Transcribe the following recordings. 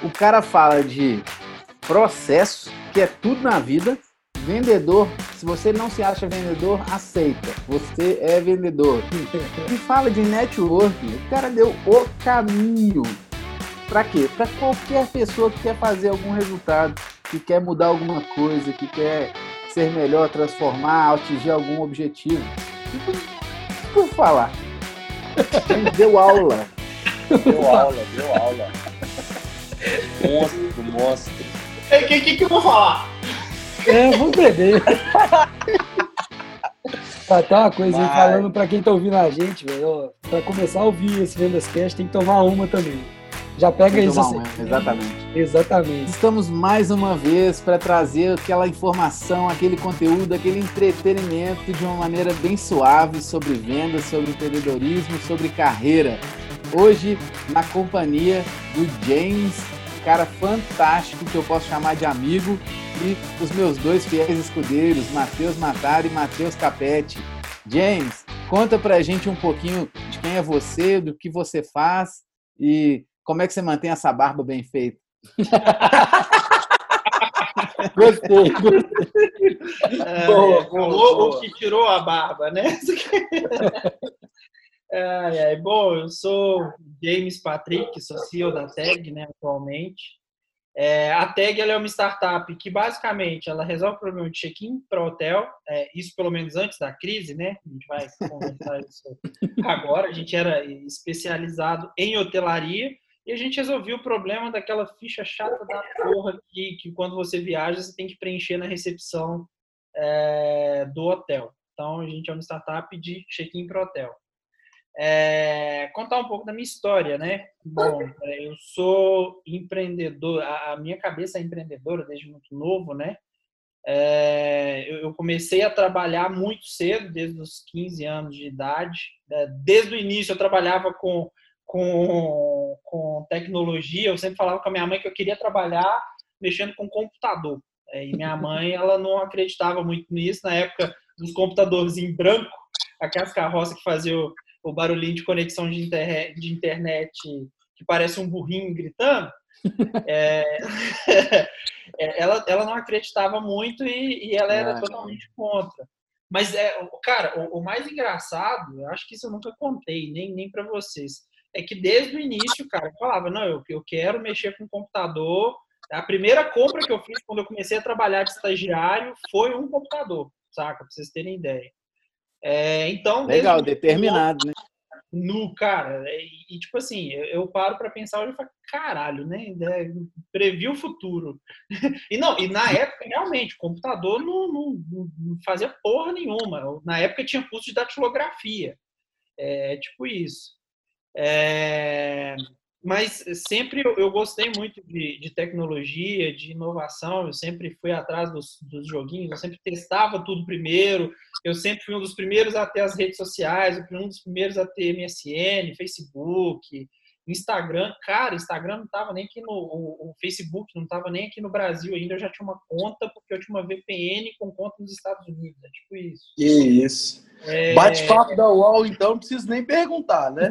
O cara fala de processo, que é tudo na vida. Vendedor, se você não se acha vendedor, aceita. Você é vendedor. E fala de networking. O cara deu o caminho. Para quê? Para qualquer pessoa que quer fazer algum resultado, que quer mudar alguma coisa, que quer ser melhor, transformar, atingir algum objetivo. O que eu falar? Deu aula. Deu aula, deu aula. Monstro, monstro. O que, que, que eu vou falar? É, vamos beber. Tá, tá uma coisa aí Vai. falando pra quem tá ouvindo a gente, velho. Pra começar a ouvir esse Vendas Cast, tem que tomar uma também. Já pega isso. assim. Exatamente. Exatamente. Estamos mais uma vez para trazer aquela informação, aquele conteúdo, aquele entretenimento de uma maneira bem suave sobre vendas, sobre empreendedorismo, sobre carreira. Hoje, na companhia do James, cara fantástico que eu posso chamar de amigo, e os meus dois fiéis escudeiros, Matheus Matari e Matheus Capete. James, conta pra gente um pouquinho de quem é você, do que você faz e como é que você mantém essa barba bem feita. Gostei, gostei. Boa, boa, o, boa. o que tirou a barba, né? Ai, ai, bom, eu sou James Patrick, sou CEO da TAG, né, atualmente. É, a TAG é uma startup que, basicamente, ela resolve o problema de check-in para hotel, é, isso pelo menos antes da crise, né? A gente vai conversar isso agora. A gente era especializado em hotelaria e a gente resolveu o problema daquela ficha chata da porra que, que quando você viaja, você tem que preencher na recepção é, do hotel. Então, a gente é uma startup de check-in para hotel. É, contar um pouco da minha história, né? Bom, é, eu sou empreendedor, a, minha cabeça é empreendedora desde muito novo, né? É, eu, comecei a trabalhar muito cedo, desde os 15 anos de idade. É, desde o início eu trabalhava com, com, com tecnologia, eu sempre falava com a minha mãe que eu queria trabalhar mexendo com computador. É, e minha mãe, ela não acreditava muito nisso, na época dos computadores em branco, aquelas carroças que faziam o, o barulhinho de conexão de internet, de internet que parece um burrinho gritando. É, é, ela, ela não acreditava muito e, e ela era Ah, totalmente contra. Mas, é, o- cara, o, o mais engraçado, eu acho que isso eu nunca contei, nem, nem para vocês, é que desde o início, cara, eu falava, não, eu, eu quero mexer com computador. A primeira compra que eu fiz quando eu comecei a trabalhar de estagiário foi um computador, saca? Pra vocês terem ideia. É, então, Legal, determinado, né? nu, cara. E, e, tipo assim, eu, eu paro pra pensar hoje e falo, caralho, né? É, previ o futuro. e não, e na época, realmente, o computador não, não, não fazia porra nenhuma. Na época tinha curso de datilografia. É tipo isso. É, mas sempre eu, eu gostei muito de, de tecnologia, de inovação. Eu sempre fui atrás dos, dos joguinhos, eu sempre testava tudo primeiro. Eu sempre fui um dos primeiros a ter as redes sociais, eu fui um dos primeiros a ter MSN, Facebook, Instagram. Cara, Instagram não estava nem aqui no o, o Facebook, não estava nem aqui no Brasil ainda. Eu já tinha uma conta porque eu tinha uma VPN com conta nos Estados Unidos. É tipo isso. Que isso. É... Bate-papo da UOL, então, não preciso nem perguntar, né?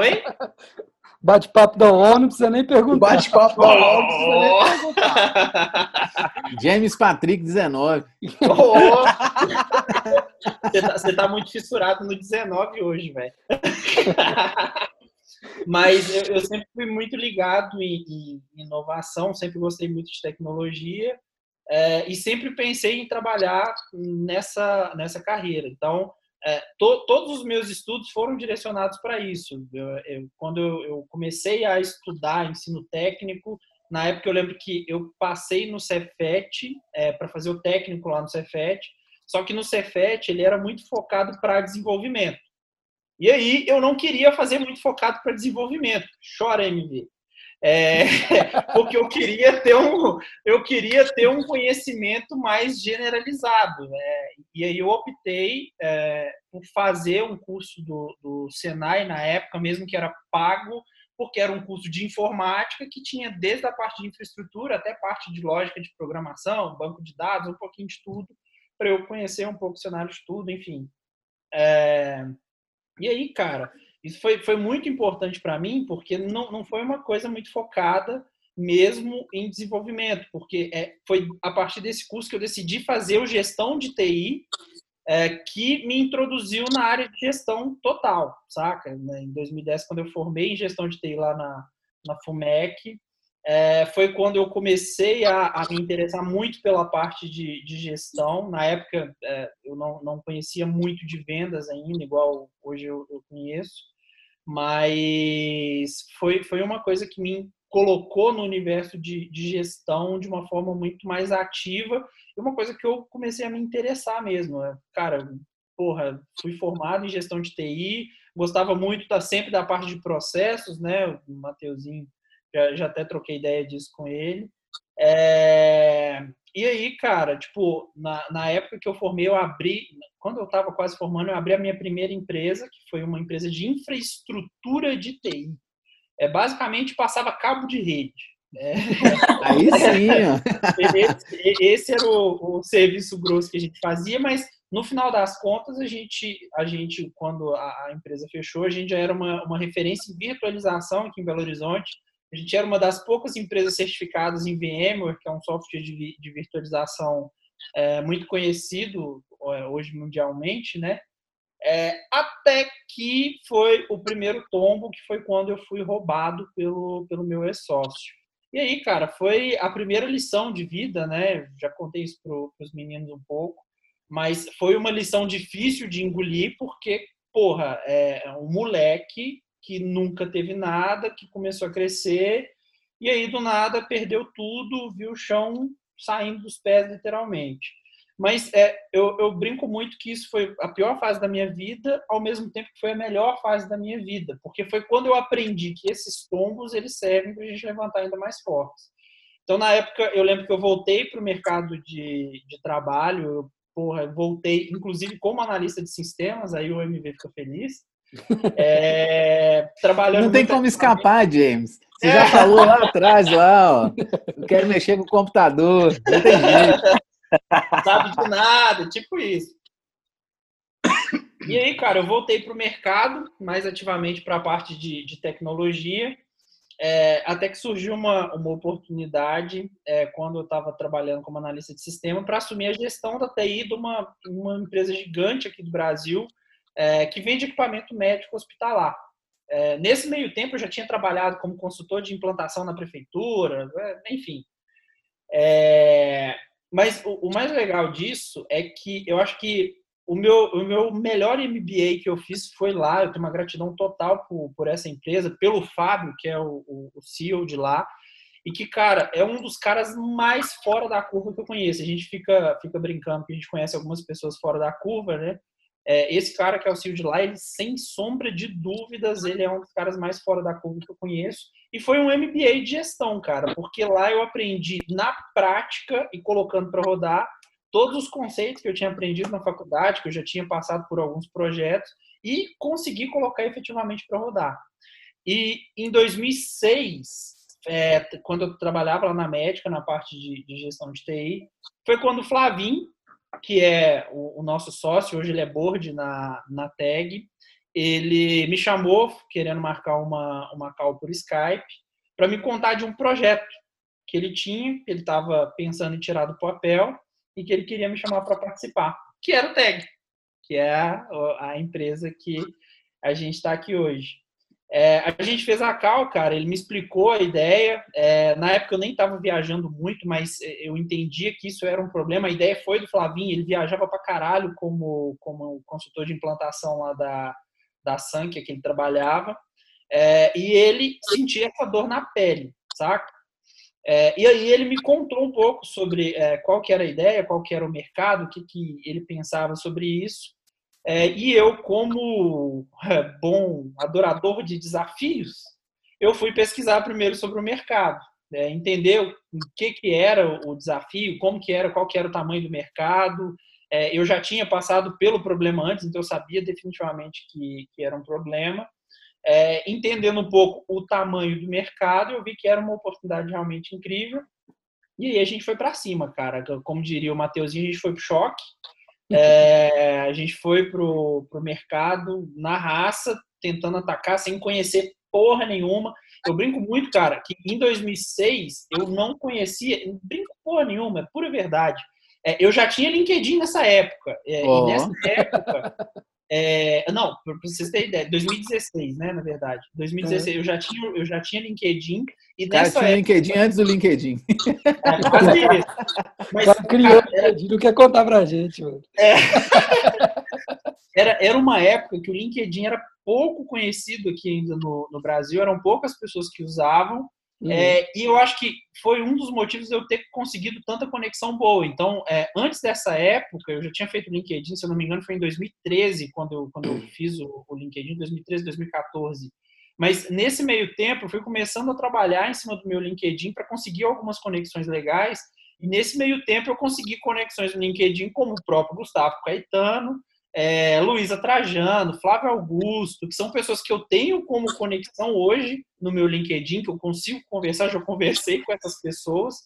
Oi? Bate-papo da ONU, não precisa nem perguntar. bate-papo da UOL, não precisa nem perguntar. James Patrick, 19. Ô! Você tá, você tá muito fissurado no 19 hoje, velho. Mas eu, eu sempre fui muito ligado em, em inovação, sempre gostei muito de tecnologia é, e sempre pensei em trabalhar nessa, nessa carreira. Então, é, to, todos os meus estudos foram direcionados para isso. Eu, eu, quando eu, eu comecei a estudar ensino técnico, na época eu lembro que eu passei no Cefet é, para fazer o técnico lá no Cefet, só que no Cefet ele era muito focado para desenvolvimento. E aí eu não queria fazer muito focado para desenvolvimento. Chora, MV. É, porque eu queria ter um eu queria ter um conhecimento mais generalizado né? e aí eu optei é, por fazer um curso do, do Senai na época mesmo que era pago porque era um curso de informática que tinha desde a parte de infraestrutura até parte de lógica de programação banco de dados um pouquinho de tudo para eu conhecer um pouco o cenário de tudo enfim é, e aí cara isso foi, foi muito importante para mim, porque não, não foi uma coisa muito focada mesmo em desenvolvimento, porque é, foi a partir desse curso que eu decidi fazer o gestão de TI, é, que me introduziu na área de gestão total, saca? Né, em 2010, quando eu formei em gestão de TI lá na, na FUMEC, é, foi quando eu comecei a, a, me interessar muito pela parte de, de gestão. Na época, é, eu não, não conhecia muito de vendas ainda, igual hoje eu, eu conheço, mas foi, foi uma coisa que me colocou no universo de, de, gestão de uma forma muito mais ativa e uma coisa que eu comecei a me interessar mesmo. Né? Cara, porra, fui formado em gestão de TI, gostava muito da, sempre da parte de processos, né? O Mateuzinho, já, já até troquei ideia disso com ele. É... E aí, cara, tipo, na, na época que eu formei, eu abri, quando eu estava quase formando, eu abri a minha primeira empresa, que foi uma empresa de infraestrutura de TI é, basicamente passava cabo de rede. Né? Aí sim. esse, esse, era o, o, serviço grosso que a gente fazia, mas no final das contas, a gente, a gente quando a, a empresa fechou, a gente já era uma, uma referência em virtualização aqui em Belo Horizonte. A gente era uma das poucas empresas certificadas em VMware, que é um software de, de virtualização é, muito conhecido hoje mundialmente, né? É, até que foi o primeiro tombo, que foi quando eu fui roubado pelo, pelo meu ex-sócio. E aí, cara, foi a primeira lição de vida, né? Já contei isso para os meninos um pouco, mas foi uma lição difícil de engolir, porque, porra, é um moleque que nunca teve nada, que começou a crescer, e aí do nada perdeu tudo, viu o chão saindo dos pés, literalmente. Mas é, eu, eu, brinco muito que isso foi a pior fase da minha vida, ao mesmo tempo que foi a melhor fase da minha vida, porque foi quando eu aprendi que esses tombos eles servem para a gente levantar ainda mais fortes. Então, na época, eu lembro que eu voltei para o mercado de, de trabalho, eu, porra, voltei, inclusive como analista de sistemas, aí o MV fica feliz. É, trabalhando Não tem como escapar, James. Você é. já falou lá atrás, lá, ó. Eu quero mexer com o computador. Não tem jeito sabe de nada, tipo isso. E aí, cara, eu voltei para o mercado, mais ativamente para a parte de, de tecnologia, é, até que surgiu uma, uma oportunidade é, quando eu estava trabalhando como analista de sistema para assumir a gestão da TI de uma, uma empresa gigante aqui do Brasil é, que vende equipamento médico hospitalar. É, nesse meio tempo, eu já tinha trabalhado como consultor de implantação na prefeitura, é, enfim. Mas o, o, mais legal disso é que eu acho que o meu, o meu melhor MBA que eu fiz foi lá. Eu tenho uma gratidão total por, por essa empresa, pelo Fábio, que é o, o, o CEO de lá. E que, cara, é um dos caras mais fora da curva que eu conheço. A gente fica, fica brincando que a gente conhece algumas pessoas fora da curva, né? É, esse cara que é o CEO de lá, ele sem sombra de dúvidas, ele é um dos caras mais fora da curva que eu conheço. E foi um MBA de gestão, cara, porque lá eu aprendi na prática e colocando para rodar todos os conceitos que eu tinha aprendido na faculdade, que eu já tinha passado por alguns projetos e consegui colocar efetivamente para rodar. E em 2006, é, quando eu trabalhava lá na médica, na parte de, de gestão de TI, foi quando o Flavinho, que é o, o, nosso sócio, hoje ele é board na, na tag. Ele me chamou, querendo marcar uma, uma call por Skype, para me contar de um projeto que ele tinha, que ele estava pensando em tirar do papel e que ele queria me chamar para participar, que era o Tag, que é a, empresa que a gente está aqui hoje. É, a gente fez a cal, cara, ele me explicou a ideia. É, na época eu nem estava viajando muito, mas eu entendia que isso era um problema. A ideia foi do Flavinho, ele viajava para caralho como, como consultor de implantação lá da, da Sankia que ele trabalhava. É, e ele sentia essa dor na pele, saca? É, e aí ele me contou um pouco sobre é, qual que era a ideia, qual que era o mercado, o que, que ele pensava sobre isso. É, e eu, como é, bom adorador de desafios, eu fui pesquisar primeiro sobre o mercado, né, entender o que, que era o desafio, como que era, qual que era o tamanho do mercado. É, eu já tinha passado pelo problema antes, então eu sabia definitivamente que, que era um problema. É, entendendo um pouco o tamanho do mercado, eu vi que era uma oportunidade realmente incrível. E aí a gente foi para cima, cara. Como diria o Mateuzinho, a gente foi pro choque. É, a gente foi pro, pro mercado na raça, tentando atacar sem conhecer porra nenhuma. eu brinco muito, cara, que em 2006 eu não conhecia, brinco porra nenhuma, é pura verdade. É, eu já tinha LinkedIn nessa época. É, oh. E nessa época. É, não, para vocês terem ideia, 2016, né, na verdade. 2016, é. eu, já tinha, eu já tinha LinkedIn. E cara, nessa tinha época... LinkedIn antes do LinkedIn. É, quase isso. Mas, cara, criou era... não quer contar pra gente, mano. É. era, era uma época que o LinkedIn era pouco conhecido aqui ainda no, no Brasil, eram poucas pessoas que usavam. Uhum. É, e eu acho que foi um dos motivos de eu ter conseguido tanta conexão boa. Então, é, antes dessa época, eu já tinha feito LinkedIn, se eu não me engano, foi em 2013, quando eu, quando eu fiz o, o LinkedIn, 2013, 2014. Mas nesse meio tempo, eu fui começando a trabalhar em cima do meu LinkedIn para conseguir algumas conexões legais. E nesse meio tempo, eu consegui conexões no LinkedIn, como o próprio Gustavo Caetano, é, Luísa Trajano, Flávio Augusto, que são pessoas que eu tenho como conexão hoje no meu LinkedIn, que eu consigo conversar, já conversei com essas pessoas,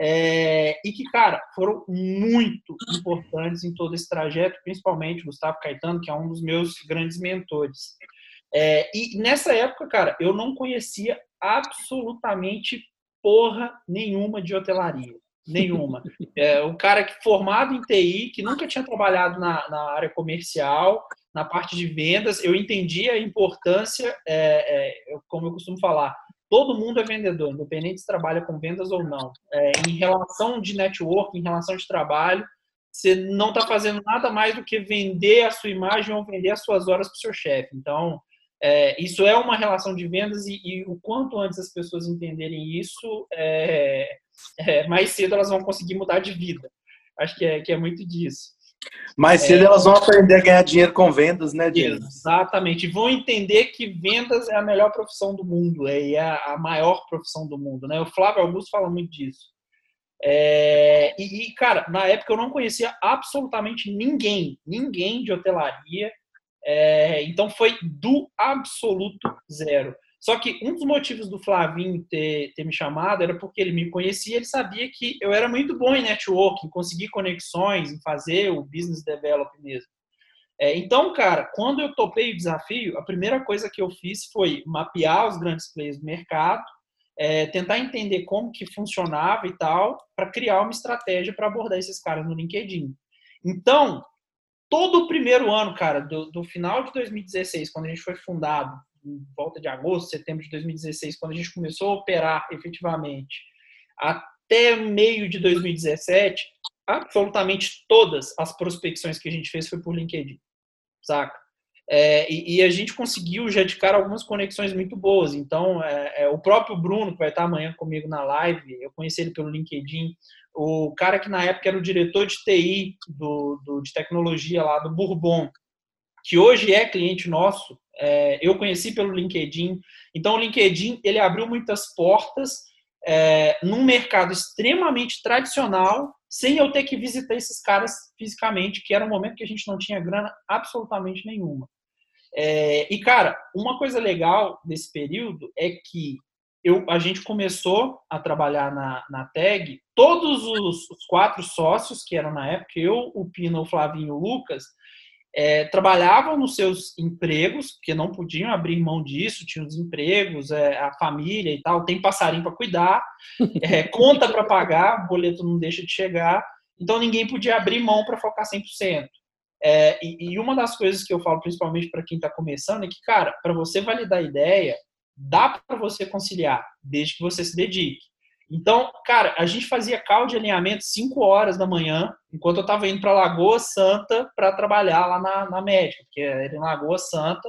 é, e que, cara, foram muito importantes em todo esse trajeto, principalmente Gustavo Caetano, que é um dos meus grandes mentores. É, e nessa época, cara, eu não conhecia absolutamente porra nenhuma de hotelaria nenhuma. É, um cara que formado em TI, que nunca tinha trabalhado na, na área comercial, na parte de vendas, eu entendi a importância, é, é, como eu costumo falar, todo mundo é vendedor, independente se trabalha com vendas ou não. É, em relação de network, em relação de trabalho, você não está fazendo nada mais do que vender a sua imagem ou vender as suas horas para o seu chefe. Então, é, isso é uma relação de vendas e, e, o quanto antes as pessoas entenderem isso, é, é, mais cedo elas vão conseguir mudar de vida. Acho que é, que é muito disso. Mais cedo é, elas vão aprender a ganhar dinheiro com vendas, né, Diego? Exatamente. Vão entender que vendas é a melhor profissão do mundo, é, é a maior profissão do mundo, né? O Flávio Augusto fala muito disso. É, e, e, cara, na época eu não conhecia absolutamente ninguém, ninguém de hotelaria. É, então foi do absoluto zero. Só que um dos motivos do Flavinho ter, ter me chamado era porque ele me conhecia, ele sabia que eu era muito bom em networking, conseguir conexões, em fazer o business develop mesmo. É, então, cara, quando eu topei o desafio, a primeira coisa que eu fiz foi mapear os grandes players do mercado, é, tentar entender como que funcionava e tal, para criar uma estratégia para abordar esses caras no LinkedIn. Então, todo o primeiro ano, cara, do, do final de 2016, quando a gente foi fundado, em volta de agosto, setembro de 2016, quando a gente começou a operar efetivamente, até meio de 2017, absolutamente todas as prospecções que a gente fez foi por LinkedIn, saca? É, e, e, a gente conseguiu já de cara algumas conexões muito boas. Então, é, é, o próprio Bruno, que vai estar amanhã comigo na live, eu conheci ele pelo LinkedIn. O cara que na época era o diretor de TI do, do de tecnologia lá do Bourbon, que hoje é cliente nosso, é, eu conheci pelo LinkedIn. Então, o LinkedIn ele abriu muitas portas é, num mercado extremamente tradicional, sem eu ter que visitar esses caras fisicamente, que era um momento que a gente não tinha grana absolutamente nenhuma. É, e, cara, uma coisa legal desse período é que eu, a gente começou a trabalhar na, na tag, todos os, os quatro sócios que eram na época, eu, o Pino, o Flavinho e o Lucas, é, trabalhavam nos seus empregos, porque não podiam abrir mão disso, tinham os empregos, é, a família e tal, tem passarinho para cuidar, é, conta para pagar, o boleto não deixa de chegar, então ninguém podia abrir mão para focar 100%. É, e, e, uma das coisas que eu falo principalmente para quem está começando é que, cara, para você validar a ideia, dá para você conciliar, desde que você se dedique. Então, cara, a gente fazia call de alinhamento 5 horas da manhã, enquanto eu estava indo para Lagoa Santa para trabalhar lá na, na médica, porque era em Lagoa Santa,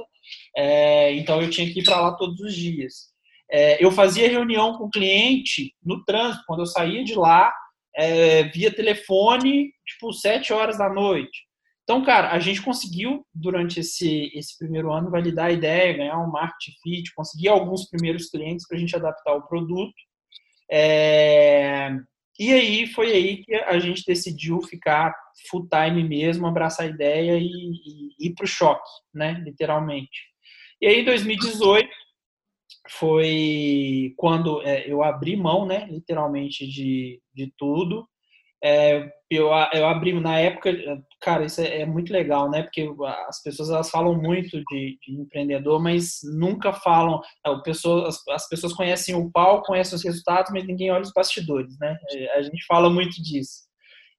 é, então eu tinha que ir para lá todos os dias. É, eu fazia reunião com o cliente no trânsito, quando eu saía de lá, é, via telefone, tipo, 7 horas da noite. Então, cara, a gente conseguiu, durante esse, esse primeiro ano, validar a ideia, ganhar um market fit, conseguir alguns primeiros clientes para a gente adaptar o produto. É, e aí foi aí que a gente decidiu ficar full time mesmo, abraçar a ideia e, e ir para o choque, né, literalmente. E aí, em 2018, foi quando é, eu abri mão, né, literalmente, de, de tudo. É, eu, eu abri na época, cara, isso é, é, muito legal, né? Porque as pessoas elas falam muito de, de empreendedor, mas nunca falam. A pessoa, as, as, pessoas conhecem o pau, conhecem os resultados, mas ninguém olha os bastidores, né? É, a gente fala muito disso.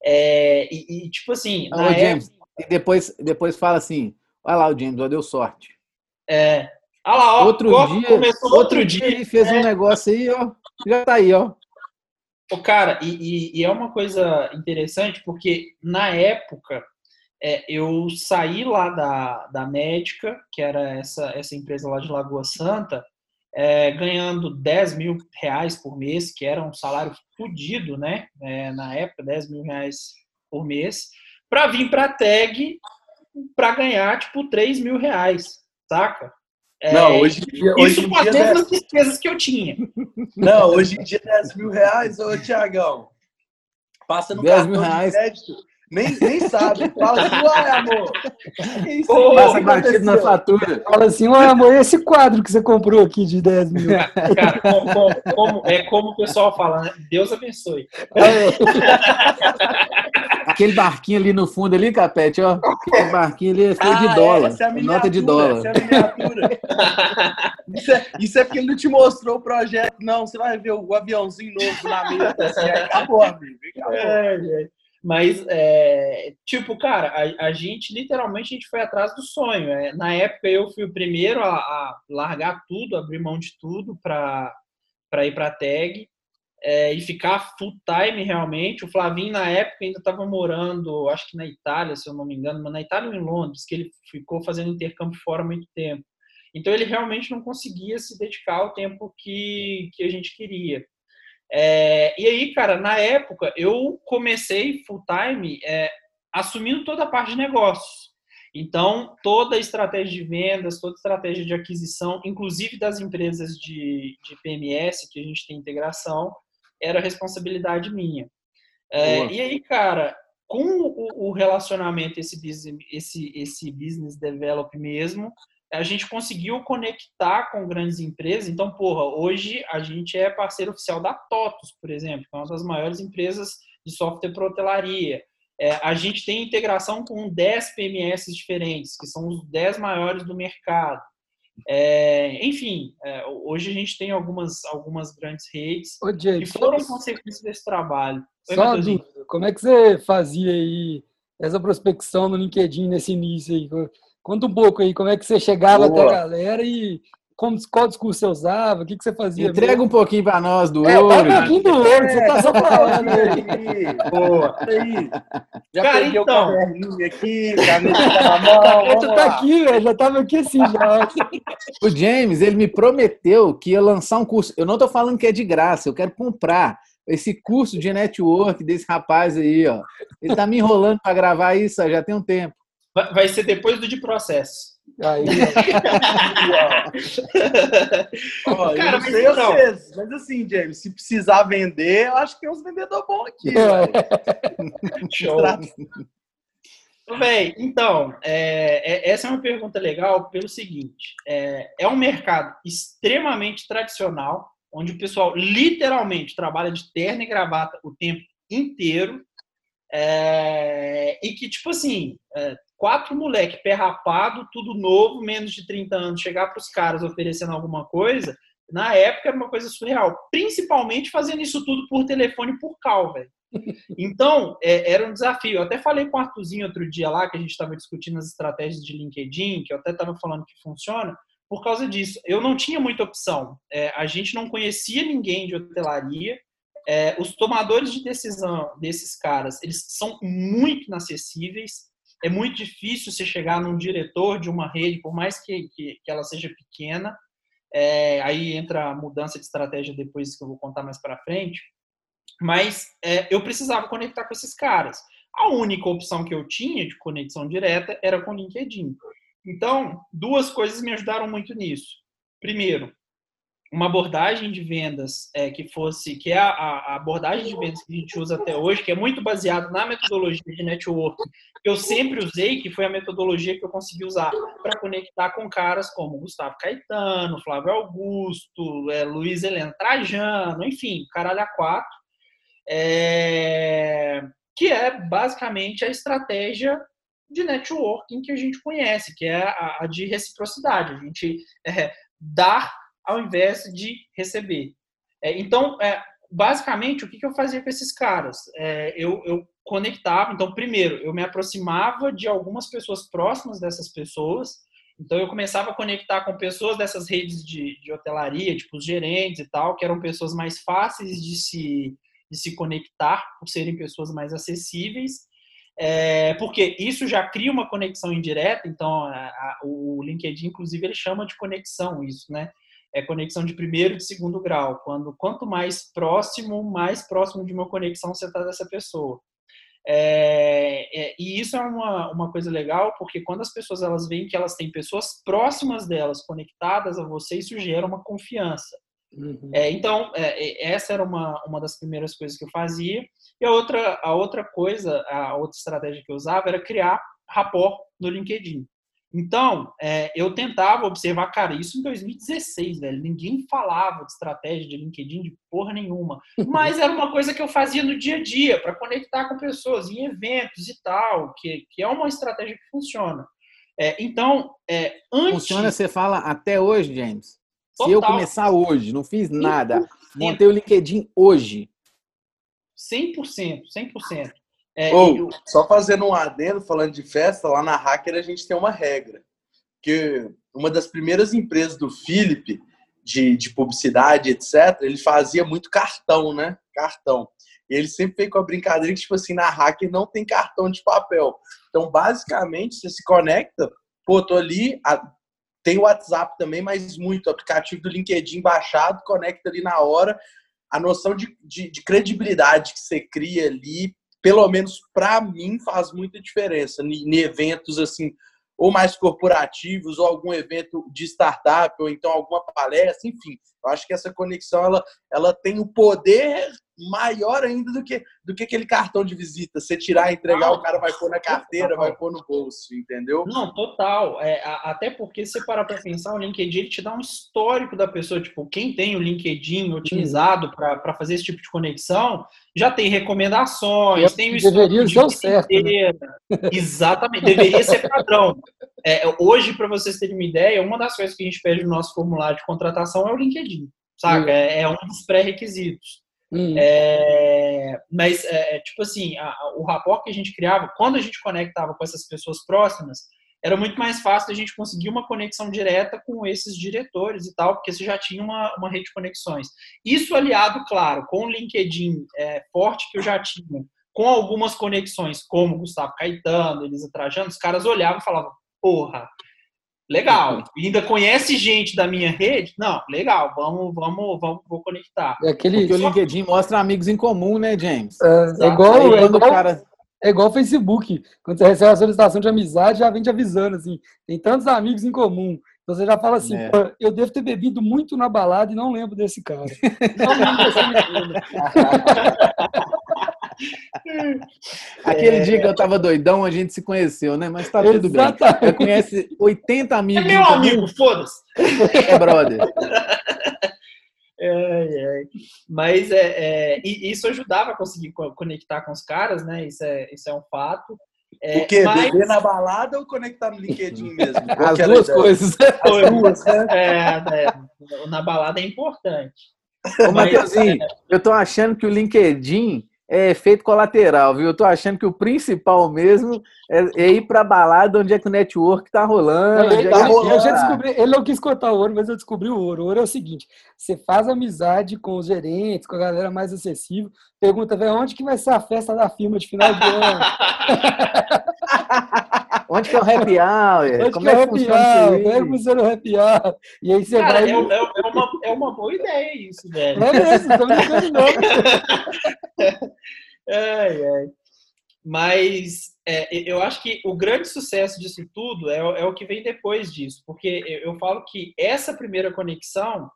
É, e, e, tipo assim. Ô, James, época, e depois, depois fala assim: olha lá, o James, ó, deu sorte. É. Olha lá, ó, outro dia, outro, outro dia, ele fez um é. negócio aí, ó. Já tá aí, ó. Cara, e, e, e, é uma coisa interessante, porque na época é, eu saí lá da, da médica, que era essa, essa empresa lá de Lagoa Santa, é, ganhando 10 mil reais por mês, que era um salário fodido, né? É, na época, 10 mil reais por mês, para vir para a tag para ganhar, tipo, 3 mil reais, saca? É, não, hoje em dia. Isso hoje com as mesmas despesas que eu tinha. Não, hoje em dia 10 mil reais, ô Tiagão. Passa no 10 cartão mil reais. de crédito. Nem, nem sabe. Fala assim, uai, amor. Isso Pô, passa batido na fatura. Fala assim, uai, amor, esse quadro que você comprou aqui de 10 mil. Cara, como, como, como, é como o pessoal fala, né? Deus abençoe. É. Aquele barquinho ali no fundo ali, Capete, ó. Aquele barquinho ali é feio ah, de dólar. Essa é a nota de dólar. Essa é isso, é, isso é porque ele não te mostrou o projeto. Não, você vai ver o aviãozinho novo na mesa. Assim, acabou, amigo. Acabou. É, é. Mas, é, tipo, cara, a, a, gente, literalmente, a gente foi atrás do sonho. É, na época, eu fui o primeiro a, a largar tudo, abrir mão de tudo para ir para a tag é, e ficar full time realmente. O Flavinho, na época, ainda estava morando, acho que na Itália, se eu não me engano, mas na Itália ou em Londres, que ele ficou fazendo intercâmbio fora muito tempo. Então, ele realmente não conseguia se dedicar ao tempo que, que a gente queria. É, e aí, cara, na época, eu comecei full time é, assumindo toda a parte de negócios. Então, toda a estratégia de vendas, toda a estratégia de aquisição, inclusive das empresas de, de PMS, que a gente tem integração, era responsabilidade minha. É, e aí, cara, com o, o relacionamento, esse business, esse, esse business develop mesmo, a gente conseguiu conectar com grandes empresas. Então, porra, hoje a gente é parceiro oficial da TOTUS, por exemplo, que é uma das maiores empresas de software para hotelaria. É, a gente tem integração com 10 PMS diferentes, que são os 10 maiores do mercado. É, enfim, é, hoje a gente tem algumas, algumas grandes redes Ô, que foram consequência desse trabalho. Oi, só dúvida, como é que você fazia aí essa prospecção no LinkedIn nesse início aí? Conta um pouco aí, como é que você chegava Boa. até a galera e como, qual discurso você usava, o que, que você fazia? Entrega mesmo? um pouquinho para nós do é, ouro. um pouquinho do ouro, você tá só falando aí. Boa. Aí. Já Cara, peguei então. o caderninho aqui, caneta na mão. Tu tá aqui, velho, já tava aqui assim já. o James, ele me prometeu que ia lançar um curso. Eu não tô falando que é de graça, eu quero comprar esse curso de network desse rapaz aí, ó. Ele tá me enrolando para gravar isso já tem um tempo. Vai ser depois do de processo. Aí, ó. Cara, mas, sei não. Vocês, mas assim, James, se precisar vender, eu acho que tem uns vendedores bons aqui. É. Show. Bem, então, é, é, essa é uma pergunta legal pelo seguinte: é, é um mercado extremamente tradicional, onde o pessoal literalmente trabalha de terno e gravata o tempo inteiro, é, e que, tipo assim, é, quatro moleque pé rapado, tudo novo, menos de 30 anos, chegar para os caras oferecendo alguma coisa, na época era uma coisa surreal. Principalmente fazendo isso tudo por telefone por cal, velho. Então, é, era um desafio. Eu até falei com o Arthurzinho outro dia lá, que a gente estava discutindo as estratégias de LinkedIn, que eu até estava falando que funciona, por causa disso. Eu não tinha muita opção. É, a gente não conhecia ninguém de hotelaria. É, os tomadores de decisão desses caras, eles são muito inacessíveis é muito difícil você chegar num diretor de uma rede, por mais que, que, que ela seja pequena. É, aí entra a mudança de estratégia depois que eu vou contar mais para frente. Mas é, eu precisava conectar com esses caras. A única opção que eu tinha de conexão direta era com o LinkedIn. Então, duas coisas me ajudaram muito nisso. Primeiro, uma abordagem de vendas é, que fosse, que é a, a, abordagem de vendas que a gente usa até hoje, que é muito baseado na metodologia de network que eu sempre usei, que foi a metodologia que eu consegui usar para conectar com caras como Gustavo Caetano, Flávio Augusto, é, Luiz Helena Trajano, enfim, caralho a quatro. é, que é basicamente a estratégia de networking que a gente conhece, que é a, a de reciprocidade, a gente é, dar ao invés de receber. É, então, é, basicamente, o que, que, eu fazia com esses caras? É, eu, eu, conectava, então, primeiro, eu me aproximava de algumas pessoas próximas dessas pessoas, então eu começava a conectar com pessoas dessas redes de, de hotelaria, tipo os gerentes e tal, que eram pessoas mais fáceis de se, de se conectar, por serem pessoas mais acessíveis, é, porque isso já cria uma conexão indireta, então a, a, o LinkedIn, inclusive, ele chama de conexão isso, né? É conexão de primeiro e de segundo grau. Quando quanto mais próximo, mais próximo de uma conexão você está dessa pessoa. É, é, e isso é uma, uma coisa legal, porque quando as pessoas elas veem que elas têm pessoas próximas delas conectadas a você, isso gera uma confiança. Uhum. É, então, é, essa era uma, uma das primeiras coisas que eu fazia. E a outra, a outra coisa, a outra estratégia que eu usava era criar rapport no LinkedIn. Então, é, eu tentava observar, cara, isso em 2016, velho. Ninguém falava de estratégia de LinkedIn de porra nenhuma. Mas era uma coisa que eu fazia no dia a dia, para conectar com pessoas, em eventos e tal, que, que é uma estratégia que funciona. É, então, é, antes. Funciona, você fala até hoje, James? Total. Se eu começar hoje, não fiz nada, montei o LinkedIn hoje. 100%, 100%. É, Ou, eu... só fazendo um adendo, falando de festa, lá na Hacker a gente tem uma regra. Que uma das primeiras empresas do Philip, de, de publicidade, etc., ele fazia muito cartão, né? Cartão. E ele sempre veio com a brincadeira que, tipo assim, na Hacker não tem cartão de papel. Então, basicamente, você se conecta, pô, tô ali, a, tem o WhatsApp também, mas muito, o aplicativo do LinkedIn baixado, conecta ali na hora. A noção de, de, de credibilidade que você cria ali pelo menos para mim, faz muita diferença em eventos assim, ou mais corporativos, ou algum evento de startup, ou então alguma palestra, enfim. Eu acho que essa conexão ela, ela tem o poder maior ainda do que, do que aquele cartão de visita. Você tirar e entregar, o cara vai pôr na carteira, vai pôr no bolso, entendeu? Não, total. É, até porque se parar para pensar, o LinkedIn ele te dá um histórico da pessoa. Tipo, quem tem o LinkedIn otimizado para fazer esse tipo de conexão, já tem recomendações, Eu tem o Deveria ser certo. Né? Exatamente, deveria ser padrão. É, hoje, para vocês terem uma ideia, uma das coisas que a gente pede no nosso formulário de contratação é o LinkedIn, saca? É, é um dos pré-requisitos. Hum. É, mas, é, é, tipo assim, a, o rapport que a gente criava, quando a gente conectava com essas pessoas próximas, era muito mais fácil a gente conseguir uma conexão direta com esses diretores e tal, porque você já tinha uma, uma rede de conexões. Isso aliado, claro, com o LinkedIn é, forte que eu já tinha, com algumas conexões, como Gustavo Caetano, Elisa Trajano, os caras olhavam e falavam, porra, Legal. Uhum. E ainda conhece gente da minha rede? Não, legal. Vamos, vamos, vamos, vou conectar. É aquele... Porque o LinkedIn mostra amigos em comum, né, James? É, é igual, é igual, cara... é igual o Facebook. Quando você recebe a solicitação de amizade, já vem te avisando assim. Tem tantos amigos em comum. Então você já fala assim, é. eu devo ter bebido muito na balada e não lembro desse cara. não lembro desse Aquele é... dia que eu tava doidão, a gente se conheceu, né? Mas tá tudo Exatamente. bem. Você conhece 80 amigos. É meu amigo, foda-se. É brother. É, é. Mas é, é, isso ajudava a conseguir conectar com os caras, né? Isso é, isso é um fato. É, o quê? Mas... Beber na balada ou conectar no LinkedIn mesmo? As duas ideia? coisas. As duas, né? É, é, na balada é importante. Ô, Matheusinho, eu tô achando que o LinkedIn é efeito colateral, viu? Eu tô achando que o principal mesmo é, é ir pra balada onde é que o network tá rolando. Ele, tá rolando. Eu já descobri, ele não quis contar o ouro, mas eu descobri o ouro. O ouro é o seguinte: você faz amizade com os gerentes, com a galera mais acessível, pergunta, velho, onde que vai ser a festa da firma de final de ano? Onde que é o happy hour? Onde Como é que, é funciona hour? Como é que funciona o happy hour? E aí você Cara, vai... É, é, é, uma, é uma boa ideia isso, velho. É mesmo, tô brincando não. ai, ai. Mas é, eu acho que o grande sucesso disso tudo é, é o que vem depois disso. Porque eu falo que essa primeira conexão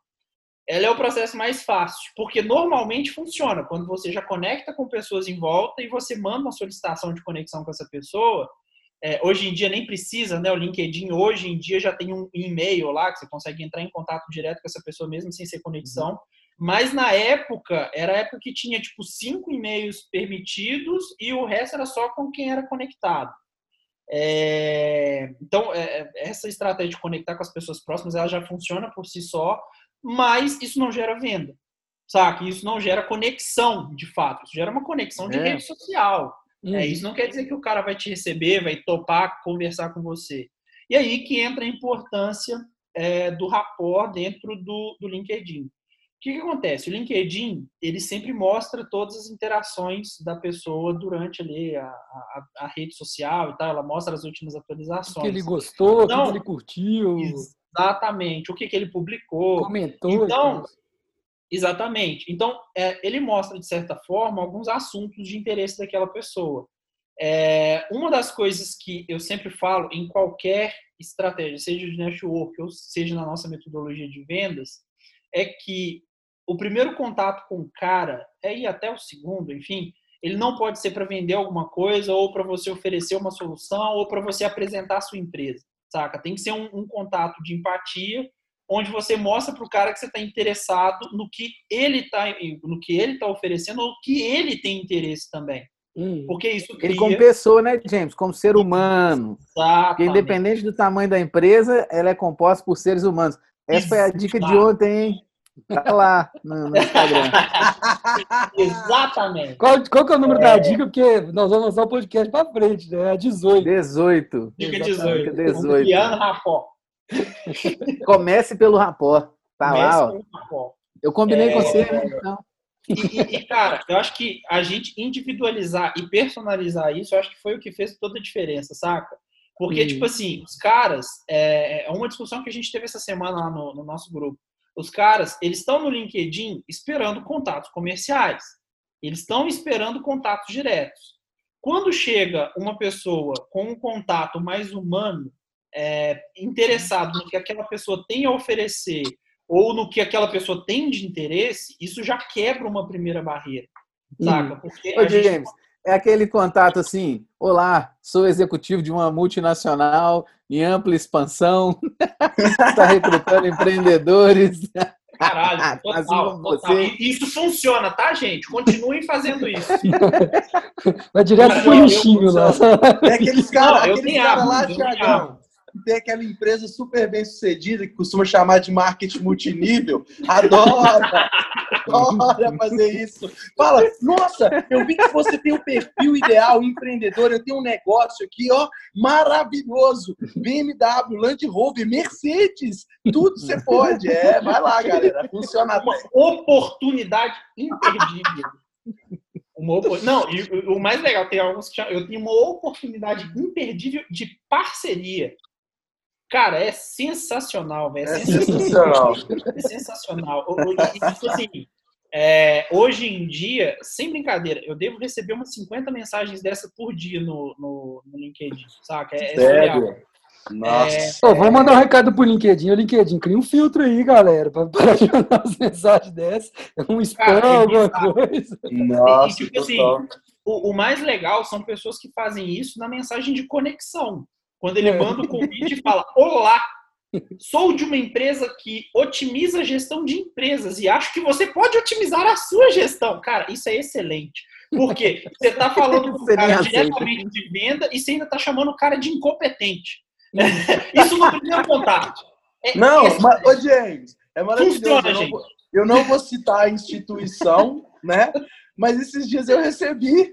ela é o processo mais fácil, porque normalmente funciona quando você já conecta com pessoas em volta e você manda uma solicitação de conexão com essa pessoa, é, hoje em dia nem precisa, né? O LinkedIn hoje em dia já tem um e-mail lá que você consegue entrar em contato direto com essa pessoa mesmo sem ser conexão. Mas na época, era a época que tinha tipo cinco e-mails permitidos e o resto era só com quem era conectado. É, então, é, essa estratégia de conectar com as pessoas próximas, ela já funciona por si só, mas isso não gera venda, sabe? Isso não gera conexão, de fato. Isso gera uma conexão de é. rede social. Uhum. É, isso não quer dizer que o cara vai te receber, vai topar conversar com você. E aí que entra a importância é, do rapport dentro do, do LinkedIn. O que, que, acontece? O LinkedIn ele sempre mostra todas as interações da pessoa durante ali a, a, a rede social e tal. Ela mostra as últimas atualizações. O que ele gostou, então, o que ele curtiu. Exatamente. O que, que ele publicou. Comentou. Então, exatamente. Então, é, ele mostra, de certa forma, alguns assuntos de interesse daquela pessoa. É, uma das coisas que eu sempre falo em qualquer estratégia, seja de network ou seja na nossa metodologia de vendas, é que o primeiro contato com o cara, é ir até o segundo, enfim, ele não pode ser para vender alguma coisa ou para você oferecer uma solução ou para você apresentar a sua empresa, saca? Tem que ser um, um contato de empatia onde você mostra para o cara que você está interessado no que ele está no que ele tá oferecendo ou que ele tem interesse também. Hum. Porque isso cria... Ele como pessoa, né, James? Como ser humano. Exatamente. Porque independente do tamanho da empresa, ela é composta por seres humanos. Essa Exato. foi a dica de ontem, hein? Tá lá no, no Instagram. Exatamente. Qual, qual que é o número é... da dica? Porque nós vamos lançar o podcast para frente, né? É 18. 18. Dica 18. 18. Piano rapó. Comece pelo rapó. Tá Comece lá, ó. Eu combinei é... com você, né? Então. E, e, cara, eu acho que a gente individualizar e personalizar isso, eu acho que foi o que fez toda a diferença, saca? Porque, tipo assim, os caras, é, é, uma discussão que a gente teve essa semana lá no, no nosso grupo. Os caras, eles estão no LinkedIn esperando contatos comerciais. Eles estão esperando contatos diretos. Quando chega uma pessoa com um contato mais humano, é, interessado no que aquela pessoa tem a oferecer ou no que aquela pessoa tem de interesse, isso já quebra uma primeira barreira. Saca? Hum. Porque Ô, gente... James, é aquele contato assim: olá, sou executivo de uma multinacional em ampla expansão, está recrutando empreendedores. Caralho, total, total. Isso funciona, tá, gente? Continuem fazendo isso. Vai direto pro lixinho lá. É aqueles caras cara lá, Thiagão tem aquela empresa super bem sucedida que costuma chamar de marketing multinível, adora, adora fazer isso. Fala, nossa, eu vi que você tem o perfil ideal, empreendedor, eu tenho um negócio aqui, ó, maravilhoso. BMW, Land Rover, Mercedes, tudo você pode. É, vai lá, galera, funciona. Uma oportunidade imperdível. Uma Não, e o mais legal, tem alguns eu tenho uma oportunidade imperdível de parceria. Cara, é sensacional, velho. É, é sensacional. É sensacional. Tipo assim, é, hoje em dia, sem brincadeira, eu devo receber umas 50 mensagens dessa por dia no, no, no LinkedIn, saca? É, é Sério? Nossa. É, vamos mandar um recado pro LinkedIn. O LinkedIn, cria um filtro aí, galera, para mandar as mensagens dessas. Um spam, Cara, alguma coisa. Nossa, e, tipo assim, o, o mais legal são pessoas que fazem isso na mensagem de conexão. Quando ele é. manda o convite e fala: Olá, sou de uma empresa que otimiza a gestão de empresas e acho que você pode otimizar a sua gestão. Cara, isso é excelente. Porque você está falando com o cara diretamente de venda e você ainda está chamando o cara de incompetente. Isso no primeiro contato. É não, mas, ô James, é maravilhoso. Funciona, eu, não vou, eu não vou citar a instituição, né? Mas esses dias eu recebi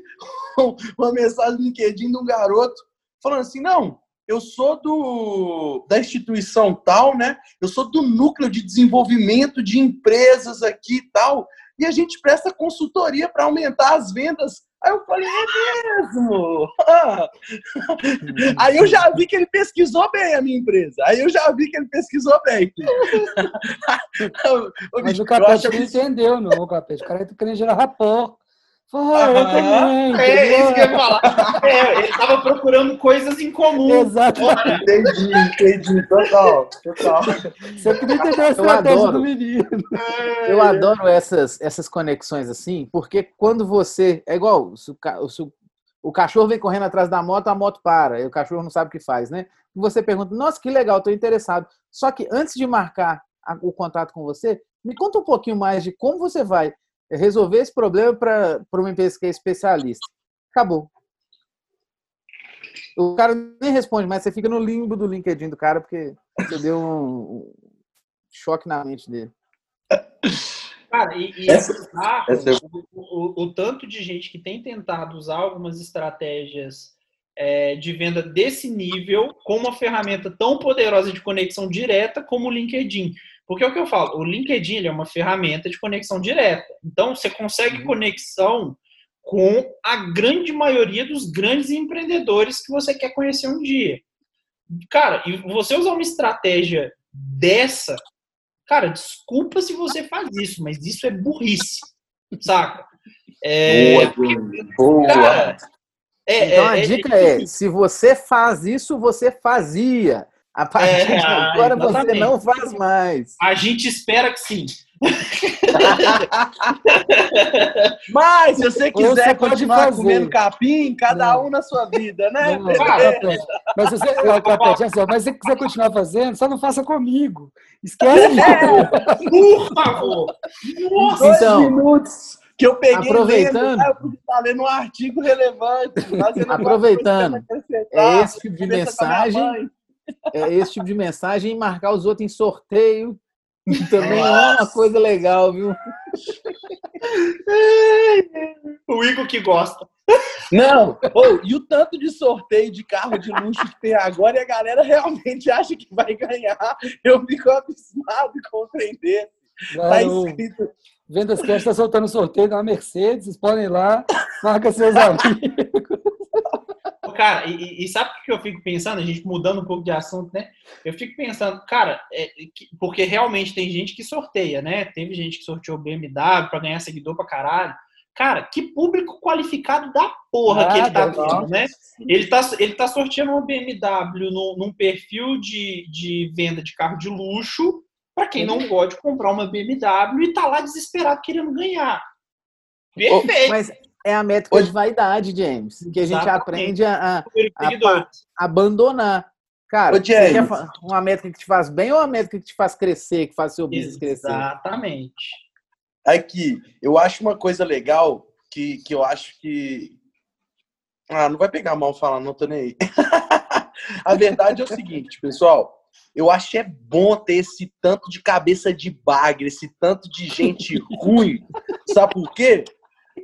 uma mensagem no LinkedIn de um garoto falando assim: não, eu sou do da instituição tal, né? Eu sou do núcleo de desenvolvimento de empresas aqui e tal, e a gente presta consultoria para aumentar as vendas. Aí eu falei, é mesmo? Aí eu já vi que ele pesquisou bem a minha empresa. Aí eu já vi que ele pesquisou bem. Mas o Capete não entendeu, não, Capete. O cara tá querendo gerar rapport. Ah, eu também. É isso que eu ia falar. É, ele estava procurando coisas em comum. Exato. Entendi, entendi. Total, total. Você queria entender a estratégia do menino. É. Eu adoro essas, essas conexões assim, porque quando você. É igual, se o, se o cachorro vem correndo atrás da moto, a moto para. E o cachorro não sabe o que faz, né? Você pergunta, nossa, que legal, estou interessado. Só que antes de marcar o contato com você, Me conta um pouquinho mais de como você vai resolver esse problema para uma empresa que é especialista. Acabou. O cara nem responde, mas você fica no limbo do LinkedIn do cara porque você deu um, choque na mente dele. Cara, e, e essa, é essa... O, o, o, tanto de gente que tem tentado usar algumas estratégias é, de venda desse nível com uma ferramenta tão poderosa de conexão direta como o LinkedIn. Porque é o que eu falo, o LinkedIn é uma ferramenta de conexão direta. Então, você consegue uhum. conexão com a grande maioria dos grandes empreendedores que você quer conhecer um dia. Cara, e você usar uma estratégia dessa, cara, desculpa se você faz isso, mas isso é burrice, saca? É, boa, boa. Cara, é, então a é, dica é, é, se você faz isso, você fazia. A partir é, de agora exatamente. você não faz mais. A gente espera que sim. Mas, se você quiser você continuar fazer. comendo capim, cada não. um na sua vida, né? Não, mas, se você, Capete, assim, mas se você quiser continuar fazendo, só não faça comigo. Esquece. É, por favor. Nossa, então, minutos que eu peguei aproveitando, lendo, eu estar lendo um artigo relevante. Aproveitando, é esse tipo de mensagem, é esse tipo de mensagem e marcar os outros em sorteio também Nossa. é uma coisa legal, viu? o Igor que gosta. Não, oh, e o tanto de sorteio de carro de luxo que tem agora e a galera realmente acha que vai ganhar. Eu fico abismado com o trem desse. Tá escrito. Vendas Cash está soltando sorteio da Mercedes, vocês podem ir lá, marca seus amigos cara, e, e, sabe o que eu fico pensando? A gente mudando um pouco de assunto, né? Eu fico pensando, cara, é, porque realmente tem gente que sorteia, né? Teve gente que sorteou BMW para ganhar seguidor pra caralho. Cara, que público qualificado da porra ah, que ele tá tendo, né? Ele tá, ele tá sorteando uma BMW no, num perfil de, de venda de carro de luxo para quem não pode comprar uma BMW e tá lá desesperado querendo ganhar. Perfeito. Mas é a métrica Hoje... de vaidade, James, que a gente Exatamente. aprende a, a, a, abandonar. Cara, Ô, James. uma métrica que te faz bem ou uma métrica que te faz crescer, que faz seu business crescer? Exatamente. Aqui, eu acho uma coisa legal que, que eu acho que. Ah, não vai pegar mal falar, não tô nem aí. a verdade é o seguinte, pessoal. Eu acho que é bom ter esse tanto de cabeça de bagre, esse tanto de gente ruim. Sabe por quê?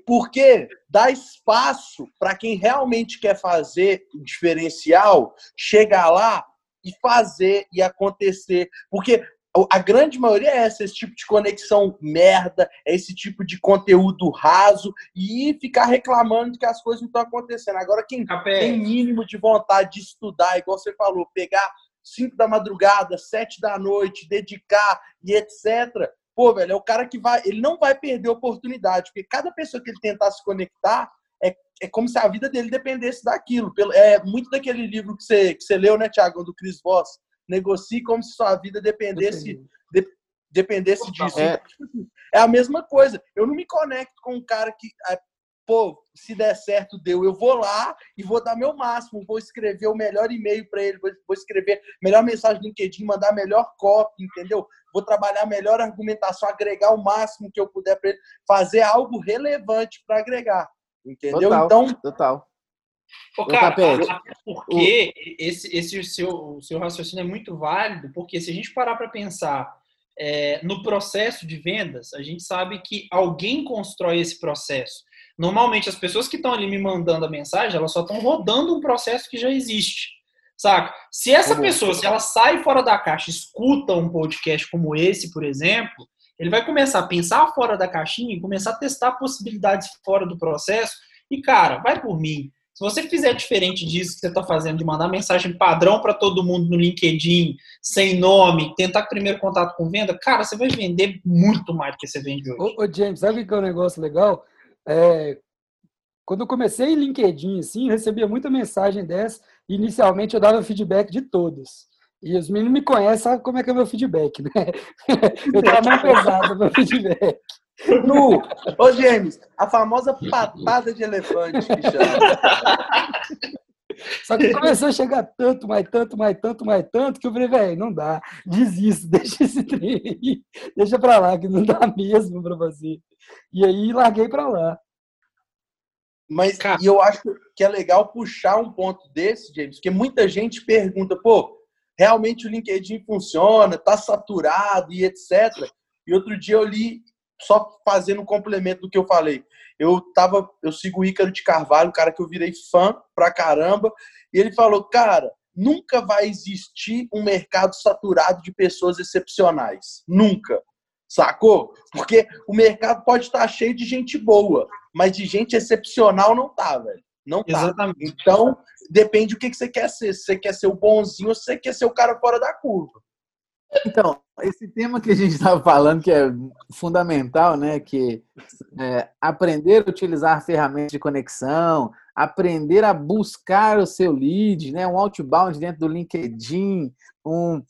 Porque dá espaço para quem realmente quer fazer o diferencial chegar lá e fazer e acontecer. Porque a grande maioria é essa, esse tipo de conexão merda, é esse tipo de conteúdo raso e ficar reclamando que as coisas não estão acontecendo. Agora, quem Capé. tem mínimo de vontade de estudar, igual você falou, pegar 5 da madrugada, 7 da noite, dedicar e etc., pô, velho, é o cara que vai. Ele não vai perder oportunidade, porque cada pessoa que ele tentar se conectar é, é como se a vida dele dependesse daquilo. É muito daquele livro que você, que você leu, né, Thiago, do Chris Voss. Negocie como se sua vida dependesse, de, dependesse disso. É. é a mesma coisa. Eu não me conecto com um cara que pô, se der certo, deu. Eu vou lá e vou dar meu máximo, vou escrever o melhor e-mail para ele, vou escrever melhor mensagem no LinkedIn, mandar melhor copy, entendeu? Vou trabalhar melhor argumentação, agregar o máximo que eu puder para ele, fazer algo relevante para agregar, entendeu? Total, então, total. Ô, cara, porque o... esse, esse seu, seu raciocínio é muito válido, porque se a gente parar para pensar é, no processo de vendas, a gente sabe que alguém constrói esse processo. Normalmente, as pessoas que estão ali me mandando a mensagem, elas só estão rodando um processo que já existe. Saca? Se essa uhum. pessoa, se ela sai fora da caixa, escuta um podcast como esse, por exemplo, ele vai começar a pensar fora da caixinha e começar a testar possibilidades fora do processo. E, cara, vai por mim. Se você fizer diferente disso que você está fazendo, de mandar mensagem padrão para todo mundo no LinkedIn, sem nome, tentar primeiro contato com venda, cara, você vai vender muito mais do que você vende hoje. Ô, ô James, sabe o que é um negócio legal? É, quando eu comecei em LinkedIn, assim, eu recebia muita mensagem dessa. E inicialmente eu dava feedback de todas. E os meninos me conhecem, sabem como é que é o meu feedback, né? Eu tenho a mão pesada no meu feedback. No, ô James, a famosa patada de elefante que chama. Só que começou a chegar tanto, mais tanto, mais tanto, mais tanto, que eu falei, velho, não dá, desisto, deixa esse trem aí, deixa pra lá, que não dá mesmo pra fazer. E aí larguei pra lá. Mas e eu acho que é legal puxar um ponto desse, James, porque muita gente pergunta, pô, realmente o LinkedIn funciona, tá saturado e etc. E outro dia eu li, só fazendo um complemento do que eu falei, eu tava, eu sigo o Ícaro de Carvalho, um cara que eu virei fã pra caramba, e ele falou, cara, nunca vai existir um mercado saturado de pessoas excepcionais. Nunca. Sacou? Porque o mercado pode estar cheio de gente boa, mas de gente excepcional não tá, velho. Não tá. Exatamente. Então, depende do que você quer ser. Se você quer ser o bonzinho ou se você quer ser o cara fora da curva. Então, esse tema que a gente estava falando, que é fundamental, né? Que é, aprender a utilizar ferramentas de conexão, aprender a buscar o seu lead, né? Um outbound dentro do LinkedIn, um,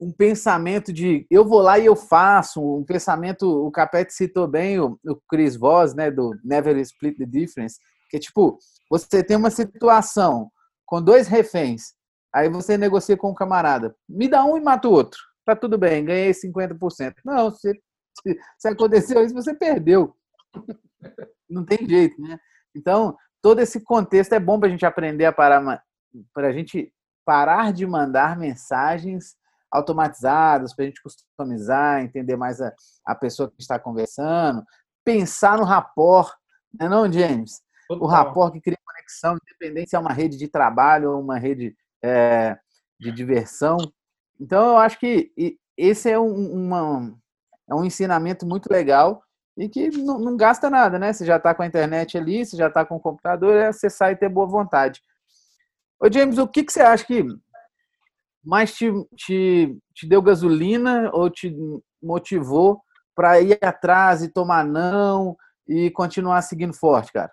um pensamento de eu vou lá e eu faço, um pensamento, o Capete citou bem o, o Chris Voss, né? Do Never Split the Difference, que é tipo, você tem uma situação com dois reféns, aí você negocia com um camarada, me dá um e mata o outro tá tudo bem, ganhei 50%. Não, se, se, se aconteceu isso, você perdeu. Não tem jeito, né? Então, todo esse contexto é bom para a gente aprender a parar, para a gente parar de mandar mensagens automatizadas, para a gente customizar, entender mais a, a pessoa que está conversando, pensar no rapport, não é não, James? Total. O rapport que cria conexão, independente se é uma rede de trabalho ou uma rede é, de diversão. Então, eu acho que esse é um, uma, é um ensinamento muito legal e que não, não gasta nada, né? Você já está com a internet ali, você já está com o computador, é acessar e ter boa vontade. Ô, James, o que, que você acha que mais te, te, te deu gasolina ou te motivou para ir atrás e tomar não e continuar seguindo forte, cara?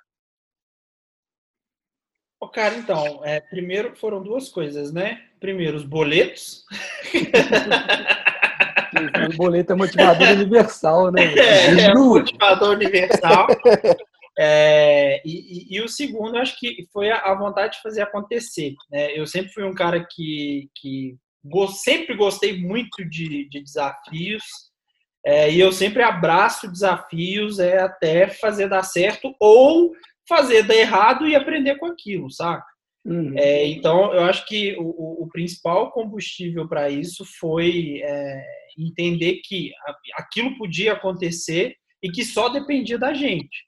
Oh, cara, então, é, primeiro foram duas coisas, né? Primeiro, os boletos. o boleto é motivador universal, né? É, é motivador universal. É, e, e, o segundo, acho que foi a, vontade de fazer acontecer. Né? Eu sempre fui um cara que, que sempre gostei muito de, de desafios. É, e eu sempre abraço desafios é, até fazer dar certo ou fazer dar errado e aprender com aquilo, saca? Uhum. É, então, eu acho que o, o principal combustível para isso foi é, entender que aquilo podia acontecer e que só dependia da gente,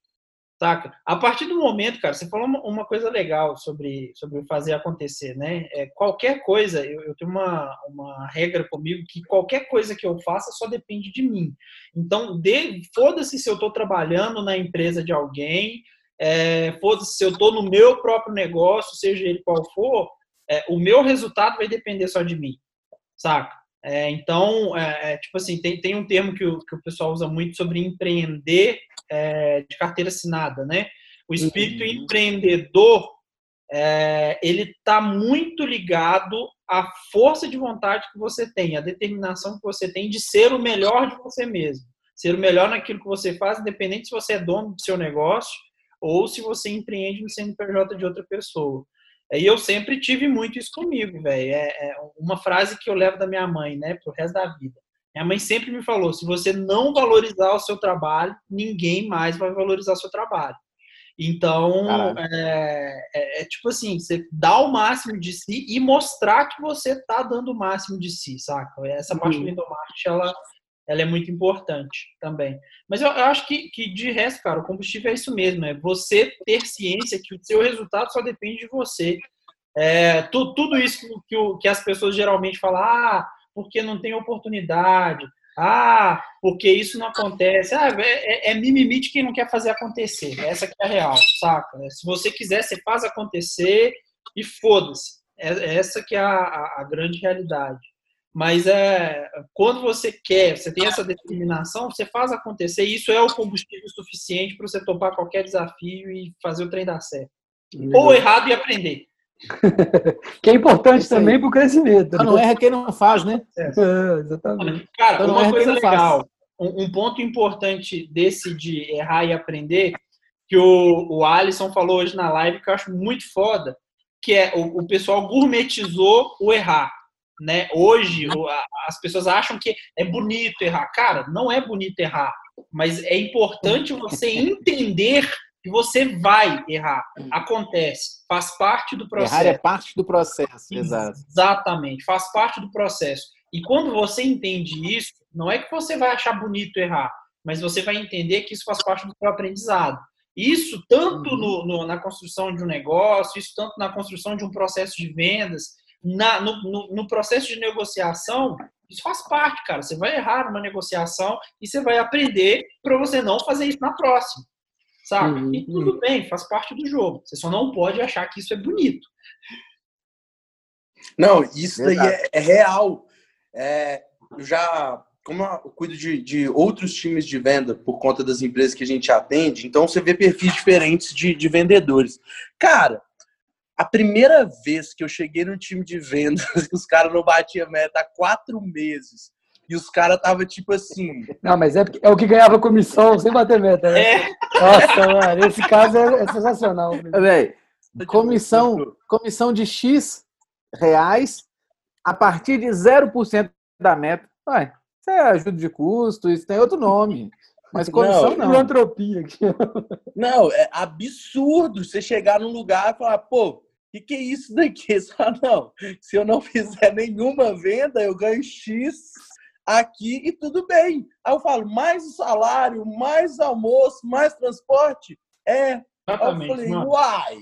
saca? A partir do momento, cara, você falou uma, coisa legal sobre, sobre fazer acontecer, né? É, qualquer coisa, eu, eu tenho uma, uma regra comigo que qualquer coisa que eu faça só depende de mim. Então, foda-se se eu estou trabalhando na empresa de alguém, é, se eu estou no meu próprio negócio, seja ele qual for, é, o meu resultado vai depender só de mim, saca? É, então, é, é, tipo assim, tem, tem um termo que o, que o pessoal usa muito sobre empreender é, de carteira assinada, né? O espírito uhum. empreendedor, é, ele está muito ligado à força de vontade que você tem, à determinação que você tem de ser o melhor de você mesmo. Ser o melhor naquilo que você faz, independente se você é dono do seu negócio ou se você empreende no CNPJ de outra pessoa. E eu sempre tive muito isso comigo, velho. É, é, uma frase que eu levo da minha mãe, né, pro resto da vida. Minha mãe sempre me falou: se você não valorizar o seu trabalho, ninguém mais vai valorizar o seu trabalho. Então, é, é, é, tipo assim, você dá o máximo de si e mostrar que você tá dando o máximo de si, saca? Essa parte uhum. do endomarketing, ela, ela é muito importante também. Mas eu, eu acho que, que, de resto, cara, o combustível é isso mesmo, é você ter ciência que o seu resultado só depende de você. É, tu, tudo isso que, que as pessoas geralmente falam, ah, porque não tem oportunidade, ah, porque isso não acontece, ah, é, é, é mimimi de quem não quer fazer acontecer, essa que é a real, saca? Se você quiser, você faz acontecer e foda-se. É, essa que é a, a, a grande realidade. Mas é, quando você quer, você tem essa determinação, você faz acontecer. E isso é o combustível suficiente para você topar qualquer desafio e fazer o trem dar certo. Ou errado e aprender. que é importante também para o crescimento. Né? Não erra quem não faz, né? É, é exatamente. Cara, uma coisa legal, um, um, ponto importante desse de errar e aprender, que o, o Alisson falou hoje na live, que eu acho muito foda, que é o, o pessoal gourmetizou o errar. Né? Hoje as pessoas acham que é bonito errar. Cara, não é bonito errar, mas é importante você entender que você vai errar. Acontece, faz parte do processo. Errar é parte do processo, exato. Exatamente, faz parte do processo. E quando você entende isso, não é que você vai achar bonito errar, mas você vai entender que isso faz parte do seu aprendizado. Isso tanto uhum. no, no, na construção de um negócio, isso tanto na construção de um processo de vendas, na, no, no, no, processo de negociação, isso faz parte, cara. Você vai errar numa negociação e você vai aprender para você não fazer isso na próxima. Sabe? Uhum. E tudo bem, faz parte do jogo. Você só não pode achar que isso é bonito. Não, isso daí é, é real. É, eu já como eu cuido de, de, outros times de venda por conta das empresas que a gente atende, então você vê perfis diferentes de, de vendedores. Cara, a primeira vez que eu cheguei no time de vendas, os caras não batiam meta há quatro meses. E os caras tava tipo assim. Não, mas é, é o que ganhava comissão sem bater meta, né? É. Nossa, mano, esse caso é, é sensacional. Véi, comissão, comissão de X reais a partir de 0% da meta. Vai, isso é ajuda de custo, isso tem outro nome. Mas comissão não. não. Filantropia. Não, é absurdo você chegar num lugar e falar, pô, o que, que é isso daqui? Você fala, não, se eu não fizer nenhuma venda, eu ganho X aqui e tudo bem. Aí eu falo, mais o salário, mais almoço, mais transporte? É. Exatamente, eu falei, mano. uai.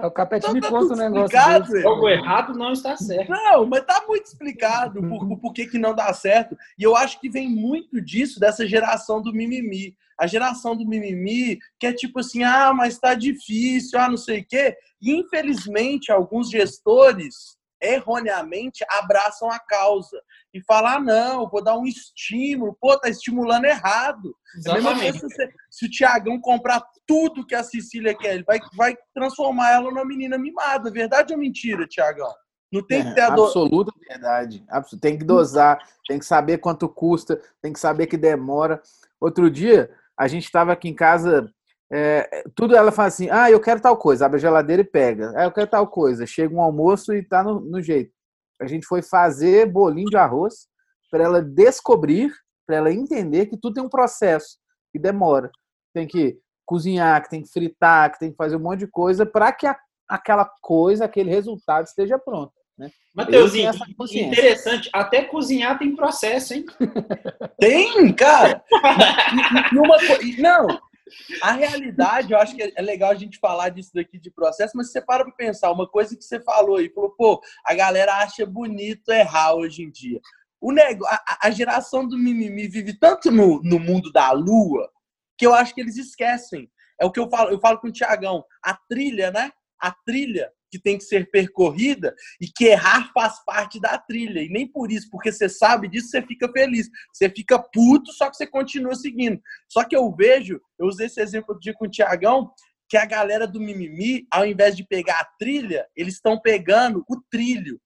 É, o Capete me tá conta um negócio. Algo errado não está certo. Não, mas tá muito explicado por, por que, que não dá certo. E eu acho que vem muito disso, dessa geração do mimimi. A geração do mimimi, que é tipo assim, ah, mas tá difícil, ah, não sei o quê. E infelizmente, alguns gestores erroneamente abraçam a causa e falam: ah, não, vou dar um estímulo, pô, tá estimulando errado. Exatamente. Se, se, o Tiagão comprar tudo que a Cecília quer, ele vai, vai transformar ela numa menina mimada. Verdade ou mentira, Tiagão? Não tem que ter a do... Absoluta verdade. Tem que dosar, tem que saber quanto custa, tem que saber que demora. Outro dia, a gente estava aqui em casa é, tudo ela fala assim: ah, eu quero tal coisa, abre a geladeira e pega. Ah, eu quero tal coisa. Chega um almoço e tá no, no jeito. A gente foi fazer bolinho de arroz para ela descobrir, para ela entender que tudo tem um processo que demora. Tem que cozinhar, que tem que fritar, que tem que fazer um monte de coisa para que a, aquela coisa, aquele resultado esteja pronto. Né? Mateuzinho, interessante. Até cozinhar tem processo, hein? Tem, cara! Numa, não, a realidade, eu acho que é legal a gente falar disso daqui de processo, mas você para pra pensar, uma coisa que você falou aí, falou, pô, a galera acha bonito errar hoje em dia. O nego... a, a geração do mimimi vive tanto no, no mundo da lua que eu acho que eles esquecem. É o que eu falo, eu falo com o Tiagão, a trilha, né? A trilha que tem que ser percorrida e que errar faz parte da trilha. E nem por isso, porque você sabe disso, você fica feliz. Você fica puto, só que você continua seguindo. Só que eu vejo, eu usei esse exemplo dia com o Tiagão, que a galera do mimimi, ao invés de pegar a trilha, eles estão pegando o trilho.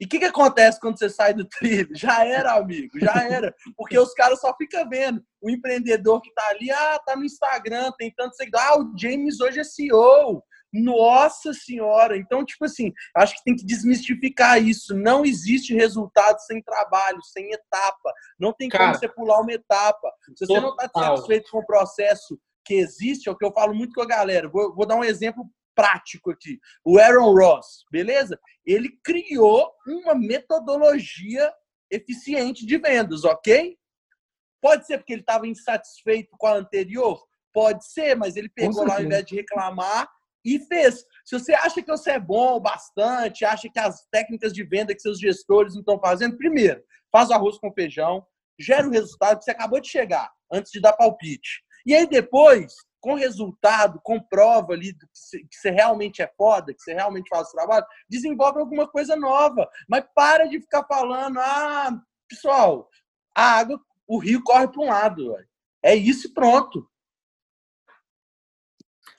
E o que, que acontece quando você sai do trilho? Já era, amigo, já era. Porque os caras só ficam vendo. O empreendedor que tá ali, ah, tá no Instagram, tem tanto seguidor. Ah, o James hoje é CEO. Nossa Senhora! Então, tipo assim, acho que tem que desmistificar isso. Não existe resultado sem trabalho, sem etapa. Não tem Cara, como você pular uma etapa. Se você não está satisfeito com o processo que existe, é o que eu falo muito com a galera. Vou, vou dar um exemplo prático aqui. O Aaron Ross, beleza? Ele criou uma metodologia eficiente de vendas, ok? Pode ser porque ele estava insatisfeito com a anterior? Pode ser, mas ele pegou lá, ao invés de reclamar, e fez. Se você acha que você é bom bastante, acha que as técnicas de venda que seus gestores não estão fazendo, primeiro, faz o arroz com feijão, gera o resultado que você acabou de chegar, antes de dar palpite. E aí depois, com resultado, com prova ali que você realmente é foda, que você realmente faz o trabalho, desenvolve alguma coisa nova. Mas para de ficar falando, ah, pessoal, a água, o rio corre para um lado. É isso e pronto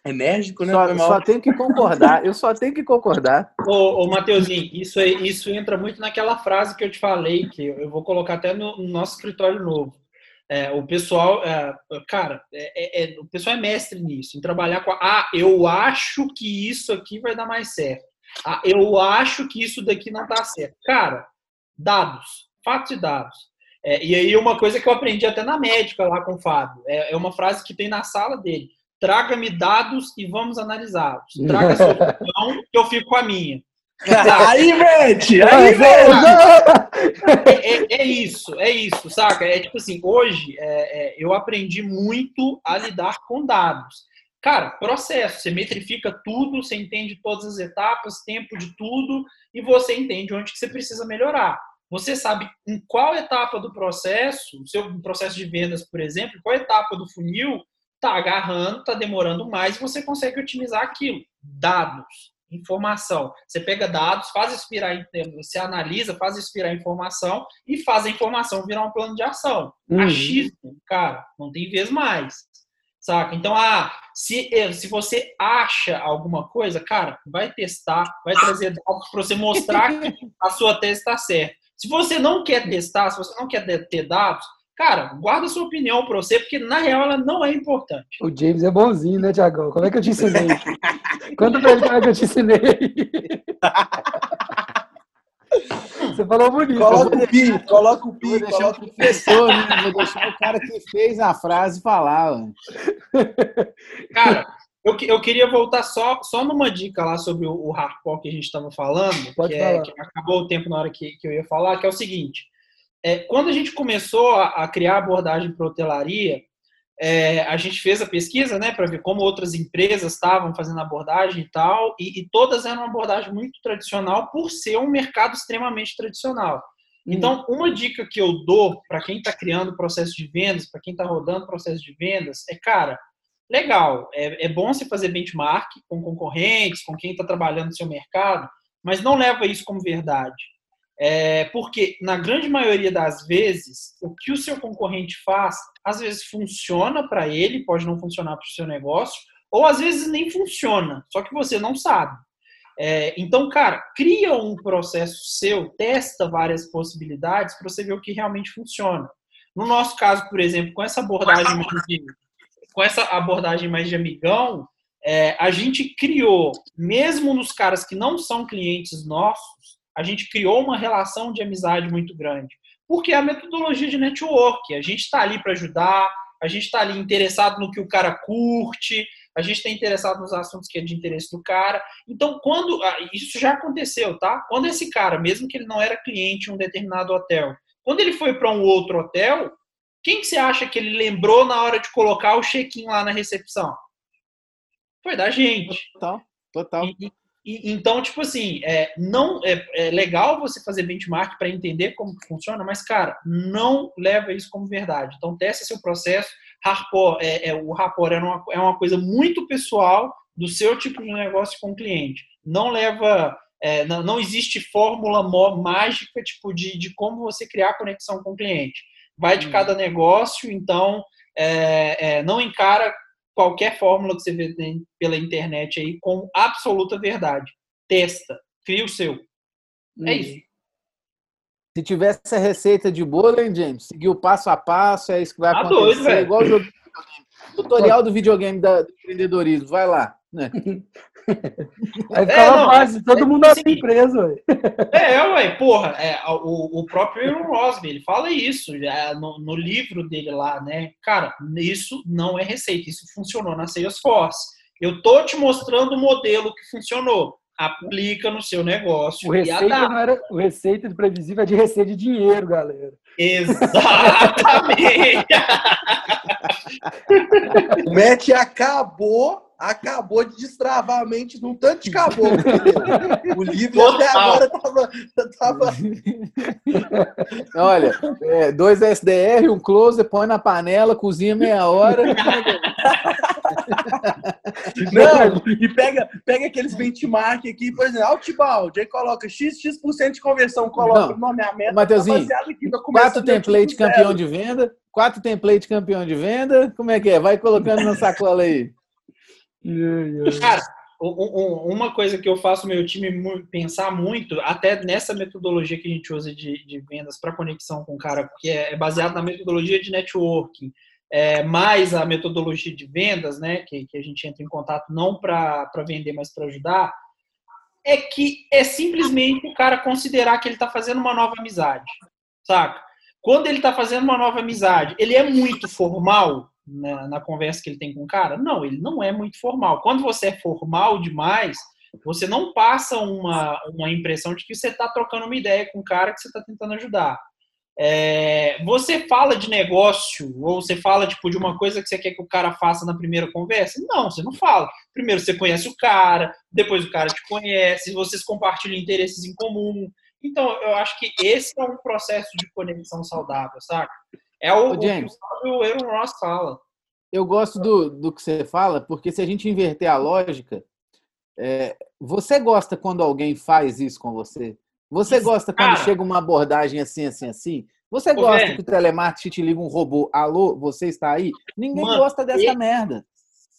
enérgico, né? Só, só tenho que concordar, eu só tenho que concordar. Ô, ô Mateuzinho, isso, isso entra muito naquela frase que eu te falei, que eu vou colocar até no, no nosso escritório novo. É, o pessoal, é, cara, é, é, é o pessoal é mestre nisso, em trabalhar com a, ah, eu acho que isso aqui vai dar mais certo. Ah, eu acho que isso daqui não tá certo. Cara, dados, fatos e dados. É, e aí uma coisa que eu aprendi até na médica lá com o Fábio, é, é uma frase que tem na sala dele. Traga-me dados e vamos analisá-los. Traga a sua opinião que eu fico com a minha. aí, Vete! Aí, é, é, é, isso, é isso, saca? É tipo assim, hoje é, é, eu aprendi muito a lidar com dados. Cara, processo, você metrifica tudo, você entende todas as etapas, tempo de tudo, e você entende onde que você precisa melhorar. Você sabe em qual etapa do processo, o seu processo de vendas, por exemplo, qual etapa do funil está agarrando, está demorando mais, você consegue otimizar aquilo. Dados informação. Você pega dados, faz expirar, você analisa, faz expirar informação e faz a informação virar um plano de ação. Uhum. Achismo, cara, não tem vez mais. Saca? Então, ah, se, eh, se você acha alguma coisa, cara, vai testar, vai trazer dados para você mostrar que a sua tese está certa. Se você não quer testar, se você não quer ter dados, Cara, guarda sua opinião para você, porque na real ela não é importante. O James é bonzinho, né, Tiagão? Como é que eu te ensinei? Conta pra ele como é que eu te ensinei. Você falou bonito. Coloca o pi, coloca o pi. Vou deixar o professor, né? Vou deixar o cara que fez a frase falar. Cara, eu, eu queria voltar só, só numa dica lá sobre o, o hardcore que a gente estava falando, Pode que, falar. É, que acabou o tempo na hora que, que eu ia falar, que é o seguinte. É, quando a gente começou a, a criar abordagem para hotelaria, é, a gente fez a pesquisa, né, para ver como outras empresas estavam fazendo abordagem e tal, e, e, todas eram uma abordagem muito tradicional por ser um mercado extremamente tradicional. Hum. Então, uma dica que eu dou para quem está criando processo de vendas, para quem está rodando processo de vendas, é, cara, legal, é, é bom você fazer benchmark com concorrentes, com quem está trabalhando no seu mercado, mas não leva isso como verdade. É, porque, na grande maioria das vezes, o que o seu concorrente faz, às vezes funciona para ele, pode não funcionar para o seu negócio, ou às vezes nem funciona, só que você não sabe. É, então, cara, cria um processo seu, testa várias possibilidades para você ver o que realmente funciona. No nosso caso, por exemplo, com essa abordagem mais de, com essa abordagem mais de amigão, é, a gente criou, mesmo nos caras que não são clientes nossos, a gente criou uma relação de amizade muito grande. Porque é a metodologia de network. A gente está ali para ajudar, a gente está ali interessado no que o cara curte, a gente está interessado nos assuntos que é de interesse do cara. Então, quando. Ah, isso já aconteceu, tá? Quando esse cara, mesmo que ele não era cliente em um determinado hotel, quando ele foi para um outro hotel, quem que você acha que ele lembrou na hora de colocar o check-in lá na recepção? Foi da gente. Total, total. E, e, então, tipo assim, é, não é, é legal você fazer benchmark para entender como funciona, mas, cara, não leva isso como verdade. Então, teste seu processo. Rapport, é, é, o rapport é uma, é uma coisa muito pessoal do seu tipo de negócio com o cliente. Não leva. É, não, não, existe fórmula mágica tipo de, de como você criar conexão com o cliente. Vai de hum. cada negócio, então é, é, não encara qualquer fórmula que você vê pela internet aí com absoluta verdade. Testa, cria o seu. É isso. Se tivesse a receita de bolo, hein, James? Seguir o passo a passo, é isso que vai tá acontecer. Doido, igual o jogo Tutorial do videogame da, do empreendedorismo. Vai lá. Né? Ficar é, não, fácil, todo é, mundo assim, é empresa, ué. É, ué, porra, é, o, o próprio Aaron Rosby, ele fala isso é, no, no, livro dele lá, né? Cara, isso não é receita, isso funcionou na Salesforce. Eu tô te mostrando o modelo que funcionou. Aplica no seu negócio. O receita, não era, o receita de previsível é de receita de dinheiro, galera. Exatamente! o match acabou acabou de destravar a mente num tanto de caboclo. o livro até agora tava. tava... Olha, é, dois SDR, um closer, põe na panela, cozinha meia hora. Não, e pega, pega aqueles benchmark aqui, por exemplo, Outbound, aí coloca X, X% de conversão, coloca o nome a meta. Mateuzinho, tá quatro template campeão de venda, quatro template campeão de venda, como é que é? Vai colocando na sacola aí. Cara, uma coisa que eu faço meu time pensar muito, até nessa metodologia que a gente usa de, de vendas para conexão com o cara, porque é, é baseado na metodologia de networking, é, mais a metodologia de vendas, né, que, que a gente entra em contato não para vender, mas para ajudar. é que é simplesmente o cara considerar que ele está fazendo uma nova amizade, saca? Quando ele está fazendo uma nova amizade, ele é muito formal na, na, conversa que ele tem com o cara? Não, ele não é muito formal. Quando você é formal demais, você não passa uma, uma impressão de que você está trocando uma ideia com o cara que você está tentando ajudar. É, você fala de negócio ou você fala tipo de uma coisa que você quer que o cara faça na primeira conversa? Não, você não fala. Primeiro você conhece o cara, depois o cara te conhece, vocês compartilham interesses em comum. Então eu acho que esse é um processo de conexão saudável, sabe? É o, Ô, James, o que o Aaron Ross fala. Eu gosto do, do que você fala, porque se a gente inverter a lógica, é, você gosta quando alguém faz isso com você? Você gosta quando Cara, chega uma abordagem assim, assim, assim? Você gosta velho, que o telemarketing te liga um robô? Alô, você está aí? Ninguém mano, gosta dessa merda.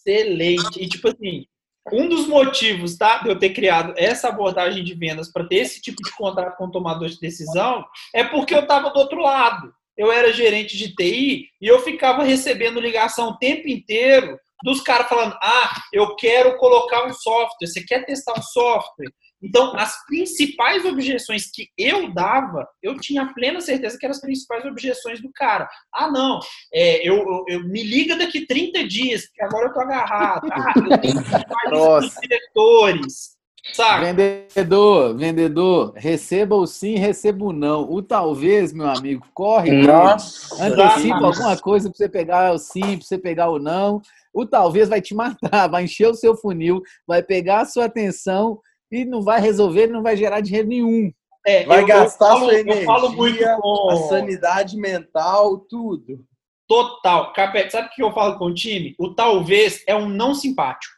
Excelente. E tipo assim, um dos motivos, tá, de eu ter criado essa abordagem de vendas para ter esse tipo de contrato com o tomador de decisão é porque eu estava do outro lado. Eu era gerente de TI e eu ficava recebendo ligação o tempo inteiro dos caras falando: ah, eu quero colocar um software, você quer testar um software? Então, as principais objeções que eu dava, eu tinha plena certeza que eram as principais objeções do cara. Ah, não, é, eu, eu, eu, me liga daqui 30 dias, porque agora eu tô agarrado. Ah, eu tenho que diretores. Sabe? Vendedor, vendedor, receba o sim, receba o não. O talvez, meu amigo, corre. Nossa, antecipa alguma coisa para você pegar o sim, para você pegar o não. O talvez vai te matar, vai encher o seu funil, vai pegar a sua atenção e não vai resolver, não vai gerar dinheiro nenhum. É, vai eu, gastar eu falo, sua energia, eu falo muito com... a sanidade mental, tudo. Total. Capete, sabe o que eu falo com o time? O talvez é um não simpático.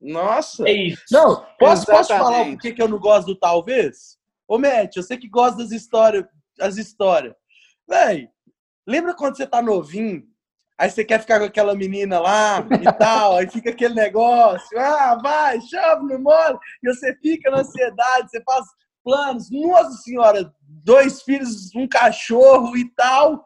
Nossa. É isso. Não, posso, posso falar por que eu não gosto do talvez? Ô, Matt, eu sei que gosta das histórias. As histórias. Véi, lembra quando você tá novinho aí você quer ficar com aquela menina lá e tal, aí fica aquele negócio, ah, vai, chama, não mora, e você fica na ansiedade, você faz planos, nossa senhora, dois filhos, um cachorro e tal,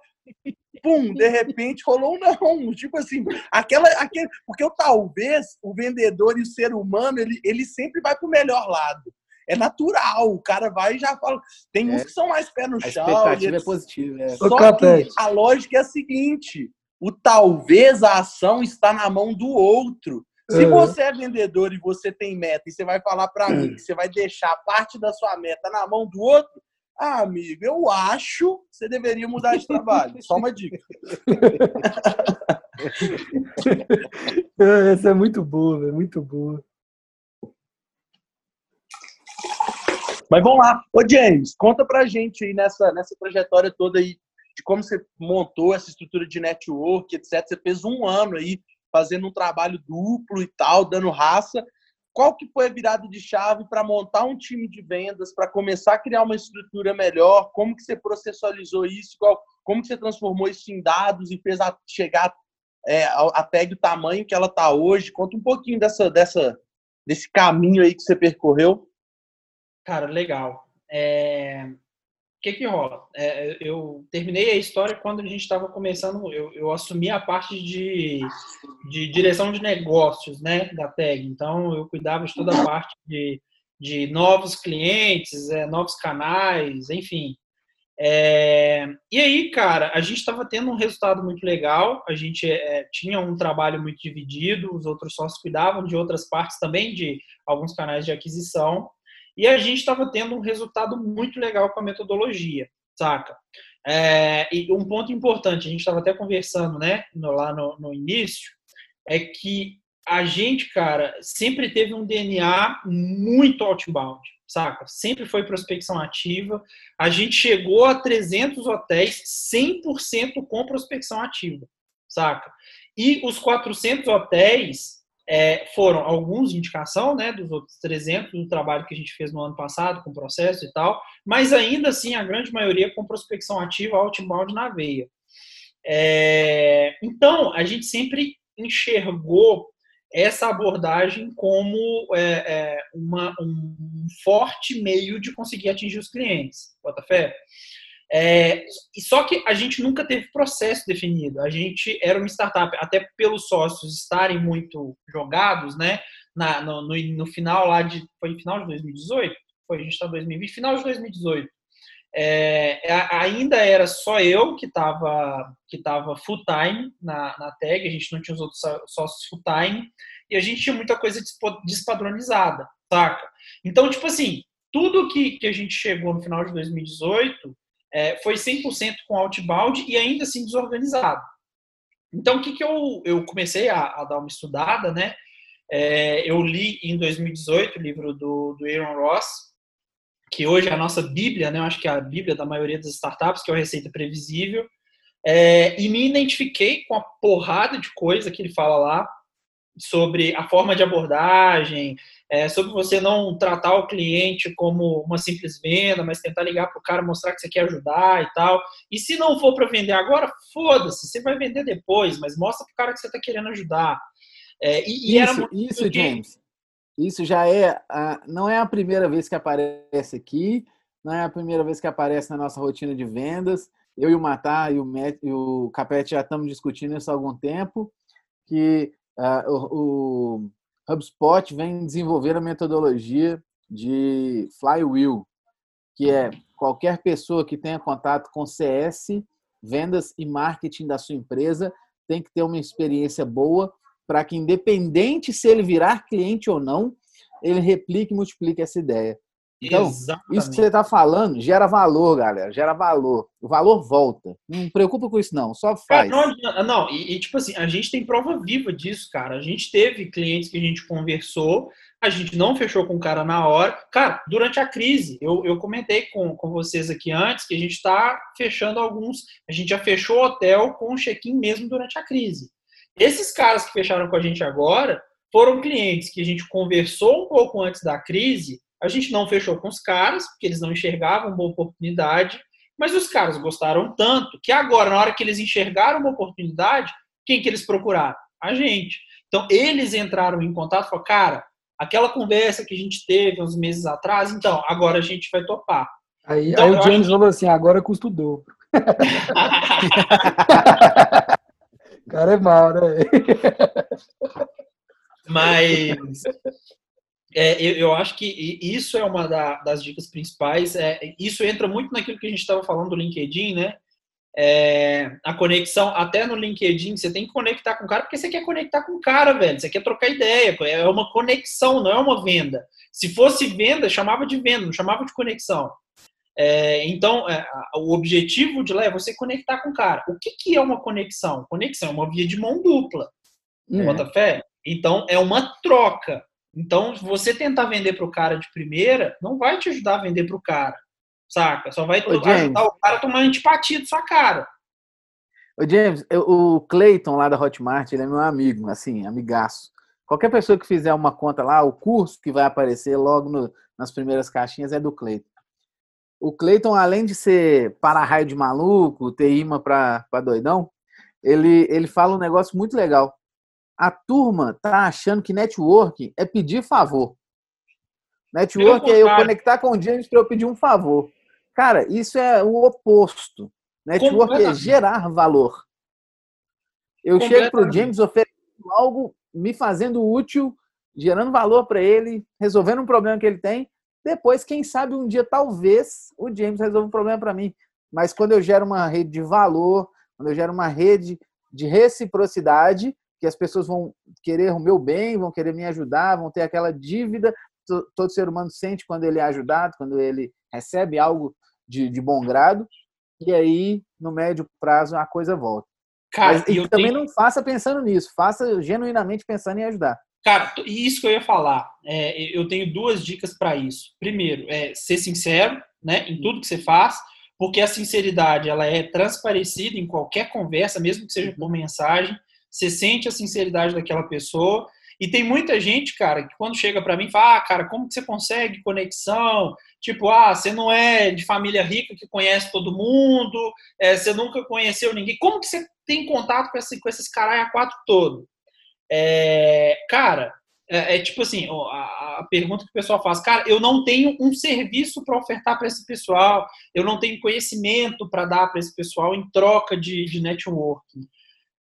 pum, de repente rolou um não, tipo assim, aquela, aquele, porque eu, talvez o vendedor e o ser humano, ele, ele sempre vai pro melhor lado. É natural, o cara vai e já fala. Tem é. uns que são mais pé no a chão. A expectativa é positiva. É. Só que a lógica é a seguinte: o talvez a ação está na mão do outro. Se você é vendedor e você tem meta e você vai falar para mim que você vai deixar parte da sua meta na mão do outro, ah, amigo, eu acho que você deveria mudar de trabalho. Só uma dica. Essa é muito boa, é muito boa. Mas vamos lá. Ô, James, conta pra gente aí nessa, nessa trajetória toda aí de como você montou essa estrutura de network, etc. Você fez um ano aí fazendo um trabalho duplo e tal, dando raça. Qual que foi a virada de chave para montar um time de vendas, para começar a criar uma estrutura melhor? Como que você processualizou isso? como que você transformou isso em dados e fez a, chegar é, até o tamanho que ela está hoje? Conta um pouquinho dessa, dessa, desse caminho aí que você percorreu. Cara, legal. É, que que rola? É, eu terminei a história quando a gente estava começando, eu, eu, assumi a parte de, de direção de negócios, né, da TAG. Então, eu cuidava de toda a parte de, de novos clientes, é, novos canais, enfim. É, e aí, cara, a gente estava tendo um resultado muito legal, a gente é, tinha um trabalho muito dividido, os outros sócios cuidavam de outras partes também, de alguns canais de aquisição, e a gente estava tendo um resultado muito legal com a metodologia, saca? É, e um ponto importante, a gente estava até conversando, né, no, lá no, no início, é que a gente, cara, sempre teve um DNA muito outbound, saca? Sempre foi prospecção ativa. A gente chegou a 300 hotéis 100% com prospecção ativa, saca? E os 400 hotéis é, foram alguns indicação, né, dos outros 300 do trabalho que a gente fez no ano passado com processo e tal, mas ainda assim a grande maioria com prospecção ativa, outbound na veia. É, então a gente sempre enxergou essa abordagem como é, é uma, um forte meio de conseguir atingir os clientes. Bota fé? É, só que a gente nunca teve processo definido. A gente era uma startup, até pelos sócios estarem muito jogados, né? na, no, no, no, final lá de. Foi final de 2018? Foi, a gente está em 2020, final de 2018. É, ainda era só eu que estava que tava full time na, na tag, a gente não tinha os outros sócios full time, e a gente tinha muita coisa despadronizada, saca? Então, tipo assim, tudo que, que a gente chegou no final de 2018 é, foi 100% com outbound e ainda assim desorganizado. Então, o que, que eu, eu comecei a, a dar uma estudada, né? É, eu li em 2018 o livro do, do Aaron Ross, que hoje é a nossa bíblia, né? Eu acho que é a bíblia da maioria das startups, que é o Receita Previsível. É, e me identifiquei com a porrada de coisa que ele fala lá sobre a forma de abordagem, é, sobre você não tratar o cliente como uma simples venda, mas tentar ligar para o cara, mostrar que você quer ajudar e tal. E se não for para vender agora, foda-se, você vai vender depois, mas mostra para o cara que você está querendo ajudar. É, e, isso, e isso James, isso já é, a, não é a primeira vez que aparece aqui, não é a primeira vez que aparece na nossa rotina de vendas. Eu e o Matar e o, Met, e o Capete já estamos discutindo isso há algum tempo, que uh, o, o HubSpot vem desenvolver a metodologia de flywheel, que é qualquer pessoa que tenha contato com CS, vendas e marketing da sua empresa tem que ter uma experiência boa para que, independente se ele virar cliente ou não, ele replique e multiplique essa ideia. Então, Exatamente. isso que você está falando gera valor, galera. Gera valor. O valor volta. Não preocupa com isso, não. Só faz. Cara, não, não e, e, tipo assim, a gente tem prova viva disso, cara. A gente teve clientes que a gente conversou, a gente não fechou com o cara na hora. Cara, durante a crise, eu, eu comentei com, com vocês aqui antes que a gente está fechando alguns. A gente já fechou hotel com check-in mesmo durante a crise. Esses caras que fecharam com a gente agora foram clientes que a gente conversou um pouco antes da crise. A gente não fechou com os caras, porque eles não enxergavam uma oportunidade, mas os caras gostaram tanto que agora, na hora que eles enxergaram uma oportunidade, quem que eles procuraram? A gente. Então, eles entraram em contato e falaram, cara, aquela conversa que a gente teve uns meses atrás, então, agora a gente vai topar. Aí, então, aí o James falou assim, agora custa o dobro. Cara é mal, né? Mas é, eu, eu, acho que isso é uma da, das dicas principais. É, isso entra muito naquilo que a gente estava falando do LinkedIn, né? É, a conexão, até no LinkedIn, você tem que conectar com o cara porque você quer conectar com o cara, velho. Você quer trocar ideia. É uma conexão, não é uma venda. Se fosse venda, chamava de venda, não chamava de conexão. É, então, é, o objetivo de lá é você conectar com o cara. O que, que é uma conexão? Conexão é uma via de mão dupla. É. Bota fé? Então, é uma troca. Então, você tentar vender para o cara de primeira, não vai te ajudar a vender para o cara. Saca? Só vai Ô, ajudar o cara a tomar antipatia de sua cara. Ô, James, eu, o Clayton lá da Hotmart, ele é meu amigo, assim, amigaço. Qualquer pessoa que fizer uma conta lá, o curso que vai aparecer logo no, nas primeiras caixinhas é do Clayton o Cleiton, além de ser para-raio de maluco, ter imã para doidão, ele, ele fala um negócio muito legal. A turma tá achando que networking é pedir favor. Network é eu conectar com o James para eu pedir um favor. Cara, isso é o oposto. Network é gerar valor. Eu chego para o James oferecendo algo, me fazendo útil, gerando valor para ele, resolvendo um problema que ele tem, depois, quem sabe um dia, talvez, o James resolva um problema para mim. Mas quando eu gero uma rede de valor, quando eu gero uma rede de reciprocidade, que as pessoas vão querer o meu bem, vão querer me ajudar, vão ter aquela dívida. Todo ser humano sente quando ele é ajudado, quando ele recebe algo de, de bom grado. E aí, no médio prazo, a coisa volta. Cara, Mas, e também tenho... não faça pensando nisso, faça genuinamente pensando em ajudar. Cara, isso que eu ia falar. É, eu tenho duas dicas para isso. Primeiro, é ser sincero, né, em tudo que você faz, porque a sinceridade ela é transparecida em qualquer conversa, mesmo que seja por mensagem. Você sente a sinceridade daquela pessoa. E tem muita gente, cara, que quando chega para mim fala: ah, cara, como que você consegue conexão? Tipo, ah, você não é de família rica que conhece todo mundo, é, você nunca conheceu ninguém. Como que você tem contato com, esse, com esses caras a quatro todo? É, cara, é, é, tipo assim, a, a, pergunta que o pessoal faz, cara, eu não tenho um serviço para ofertar para esse pessoal, eu não tenho conhecimento para dar para esse pessoal em troca de, de networking.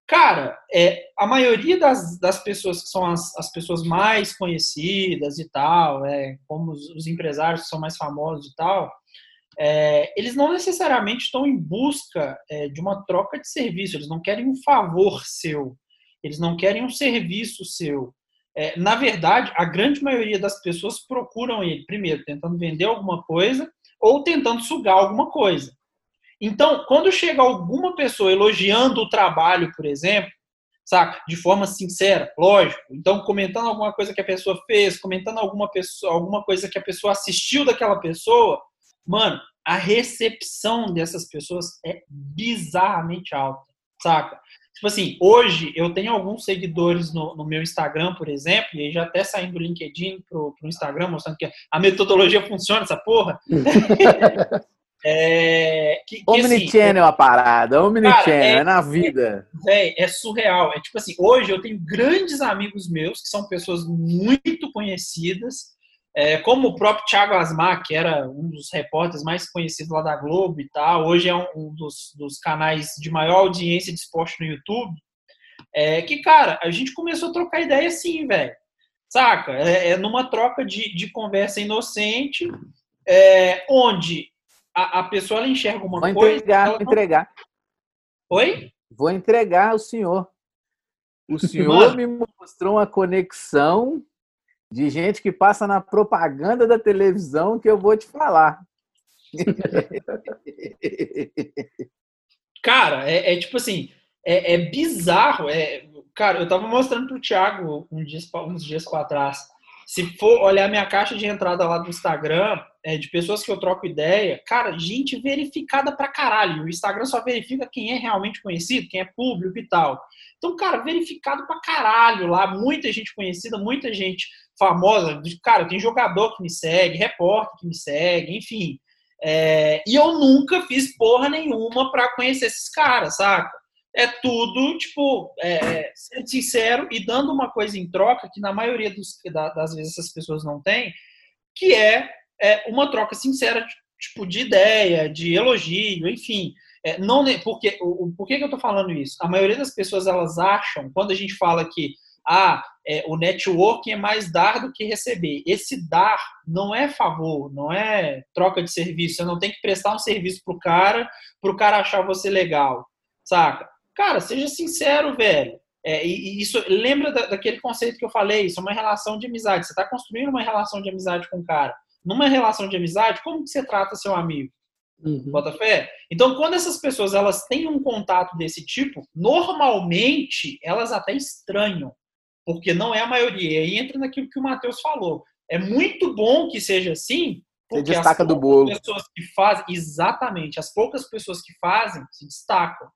Cara, é, a maioria das, das pessoas que são as, as pessoas mais conhecidas e tal, é, como os, os empresários que são mais famosos e tal, é, eles não necessariamente estão em busca é, de uma troca de serviço, eles não querem um favor seu, eles não querem um serviço seu. É, na verdade, a grande maioria das pessoas procuram ele, primeiro, tentando vender alguma coisa ou tentando sugar alguma coisa. Então, quando chega alguma pessoa elogiando o trabalho, por exemplo, saca? De forma sincera, lógico. Então, comentando alguma coisa que a pessoa fez, comentando alguma, pessoa, alguma coisa que a pessoa assistiu daquela pessoa, mano, a recepção dessas pessoas é bizarramente alta, saca? Tipo assim, hoje eu tenho alguns seguidores no, no meu Instagram, por exemplo, e já até saindo do LinkedIn pro, pro Instagram, mostrando que a metodologia funciona, essa porra. É, que, que, Omnichannel assim, a parada, Omnichannel, é, é, na vida. É, é, surreal. É tipo assim, hoje eu tenho grandes amigos meus que são pessoas muito conhecidas, é, como o próprio Thiago Asmar, que era um dos repórteres mais conhecidos lá da Globo e tal, hoje é um, um dos, dos, canais de maior audiência de esporte no YouTube. É, que, cara, a gente começou a trocar ideia assim, velho. Saca? É, é, numa troca de, de conversa inocente, é, onde a, a pessoa ela enxerga uma vou coisa. Entregar, vou entregar. Oi? Vou entregar ao senhor. O senhor Mano. me mostrou uma conexão de gente que passa na propaganda da televisão que eu vou te falar. Cara, é, é tipo assim, é, é, bizarro. É, cara, eu tava mostrando pro Thiago um dia, uns dias para trás. Se for olhar minha caixa de entrada lá do Instagram, é, de pessoas que eu troco ideia, cara, gente verificada pra caralho. O Instagram só verifica quem é realmente conhecido, quem é público e tal. Então, cara, verificado pra caralho lá, muita gente conhecida, muita gente famosa. Cara, tem jogador que me segue, repórter que me segue, enfim. É, e eu nunca fiz porra nenhuma pra conhecer esses caras, saca? É tudo, tipo, é, é, sendo sincero e dando uma coisa em troca que na maioria dos, das vezes essas pessoas não têm, que é, é uma troca sincera, tipo, de ideia, de elogio, enfim. É, não, porque, o, por que, que eu tô falando isso? A maioria das pessoas, elas acham, quando a gente fala que ah, é, o networking é mais dar do que receber. Esse dar não é favor, não é troca de serviço. Você não tem que prestar um serviço pro cara, pro cara achar você legal, saca? Cara, seja sincero, velho. É, e, e, isso lembra da, daquele conceito que eu falei, isso é uma relação de amizade. Você está construindo uma relação de amizade com o cara. Numa relação de amizade, como que você trata seu amigo? Uhum. Bota fé? Então, quando essas pessoas elas têm um contato desse tipo, normalmente elas até estranham, porque não é a maioria. E aí entra naquilo que o Matheus falou. É muito bom que seja assim, porque Você destaca do bolo. pessoas que fazem, exatamente, as poucas pessoas que fazem se destacam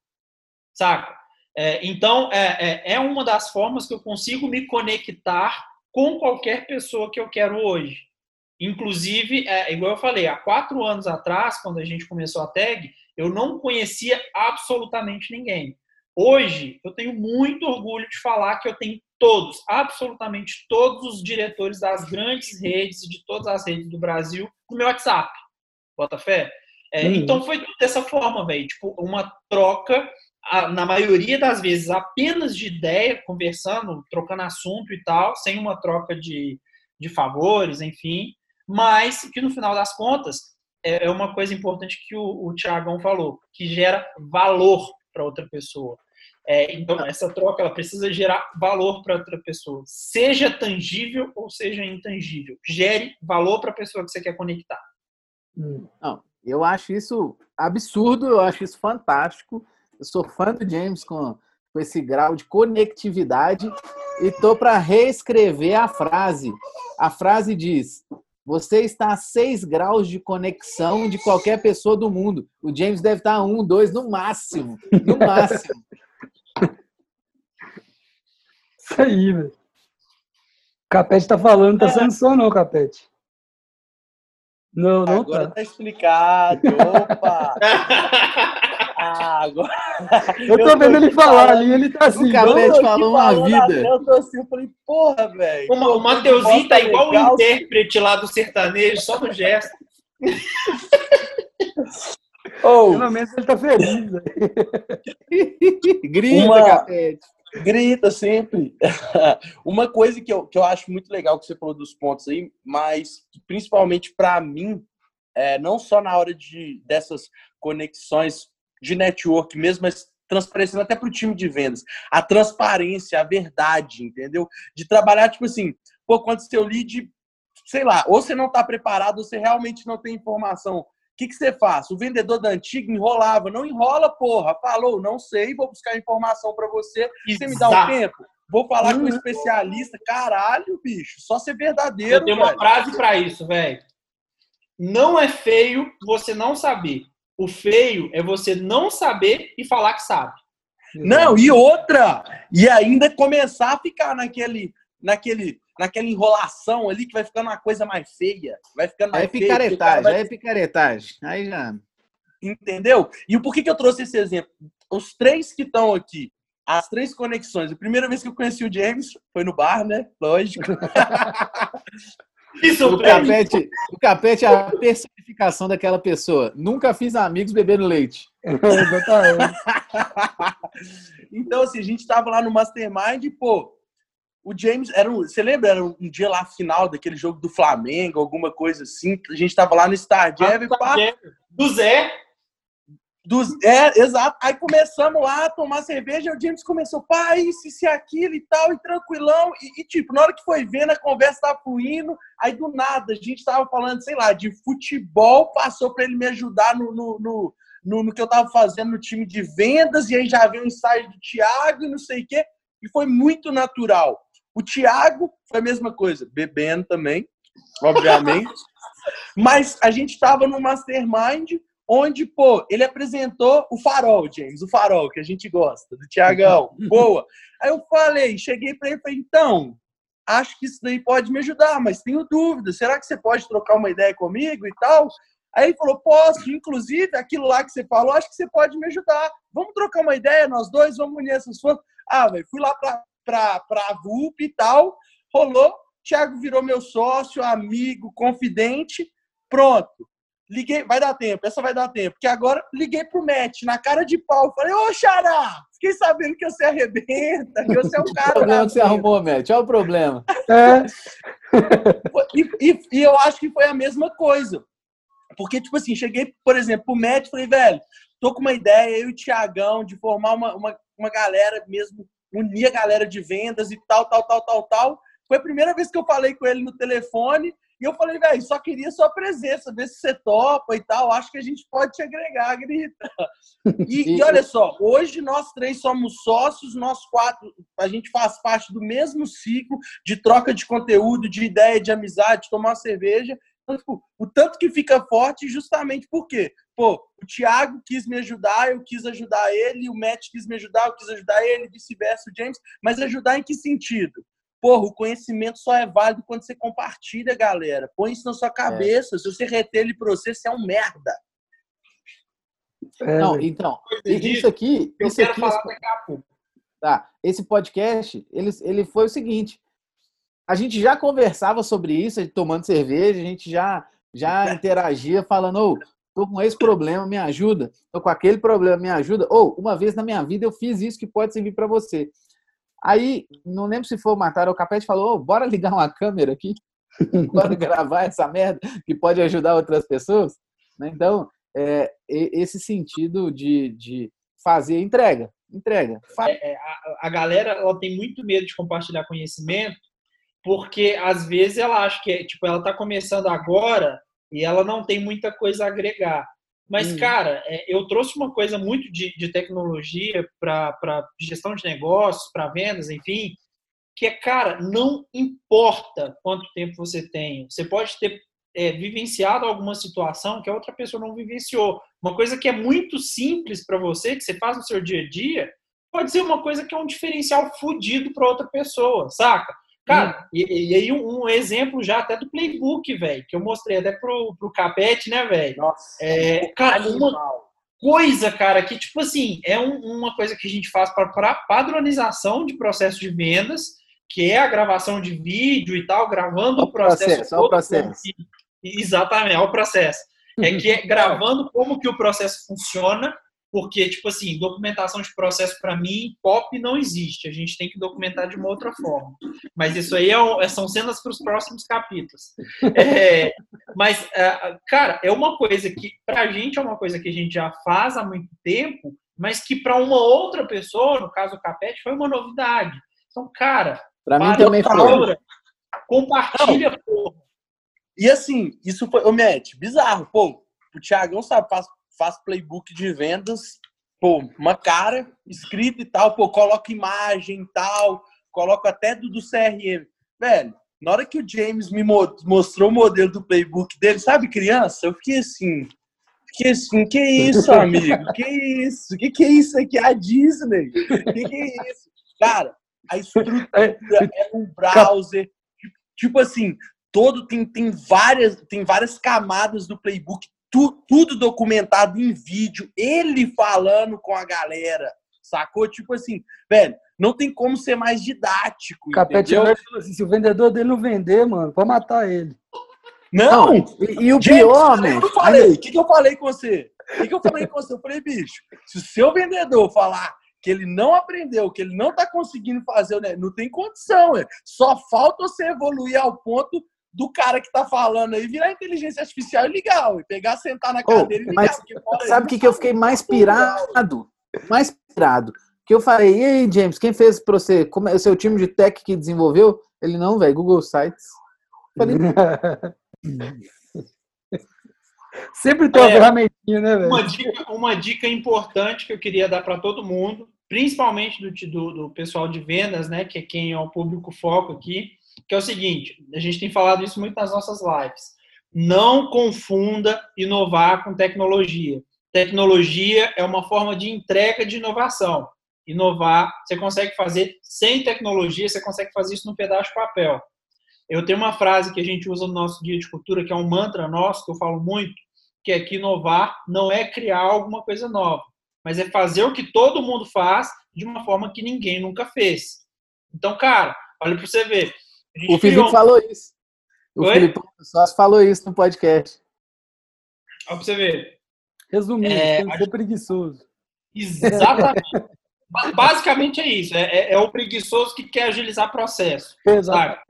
saca? É, então, é, é, é uma das formas que eu consigo me conectar com qualquer pessoa que eu quero hoje. Inclusive, é, igual eu falei, há quatro anos atrás, quando a gente começou a tag, eu não conhecia absolutamente ninguém. Hoje, eu tenho muito orgulho de falar que eu tenho todos, absolutamente todos os diretores das grandes redes e de todas as redes do Brasil no meu WhatsApp. Bota fé? É, uhum. Então, foi dessa forma, velho. Tipo, uma troca na maioria das vezes, apenas de ideia, conversando, trocando assunto e tal, sem uma troca de, de favores, enfim, mas que no final das contas é, é uma coisa importante que o, o Tiagão falou, que gera valor para outra pessoa. É, então, essa troca ela precisa gerar valor para outra pessoa, seja tangível ou seja intangível. Gere valor para a pessoa que você quer conectar. Não, eu acho isso absurdo, eu acho isso fantástico. Eu sou fã do James com, com esse grau de conectividade e tô para reescrever a frase. A frase diz: você está a 6 graus de conexão de qualquer pessoa do mundo. O James deve estar a 1, 2 no máximo. No máximo. Isso aí, velho. O Capete tá falando, tá sendo só não, Capete. Não, não Agora tá. tá explicado. Opa! Ah, agora. Eu tô vendo ele falar ali, ele tá assim. O Capete falou uma vida. Eu tô assim, eu falei, porra, velho. O, o Mateuzinho tá igual legal. o intérprete lá do sertanejo, só no gesto. Oh, Pelo menos ele tá feliz. Grita, Uma... Capete. Grita sempre. Uma coisa que eu, que eu acho muito legal que você falou dos pontos aí, mas principalmente para mim, é, não só na hora de dessas conexões de network mesmo, mas transparecendo até para o time de vendas. A transparência, a verdade, entendeu? De trabalhar, tipo assim, pô, quando seu lead, sei lá, ou você não está preparado, ou você realmente não tem informação. O que, que você faz? O vendedor da antiga enrolava. Não enrola, porra. Falou, não sei, vou buscar informação para você. Exato. Você me dá um tempo? Vou falar com um uhum. especialista. Caralho, bicho, só ser verdadeiro. Eu tenho uma frase para isso, velho. Não é feio você não saber. O feio é você não saber e falar que sabe. Não, e outra, e ainda começar a ficar naquele, naquele, naquela enrolação ali que vai ficando uma coisa mais feia, vai ficando mais é picaretagem, vai... é picaretagem. Aí já. Entendeu? E por que, que eu trouxe esse exemplo? Os três que estão aqui, as três conexões. A primeira vez que eu conheci o James foi no bar, né? Lógico. Isso, o capete, o capete é a personificação daquela pessoa. Nunca fiz amigos bebendo leite. então, assim, a gente estava lá no Mastermind e, pô, o James, era um, você lembra? Era um dia lá final daquele jogo do Flamengo, alguma coisa assim. A gente estava lá no Star Jam. Ah, pá, do Zé. Dos, é, exato. Aí começamos lá a tomar cerveja, o James começou, pá, isso, isso aquilo e tal, e tranquilão. E, e, tipo, na hora que foi vendo, a conversa tava fluindo, aí do nada, a gente tava falando, sei lá, de futebol, passou para ele me ajudar no, no, no, no, no que eu tava fazendo no time de vendas, e aí já veio o ensaio do Thiago e não sei o quê, e foi muito natural. O Thiago foi a mesma coisa, bebendo também, obviamente. Mas a gente estava no mastermind onde, pô, ele apresentou o farol, James, o farol que a gente gosta, do Tiagão. Boa. Aí eu falei, cheguei para ele e falei, então, acho que isso daí pode me ajudar, mas tenho dúvida, será que você pode trocar uma ideia comigo e tal? Aí ele falou, posso, inclusive, aquilo lá que você falou, acho que você pode me ajudar. Vamos trocar uma ideia, nós dois, vamos unir essas fontes. Ah, velho, fui lá pra, pra, pra VUP e tal, rolou, Thiago virou meu sócio, amigo, confidente, pronto. Liguei, vai dar tempo, essa vai dar tempo. Porque agora liguei pro Matt, na cara de pau. Falei, ô Xará, fiquei sabendo que você arrebenta, que você é um cara. o problema que você arrumou, Matt, olha o problema. É. E, e, e, eu acho que foi a mesma coisa. Porque, tipo assim, cheguei, por exemplo, pro Matt e falei, velho, tô com uma ideia, eu e o Tiagão, de formar uma, uma, uma galera mesmo, unir a galera de vendas e tal, tal, tal, tal, tal. Foi a primeira vez que eu falei com ele no telefone e eu falei, velho, só queria sua presença, ver se você topa e tal. Acho que a gente pode te agregar, grita. E, e, olha só, hoje nós três somos sócios, nós quatro, a gente faz parte do mesmo ciclo de troca de conteúdo, de ideia, de amizade, de tomar cerveja. Então, tipo, o tanto que fica forte justamente porque, pô, o Thiago quis me ajudar, eu quis ajudar ele, o Matt quis me ajudar, eu quis ajudar ele, vice-versa, o James, mas ajudar em que sentido? Porra, o conhecimento só é válido quando você compartilha, galera. Põe isso na sua cabeça. É. Se você reter ele para você, você é um merda. É, não, então, isso aqui. Eu isso quero aqui, falar daqui a pouco. Tá, esse podcast, ele, ele foi o seguinte. A gente já conversava sobre isso, tomando cerveja, a gente já, já interagia falando, ô, oh, tô com esse problema, me ajuda. Tô com aquele problema, me ajuda. Ou, oh, uma vez na minha vida eu fiz isso que pode servir para você. Aí, não lembro se foi o Matar ou o Capete falou: oh, bora ligar uma câmera aqui, bora gravar essa merda que pode ajudar outras pessoas. Né? Então, é, esse sentido de, de fazer entrega. Entrega. É, é, a, a, galera ela tem muito medo de compartilhar conhecimento, porque às vezes ela acha que tipo, ela está começando agora e ela não tem muita coisa a agregar. Mas, hum. cara, é, eu trouxe uma coisa muito de, de tecnologia para gestão de negócios, para vendas, enfim, que é, cara, não importa quanto tempo você tem. Você pode ter é, vivenciado alguma situação que a outra pessoa não vivenciou. Uma coisa que é muito simples para você, que você faz no seu dia a dia, pode ser uma coisa que é um diferencial fodido para outra pessoa, saca? Cara, e, e, aí um, um, exemplo já até do playbook, velho, que eu mostrei até pro, pro Capete, né, velho? Nossa. É, cara, uma coisa, cara, que tipo assim, é um, uma coisa que a gente faz para padronização de processo de vendas, que é a gravação de vídeo e tal, gravando o processo. processo, o processo. exatamente, é o processo. É que é gravando como que o processo funciona, porque, tipo assim, documentação de processo para mim, pop não existe. A gente tem que documentar de uma outra forma. Mas isso aí é, é são cenas para os próximos capítulos. É, mas, é, cara, é uma coisa que, para a gente, é uma coisa que a gente já faz há muito tempo, mas que para uma outra pessoa, no caso o Capete, foi uma novidade. Então, cara, para mim também foi. Compartilha, porra. E assim, isso foi, ô Matt, bizarro, pô. O Thiagão sabe, faz, faz playbook de vendas, pô, uma cara escrita e tal, pô, coloca imagem e tal, coloca até do, do CRM. Velho, na hora que o James me mostrou o modelo do playbook dele, sabe, criança, eu fiquei assim, fiquei assim, que isso, amigo? Que isso? Que que é isso aqui? A Disney? Que que é isso? Cara, a estrutura é, é um browser, tipo assim, todo tem, tem várias tem várias camadas do playbook, tu, tudo documentado em vídeo, ele falando com a galera, sacou? Tipo assim, velho, não tem como ser mais didático, Capete assim, se o vendedor dele não vender, mano, pode matar ele. Não, não e, e, o Gente, pior, né? O que eu falei? Que, que eu falei com você? O que, que eu falei com você? Eu falei, bicho, se o seu vendedor falar que ele não aprendeu, que ele não está conseguindo fazer, né? não tem condição. Né? Só falta você evoluir ao ponto do cara que está falando aí virar inteligência artificial e ligar, e pegar, sentar na cadeira oh, e ligar. Mas, sabe o que, que eu fiquei mais pirado? Mais pirado. Que eu falei, e aí, James, quem fez para você? Como é o seu time de tech que desenvolveu? Ele não, velho, Google Sites. Falei, Sempre tem uma é, ferramentinha, né, velho? Uma dica, uma dica importante que eu queria dar para todo mundo, principalmente do, do, do, pessoal de vendas, né, que é quem é o público foco aqui, que é o seguinte: a gente tem falado isso muito nas nossas lives. Não confunda inovar com tecnologia. Tecnologia é uma forma de entrega de inovação. Inovar, você consegue fazer sem tecnologia, você consegue fazer isso num pedaço de papel. Eu tenho uma frase que a gente usa no nosso guia de cultura, que é um mantra nosso, que eu falo muito, que é que inovar não é criar alguma coisa nova, mas é fazer o que todo mundo faz de uma forma que ninguém nunca fez. Então, cara, olha para você ver. O Felipe criou... falou isso. O Oi? Felipe Sócio falou isso no podcast. Olha para você ver. Resumindo, é, tem que ser preguiçoso. Exatamente. Basicamente é isso. É, é, é, o preguiçoso que quer agilizar processo. Exato.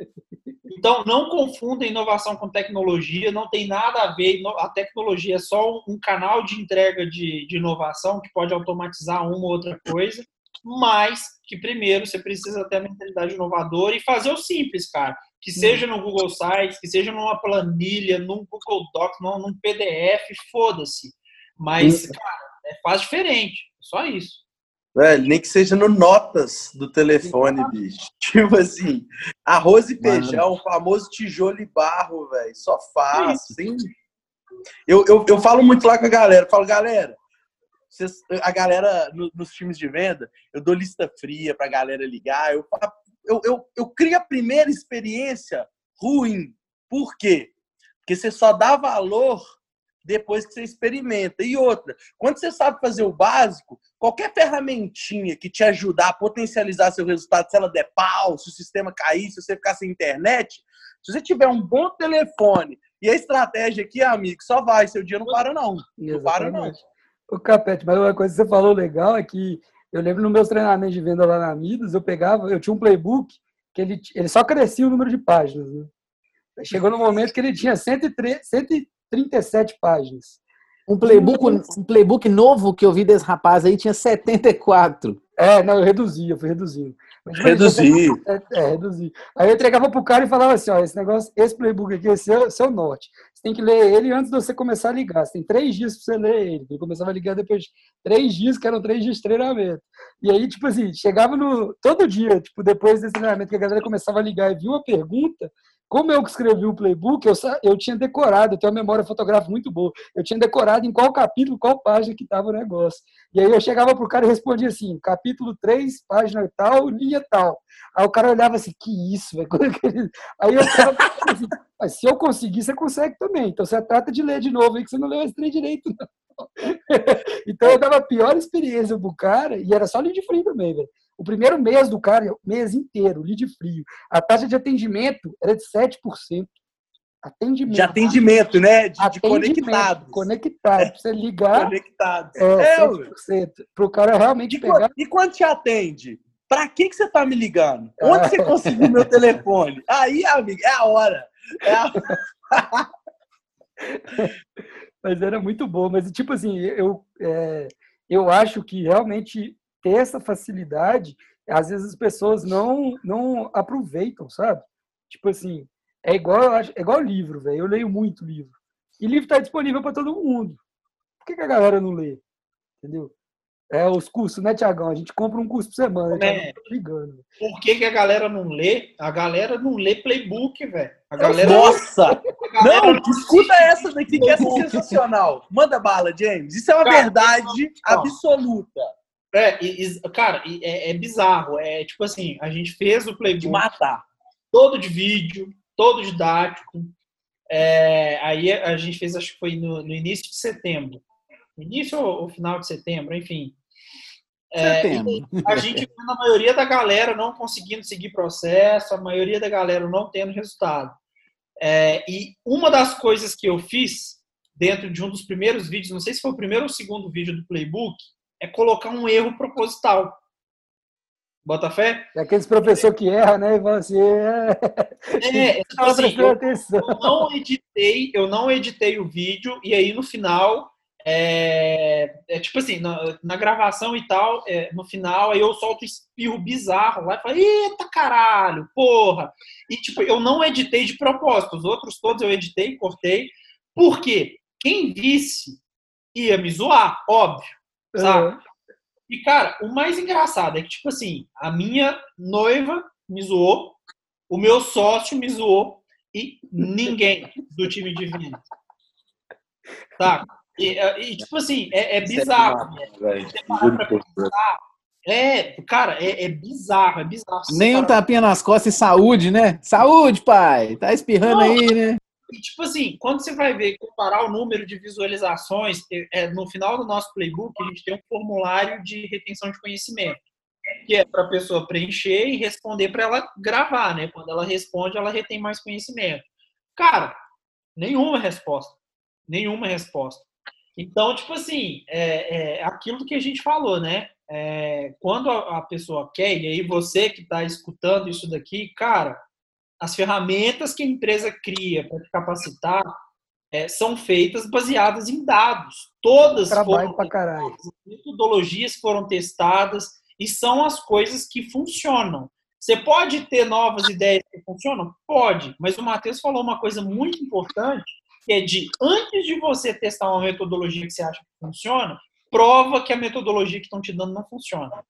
Então, não confunda inovação com tecnologia, não tem nada a ver. A tecnologia é só um canal de entrega de, de inovação que pode automatizar uma ou outra coisa, mas que primeiro você precisa ter a mentalidade inovadora e fazer o simples, cara. Que seja no Google Sites, que seja numa planilha, num Google Docs, num, num PDF, foda-se. Mas, cara, é, faz diferente. Só isso. Velho, nem que seja no notas do telefone, bicho. Tipo assim, arroz e feijão, o famoso tijolo e barro, velho. Só faz, sim. Eu, eu, eu falo muito lá com a galera. Eu falo, galera, vocês, a galera no, nos times de venda, eu dou lista fria pra galera ligar. Eu, eu, eu, eu crio a primeira experiência ruim. Por quê? Porque você só dá valor depois que você experimenta. E outra, quando você sabe fazer o básico, qualquer ferramentinha que te ajudar a potencializar seu resultado, se ela der pau, se o sistema cair, se você ficar sem internet, se você tiver um bom telefone e a estratégia aqui, amigo, só vai, seu dia não para não. Não para não. O Capete, mas uma coisa que você falou legal é que eu lembro nos meus treinamentos de venda lá na Midas, eu pegava, eu tinha um playbook que ele, ele só crescia o número de páginas. Né? Chegou no momento que ele tinha 103, 137 páginas. Um playbook, um playbook novo que eu vi desse rapaz aí tinha 74. É, não, eu reduzi, eu fui reduzindo. Reduzir. É, é, reduzir. Aí eu entregava pro cara e falava assim, ó, esse negócio, esse playbook aqui, esse é, é o norte. Você tem que ler ele antes de você começar a ligar. Você tem três dias para você ler ele. Eu começava a ligar depois de três dias, que eram três dias de treinamento. E aí, tipo assim, chegava no. Todo dia, tipo, depois desse treinamento, que a galera começava a ligar e viu uma pergunta, como eu escrevi o playbook, eu, eu tinha decorado, eu tenho uma memória fotográfica muito boa. Eu tinha decorado em qual capítulo, qual página que estava o negócio. E aí eu chegava pro cara e respondia assim: capítulo 3, página tal, linha tal. Aí o cara olhava assim: que isso, velho? Aí eu ficava assim: mas se eu conseguir, você consegue também. Então você trata de ler de novo aí, que você não leu esse trem direito, não. então eu dava a pior experiência pro cara, e era só lead free também, velho. O primeiro mês do cara, mês inteiro, lead frio. A taxa de atendimento era de 7%. Atendimento. De atendimento, né? De, de Atendimento, conectado. Conectado. Pra você ligar, Conectado. é, É, ué. 100%. Pro cara realmente E, pegar. quando, e quando te atende? Pra que, que você tá me ligando? Onde você conseguiu meu telefone? Aí, amigo, é a hora. É a... Mas era muito bom. Mas, tipo assim, eu, é, eu acho que realmente ter essa facilidade, às vezes as pessoas não, não aproveitam, sabe? Tipo assim, é igual, é igual livro, velho. Eu leio muito livro. E livro está disponível para todo mundo. Por que, que a galera não lê? Entendeu? É os cursos, né, Tiagão? A gente compra um curso por semana. É. Thiagão tá ligando. Por que, que a galera não lê? A galera não lê playbook, velho. A galera, Nossa! a galera Não, escuta essa daqui que essa é sensacional. Manda bala, James. Isso é uma Cara, verdade absoluta. É, e- e- cara, e é, é bizarro. É tipo assim, a gente fez o De playbook matar. todo de vídeo, todo didático. É, aí a gente fez, acho que foi no, no início de setembro. Início ou, ou final de setembro, enfim. É, Setembro. a gente viu a maioria da galera não conseguindo seguir processo, a maioria da galera não tendo resultado. É, e uma das coisas que eu fiz dentro de um dos primeiros vídeos, não sei se foi o primeiro ou o segundo vídeo do Playbook, é colocar um erro proposital. Bota fé? É aqueles professor que erra, né? E fala assim, é... É, Tava assim, eu, eu não editei, eu não editei o vídeo e aí no final é, é tipo assim, na, na gravação e tal, é, no final aí eu solto um espirro bizarro lá e falo, eita caralho, porra! E tipo, eu não editei de propósito, os outros todos eu editei, cortei, porque quem visse ia me zoar, óbvio, sabe? E, cara, o mais engraçado é que, tipo assim, a minha noiva me zoou, o meu sócio me zoou e ninguém do time de venda. Tá? E, e, tipo assim, é, é bizarro. pra pensar, É, cara, é, é bizarro, é bizarro. Nem um tapinha nas costas e saúde, né? Saúde, pai! Tá espirrando Não. aí, né? E, tipo assim, quando você vai ver, comparar o número de visualizações, é, é, no final do nosso playbook, a gente tem um formulário de retenção de conhecimento, que é para a pessoa preencher e responder para ela gravar, né? Quando ela responde, ela retém mais conhecimento. Cara, nenhuma resposta. Nenhuma resposta. Então, tipo assim, é, é aquilo que a gente falou, né? É, quando a, a pessoa quer, e aí você que está escutando isso daqui, cara, as ferramentas que a empresa cria para te capacitar é, são feitas baseadas em dados. Todas Trabalho foram caralho. testadas, metodologias foram testadas e são as coisas que funcionam. Você pode ter novas ideias que funcionam? Pode, mas o Matheus falou uma coisa muito importante, que é de antes de você testar uma metodologia que você acha que funciona, prova que a metodologia que estão te dando não funciona.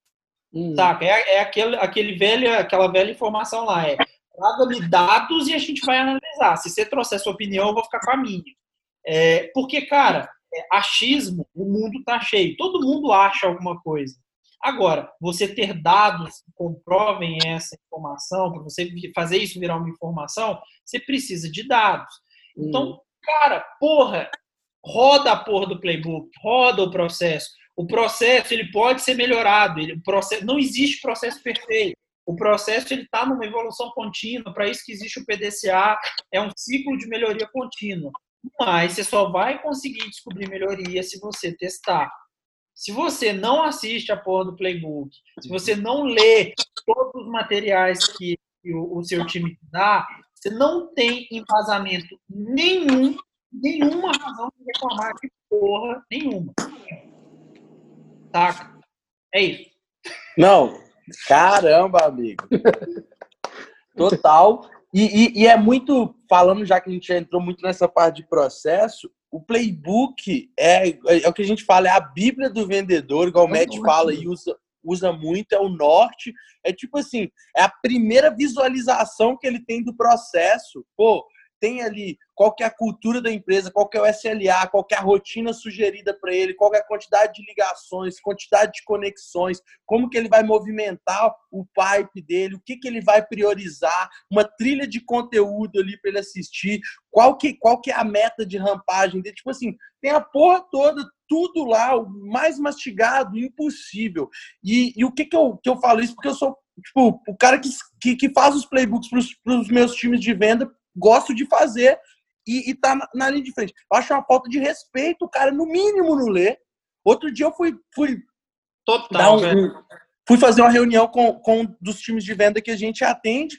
Hum. Saca? É, é aquele, aquele velho, aquela velha informação lá. É traga-me dados e a gente vai analisar. Se você trouxer sua opinião, eu vou ficar com a minha. É, porque, cara, é, achismo, o mundo tá cheio. Todo mundo acha alguma coisa. Agora, você ter dados que comprovem essa informação, para você fazer isso virar uma informação, você precisa de dados. Hum. Então, cara, porra, roda a porra do playbook, roda o processo. O processo ele pode ser melhorado. Ele, o processo, não existe processo perfeito. O processo ele está numa evolução contínua. Para isso que existe o PDCA, é um ciclo de melhoria contínua. Mas você só vai conseguir descobrir melhoria se você testar. Se você não assiste a porra do playbook, se você não lê todos os materiais que, o, seu time dá, você não tem embasamento nenhum, nenhuma razão de reclamar de porra nenhuma. Taca? É isso. Não, caramba, amigo. Total. E, e- e é muito, falando já que a gente já entrou muito nessa parte de processo, o playbook é, é o que a gente fala, é a bíblia do vendedor, igual o É Matt norte, fala e usa, usa muito, é o norte. É tipo assim, é a primeira visualização que ele tem do processo. Pô, tem ali qual que é a cultura da empresa, qual que é o SLA, qual que é a rotina sugerida para ele, qual que é a quantidade de ligações, quantidade de conexões, como que ele vai movimentar o pipe dele, o que, que ele vai priorizar, uma trilha de conteúdo ali para ele assistir, qual que, qual que é a meta de rampagem dele. Tipo assim, tem a porra toda, tudo lá, o mais mastigado, impossível. E, e o que, que, eu, que eu falo isso? Porque eu sou tipo, o cara que, que, que faz os playbooks para os meus times de venda, gosto de fazer. e, e tá na, na, linha de frente. Eu acho uma falta de respeito, o cara, no mínimo, não lê. Outro dia eu fui. fui Total, um, Fui fazer uma reunião com, com um dos times de venda que a gente atende.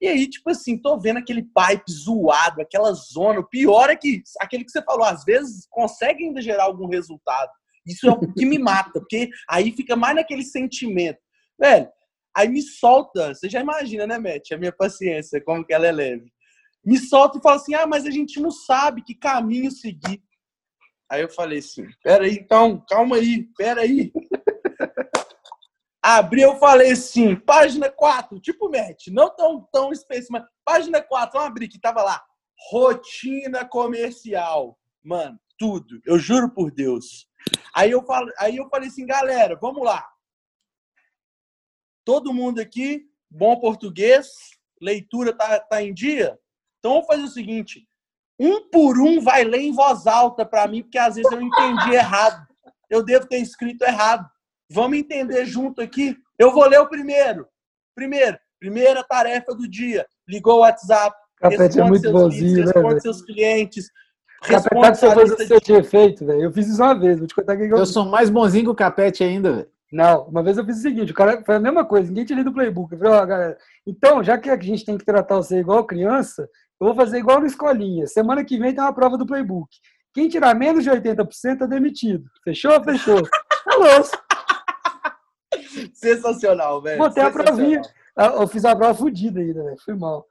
E aí, tipo assim, tô vendo aquele pipe zoado, aquela zona. O pior é que aquele que você falou, às vezes consegue ainda gerar algum resultado. Isso é o que me mata, porque aí fica mais naquele sentimento. Velho, aí me solta. Você já imagina, né, Matt? A minha paciência, como que ela é leve. Me solta e fala assim: ah, mas a gente não sabe que caminho seguir. Aí eu falei assim: peraí, então, calma aí, peraí. Abri, eu falei assim, página 4, tipo Matt, não tão, tão específico, mas página 4, vamos abrir que tava lá. Rotina comercial. Mano, tudo. Eu juro por Deus. Aí eu, falo, aí eu falei assim, galera, vamos lá. Todo mundo aqui, bom português, leitura tá, tá em dia? Então vamos fazer o seguinte: um por um vai ler em voz alta para mim, porque às vezes eu entendi errado. Eu devo ter escrito errado. Vamos entender junto aqui? Eu vou ler o primeiro. Primeiro, primeira tarefa do dia. Ligou o WhatsApp. Capete é muito seus bonzinho, leads, né, responde seus clientes. Capete só faz o seu tinha feito, velho. Eu fiz isso uma vez, vou te contar que eu... eu sou mais bonzinho que o Capete ainda, velho. Não, uma vez eu fiz o seguinte, o cara foi a mesma coisa, ninguém tinha lido o playbook. Eu falei, ó, galera, então, já que a gente tem que tratar você igual criança, eu vou fazer igual na escolinha. Semana que vem tem uma prova do playbook. Quem tirar menos de 80% é demitido. Fechou? Fechou. Alô? Sensacional, velho. Botei a provinha. Ah, eu fiz a prova fodida ainda, velho. Fui mal.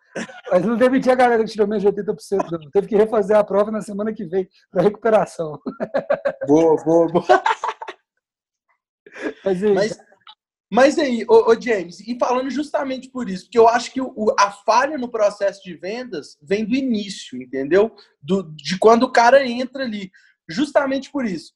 Mas não demiti a galera que tirou menos de 80%, não. Teve que refazer a prova na semana que vem, para recuperação. Boa, boa, boa. Mas, aí, mas, mas aí ô, ô, James, e falando justamente por isso, porque eu acho que o, a falha no processo de vendas vem do início, entendeu? Do, de quando o cara entra ali. Justamente por isso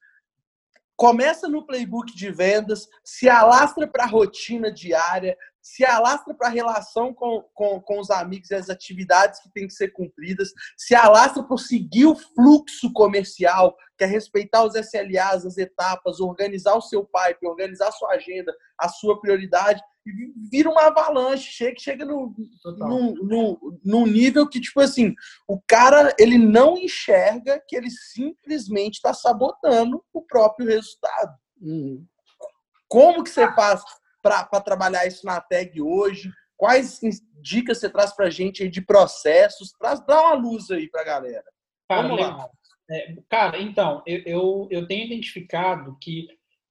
começa no playbook de vendas, se alastra para a rotina diária, se alastra para a relação com, com, com os amigos e as atividades que têm que ser cumpridas, se alastra para seguir o fluxo comercial, que é respeitar os SLAs, as etapas, organizar o seu pipe, organizar a sua agenda, a sua prioridade, e vira uma avalanche, chega, chega no, no, no, no nível que, tipo assim, o cara ele não enxerga que ele simplesmente está sabotando o próprio resultado. Uhum. Como que você faz para trabalhar isso na tag hoje? Quais dicas você traz para a gente de processos? Traz, dá uma luz aí para a galera. Cara, Vamos lá. É, cara, então, eu, eu, eu tenho identificado que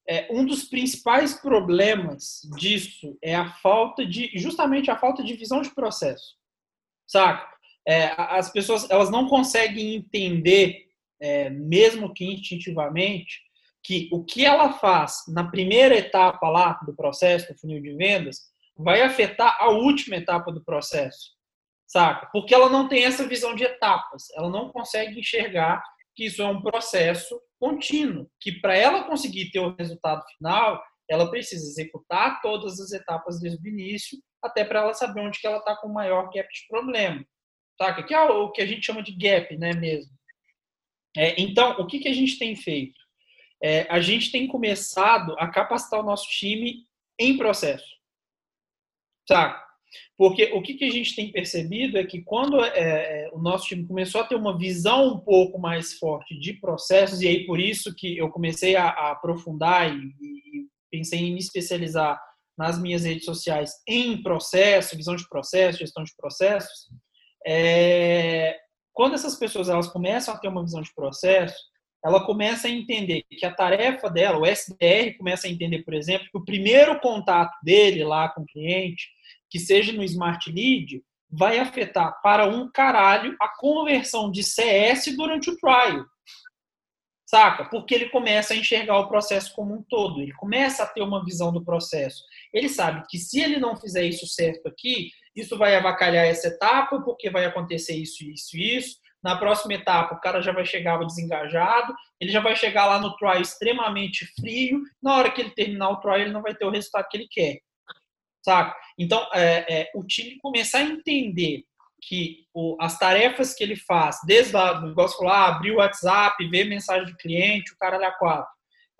é, um dos principais problemas disso é a falta de, justamente a falta de visão de processo, saca? É, as pessoas elas não conseguem entender, é, mesmo que instintivamente, que o que ela faz na primeira etapa lá do processo, do funil de vendas, vai afetar a última etapa do processo, saca? Porque ela não tem essa visão de etapas, ela não consegue enxergar que isso é um processo contínuo, que para ela conseguir ter o resultado final, ela precisa executar todas as etapas desde o início, até para ela saber onde que ela está com o maior gap de problema. Saca? Que é o que a gente chama de gap, né, mesmo. É, então, o que, que a gente tem feito? É, a gente tem começado a capacitar o nosso time em processo. Saca? Porque o que, que a gente tem percebido é que quando é, é, o nosso time começou a ter uma visão um pouco mais forte de processos, e aí por isso que eu comecei a, a aprofundar e, e, pensei em me especializar nas minhas redes sociais em processo, visão de processo, gestão de processos, é, quando essas pessoas elas começam a ter uma visão de processo, ela começa a entender que a tarefa dela, o SDR começa a entender, por exemplo, que o primeiro contato dele lá com o cliente que seja no Smart Lead, vai afetar para um caralho a conversão de CS durante o trial. Saca? Porque ele começa a enxergar o processo como um todo, ele começa a ter uma visão do processo. Ele sabe que se ele não fizer isso certo aqui, isso vai avacalhar essa etapa, porque vai acontecer isso, isso, isso. Na próxima etapa, o cara já vai chegar desengajado, ele já vai chegar lá no trial extremamente frio. Na hora que ele terminar o trial, ele não vai ter o resultado que ele quer saca? Então, é, é, o time começar a entender que o, as tarefas que ele faz, desde o negócio lá, ah, abrir o WhatsApp, ver mensagem de cliente, o cara a quatro,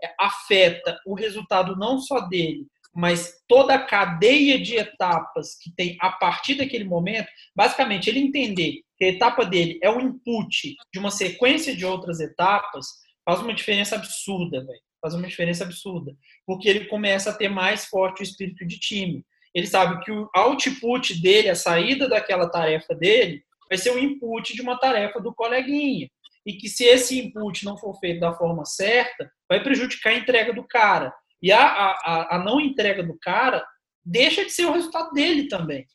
é, afeta o resultado não só dele, mas toda a cadeia de etapas que tem a partir daquele momento, basicamente ele entender que a etapa dele é o input de uma sequência de outras etapas, faz uma diferença absurda, velho. Faz uma diferença absurda. Porque ele começa a ter mais forte o espírito de time. Ele sabe que o output dele, a saída daquela tarefa dele, vai ser o input de uma tarefa do coleguinha. E que se esse input não for feito da forma certa, vai prejudicar a entrega do cara. E a, a, a não entrega do cara deixa de ser o resultado dele também.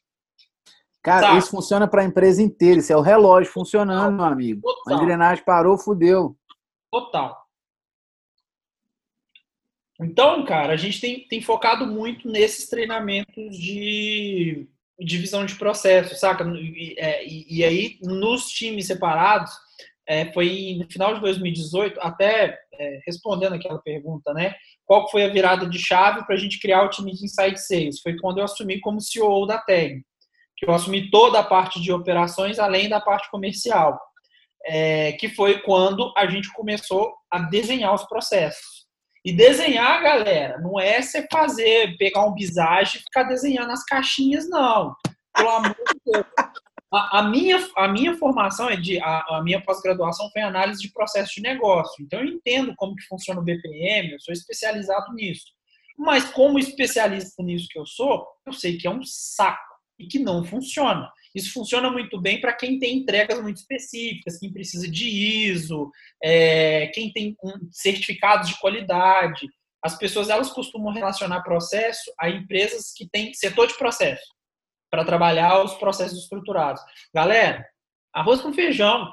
Cara, Sabe? isso funciona para a empresa inteira. Isso é o relógio funcionando, meu amigo. Total. A engrenagem parou, fudeu. Total. Então, cara, a gente tem, tem focado muito nesses treinamentos de divisão de processo, saca? E, é, e, e aí, nos times separados, é, foi no final de 2018, até é, respondendo aquela pergunta, né? Qual foi a virada de chave para a gente criar o time de Inside Sales? Foi quando eu assumi como CEO da TAG, que eu assumi toda a parte de operações, além da parte comercial, é, que foi quando a gente começou a desenhar os processos. E desenhar, galera, não é você fazer, pegar um bisagem e ficar desenhando as caixinhas, não. Pelo amor de Deus. A, a, minha, a minha formação é de. A, a minha pós-graduação foi análise de processo de negócio. Então, eu entendo como que funciona o BPM, eu sou especializado nisso. Mas, como especialista nisso que eu sou, eu sei que é um saco e que não funciona. Isso funciona muito bem para quem tem entregas muito específicas, quem precisa de ISO, é, quem tem um, certificados de qualidade. As pessoas elas costumam relacionar processo a empresas que têm setor de processo para trabalhar os processos estruturados. Galera, arroz com feijão,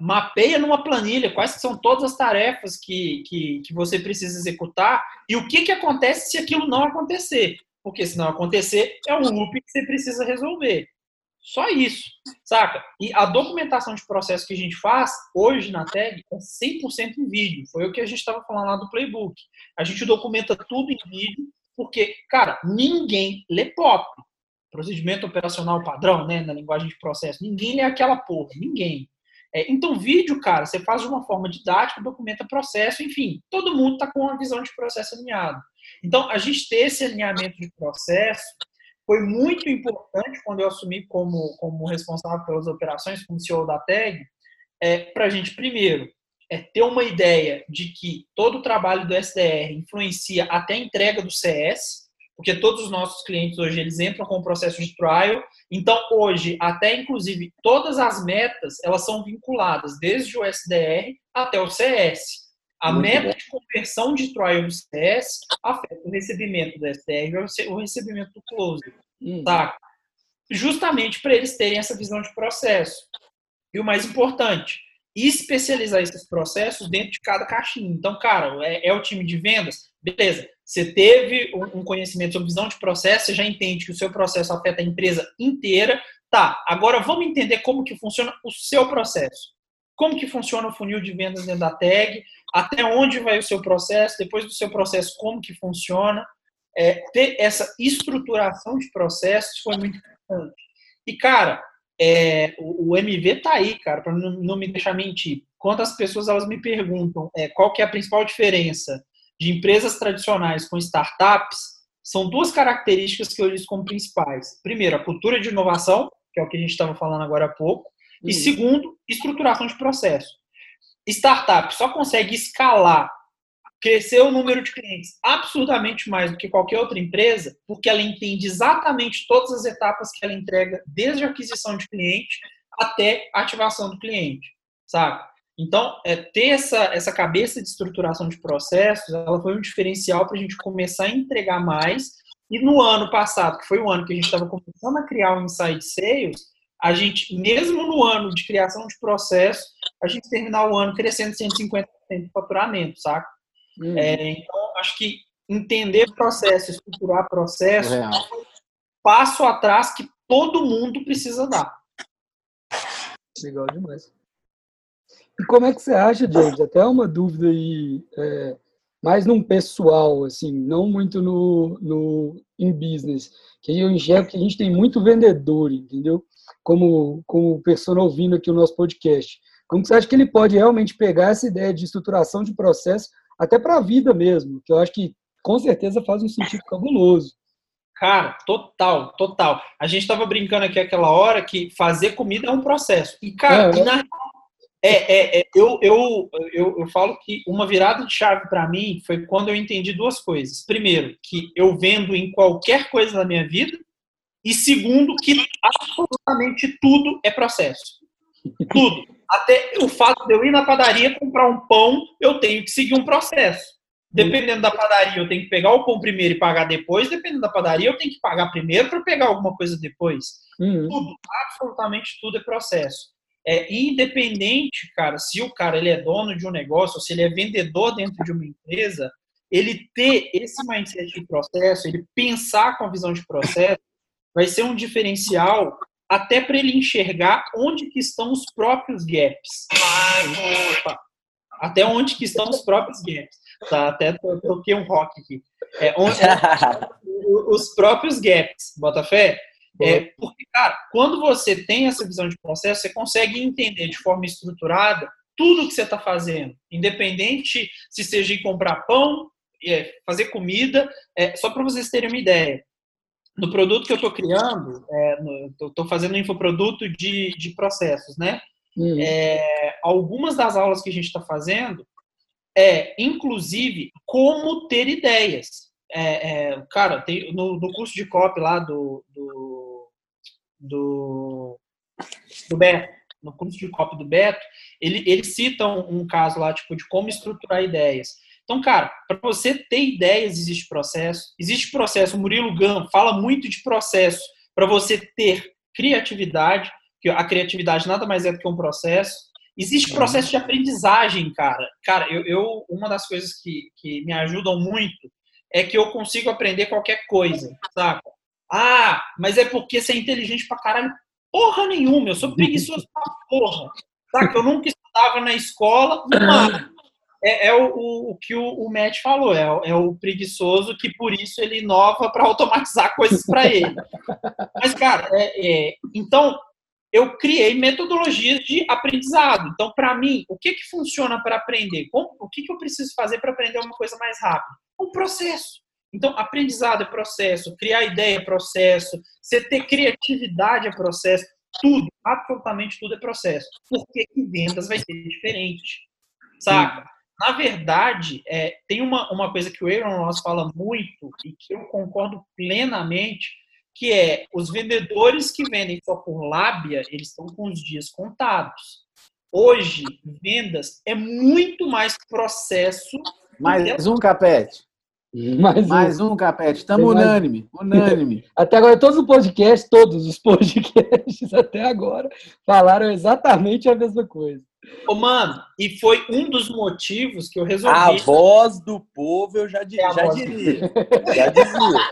mapeia numa planilha quais são todas as tarefas que, que, que você precisa executar e o que, que acontece se aquilo não acontecer. Porque se não acontecer, é um loop que você precisa resolver. Só isso, saca? E a documentação de processo que a gente faz hoje na tag é 100% em vídeo. Foi o que a gente estava falando lá do playbook. A gente documenta tudo em vídeo, porque, cara, ninguém lê pop procedimento operacional padrão, né, na linguagem de processo. Ninguém lê aquela porra, ninguém. É, então, vídeo, cara, você faz de uma forma didática, documenta processo, enfim, todo mundo está com uma visão de processo alinhado. Então, a gente ter esse alinhamento de processo foi muito importante quando eu assumi como, como responsável pelas operações, como CEO da TAG, é, para a gente, primeiro, é ter uma ideia de que todo o trabalho do SDR influencia até a entrega do CS, porque todos os nossos clientes hoje eles entram com o processo de trial. Então, hoje, até inclusive todas as metas, elas são vinculadas desde o SDR até o CS. A Muito meta bom. de conversão de trial do CS afeta o recebimento do SDR e o recebimento do close. Hum. Tá? Justamente para eles terem essa visão de processo. E o mais importante, especializar esses processos dentro de cada caixinha. Então, cara, é, é o time de vendas, beleza. Você teve um conhecimento sobre visão de processo, você já entende que o seu processo afeta a empresa inteira. Tá, agora vamos entender como que funciona o seu processo. Como que funciona o funil de vendas dentro da tag, até onde vai o seu processo, depois do seu processo, como que funciona. É, ter essa estruturação de processos foi muito importante. E, cara, é, o, o, MV tá aí, cara, para não, não, me deixar mentir. Quantas pessoas elas me perguntam é, qual que é a principal diferença de empresas tradicionais com startups, são duas características que eu listo como principais. Primeiro, a cultura de inovação, que é o que a gente estava falando agora há pouco. E segundo, estruturação de processo. Startup só consegue escalar, crescer o número de clientes absurdamente mais do que qualquer outra empresa, porque ela entende exatamente todas as etapas que ela entrega, desde a aquisição de cliente até a ativação do cliente, sabe? Então, é, ter essa, essa cabeça de estruturação de processos, ela foi um diferencial para a gente começar a entregar mais. E no ano passado, que foi o ano que a gente estava começando a criar o Inside Sales, a gente, mesmo no ano de criação de processo, a gente terminar o ano crescendo 150% de faturamento, saca? Hum. É, então, acho que entender processo, estruturar processo, é. passo atrás que todo mundo precisa dar. Legal demais. E como é que você acha, James? Até uma dúvida aí, é, mais num pessoal, assim, não muito no, no em business, que eu enxergo que a gente tem muito vendedor, entendeu? Como, como pessoa ouvindo aqui o nosso podcast. Como você acha que ele pode realmente pegar essa ideia de estruturação de processo até para a vida mesmo, que eu acho que com certeza faz um sentido cabuloso. Cara, total, total. A gente estava brincando aqui aquela hora que fazer comida é um processo. E, cara, é, na, é, é, é, eu, eu, eu, eu falo que uma virada de chave para mim foi quando eu entendi duas coisas. Primeiro, que eu vendo em qualquer coisa da minha vida. E segundo, que absolutamente tudo é processo. Tudo. Até o fato de eu ir na padaria comprar um pão, eu tenho que seguir um processo. Dependendo da padaria, eu tenho que pegar o pão primeiro e pagar depois. Dependendo da padaria, eu tenho que pagar primeiro para pegar alguma coisa depois. Uhum. Tudo, absolutamente tudo é processo. É independente, cara, se o cara ele é dono de um negócio, ou se ele é vendedor dentro de uma empresa, ele ter esse mindset de processo, ele pensar com a visão de processo, vai ser um diferencial até para ele enxergar onde que estão os próprios gaps. Opa, até onde que estão os próprios gaps. Tá, até toquei um rock aqui. É, onde, os próprios gaps, Botafé. É, porque, cara, quando você tem essa visão de processo, você consegue entender de forma estruturada tudo que você está fazendo, independente se seja ir comprar pão, é, fazer comida, é, só para vocês terem uma ideia. No produto que eu estou criando, estou é, fazendo um infoproduto de, de processos, né? Uhum. É, algumas das aulas que a gente está fazendo é, inclusive, como ter ideias. É, cara, tem, no, no, curso de copy lá do, do, do, do Beto, no curso de copy do Beto, ele, ele cita um, um caso lá, tipo, de como estruturar ideias. Então, cara, para você ter ideias, existe processo. Existe processo. O Murilo Gun fala muito de processo para você ter criatividade, que a criatividade nada mais é do que um processo. Existe processo de aprendizagem, cara. Cara, eu, eu uma das coisas que, que me ajudam muito é que eu consigo aprender qualquer coisa, saca? Ah, mas é porque você é inteligente pra caralho. Porra nenhuma, eu sou preguiçoso pra porra. Saca? Eu nunca estudava na escola, mas é, é o, o, o, que o, o Matt falou, é, é, o preguiçoso que por isso ele inova para automatizar coisas para ele. Mas, cara, é, é, então eu criei metodologias de aprendizado. Então, para mim, o que, que funciona para aprender? o que, que eu preciso fazer para aprender uma coisa mais rápido? Um processo. Então, aprendizado é processo, criar ideia é processo, você ter criatividade é processo, tudo, absolutamente tudo é processo. Por que, que vendas vai ser diferente? Saca? Sim. Na verdade, é, tem uma, uma coisa que o Aaron Ross fala muito e que eu concordo plenamente, que é os vendedores que vendem só por lábia, eles estão com os dias contados. Hoje, vendas é muito mais processo. Mais um capete. Mais, mais um. um capete. Estamos unânime, unânime. Até agora, todos os podcasts, todos os podcasts até agora, falaram exatamente a mesma coisa. Ô, mano, e foi um dos motivos que eu resolvi. A voz do povo, eu já, é já diria. já dizia.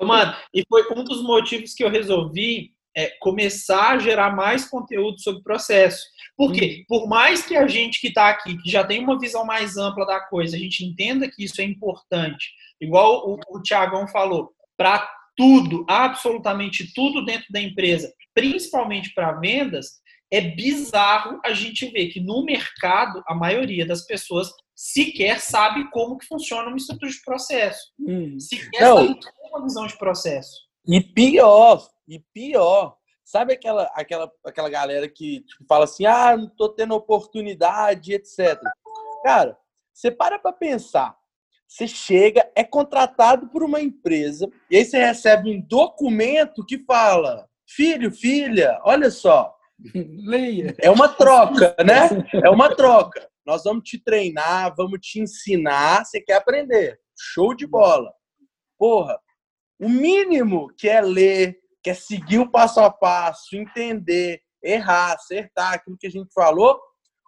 Mano, e foi um dos motivos que eu resolvi é, começar a gerar mais conteúdo sobre o processo. Porque, hum. por mais que a gente que está aqui, que já tem uma visão mais ampla da coisa, a gente entenda que isso é importante, igual o, o Tiagão falou, para tudo, absolutamente tudo dentro da empresa, principalmente para vendas, é bizarro a gente ver que no mercado a maioria das pessoas sequer sabe como que funciona uma estrutura de processo. Hum. Sequer Não. sabe uma visão de processo. E pior, e pior, sabe aquela, aquela, aquela galera que tipo, fala assim, ah, não tô tendo oportunidade, etc. Cara, você para para pensar. Você chega, é contratado por uma empresa, e aí você recebe um documento que fala: filho, filha, olha só. Leia. É uma troca, né? É uma troca. Nós vamos te treinar, vamos te ensinar. Você quer aprender? Show de bola. Porra, o mínimo que é ler, que é seguir o passo a passo, entender, errar, acertar aquilo que a gente falou,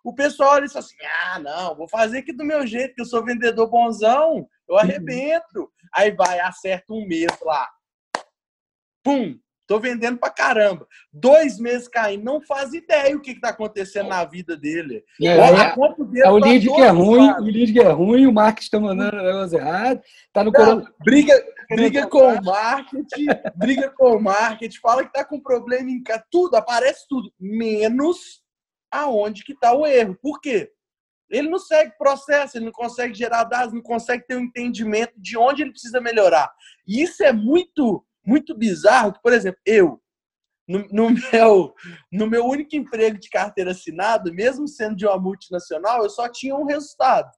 o pessoal olha assim: ah, não, vou fazer aqui do meu jeito, que eu sou vendedor bonzão, eu uhum. arrebento. Aí vai, acerta um mês lá. Pum! Tô vendendo pra caramba. Dois meses caindo, não faz ideia o que, que tá acontecendo na vida dele. É, é, é o lead que é ruim, o lead que é ruim, o marketing tá mandando negócio errado, tá no não, briga, briga com o marketing, briga com o marketing, fala que tá com problema em tudo, aparece tudo, menos aonde que tá o erro. Por quê? Ele não segue processo, ele não consegue gerar dados, não consegue ter um entendimento de onde ele precisa melhorar. E isso é muito, muito bizarro. Por exemplo, eu, no, no, meu, no meu único emprego de carteira assinada, mesmo sendo de uma multinacional, eu só tinha um resultado.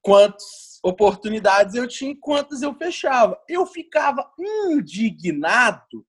Quantas oportunidades eu tinha e quantas eu fechava. Eu ficava indignado,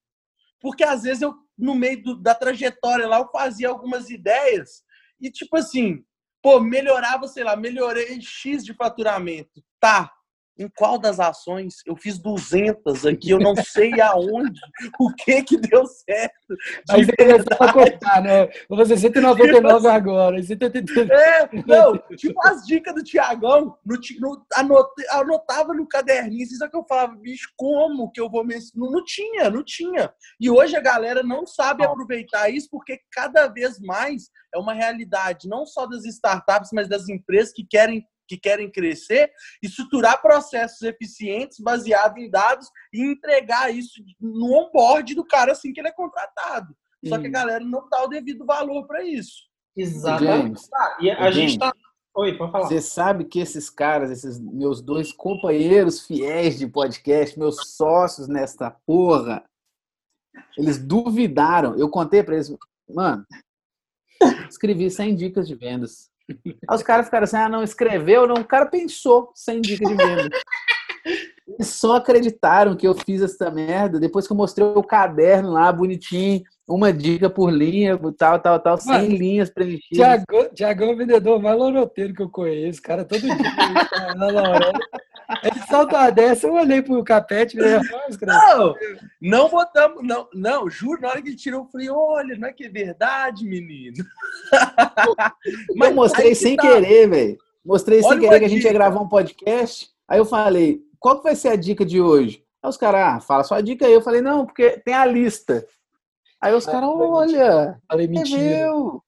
porque às vezes eu, no meio do, da trajetória lá, eu fazia algumas ideias e, tipo assim, pô, melhorava, sei lá, melhorei X de faturamento. Tá, em qual das ações eu fiz 200 aqui, eu não sei aonde, o que que deu certo. Aí você a cortar, né? Vou fazer 199 agora. 183. É, não, tipo as dicas do Tiagão, no, no, anotava no caderninho, só é que eu falava, bicho, como que eu vou mencionar? Não, não tinha, não tinha. E hoje a galera não sabe aproveitar isso, porque cada vez mais é uma realidade, não só das startups, mas das empresas que querem que querem crescer, estruturar processos eficientes baseados em dados e entregar isso no onboard do cara assim que ele é contratado. Só que a galera não dá o devido valor para isso. Exatamente. Ah, e a James, gente tá. Oi, pode falar. Você sabe que esses caras, esses meus dois companheiros fiéis de podcast, meus sócios nesta porra, eles duvidaram. Eu contei para eles, mano, escrevi 100 dicas de vendas. Aí os caras ficaram assim, ah, não escreveu, não. O cara pensou sem dica de venda. Eles só acreditaram que eu fiz essa merda depois que eu mostrei o caderno lá, bonitinho, uma dica por linha, tal, tal, tal, Mano, 100 linhas preenchidas. Tiagão é o vendedor mais loroteiro que eu conheço, cara, todo dia. na. Ele solta uma dessa, eu olhei pro capete e falei, não, não botamos, não, não, juro, na hora que ele tirou, eu falei, olha, não é que é verdade, menino. Mas eu mostrei sem tá. querer, velho. Mostrei olha sem querer que a gente ia gravar um podcast. Aí eu falei, qual que vai ser a dica de hoje? Aí os caras, ah, fala só a dica aí. Eu falei, não, porque tem a lista. Aí os caras, olha, falei mentira. É meu.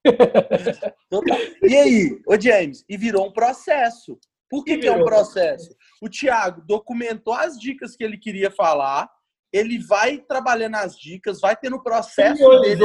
e aí, ô James, e virou um processo. Por que, que é um processo? O Thiago documentou as dicas que ele queria falar, ele vai trabalhando as dicas, vai tendo o processo dele.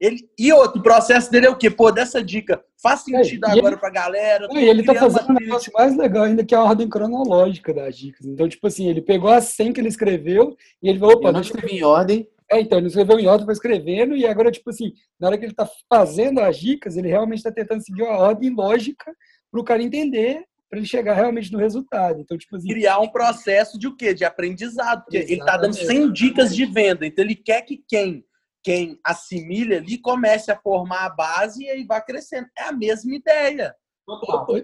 Ele, e outro, o processo dele é o quê? Pô, dessa dica faz é, sentido é, agora ele, pra galera. E ele tá fazendo um negócio mais legal ainda, que é a ordem cronológica das dicas. Então, tipo assim, ele pegou as 100 que ele escreveu e ele falou, opa... Eu não escrevi em ordem. É, então, ele escreveu em ordem, foi escrevendo, e agora, tipo assim, na hora que ele tá fazendo as dicas, ele realmente está tentando seguir uma ordem lógica para o cara entender, para ele chegar realmente no resultado. Então, tipo assim, criar um processo de o quê? De aprendizado. Porque ele está dando 100 dicas de venda. Então, ele quer que quem quem assimile ali comece a formar a base e aí vai crescendo. É a mesma ideia.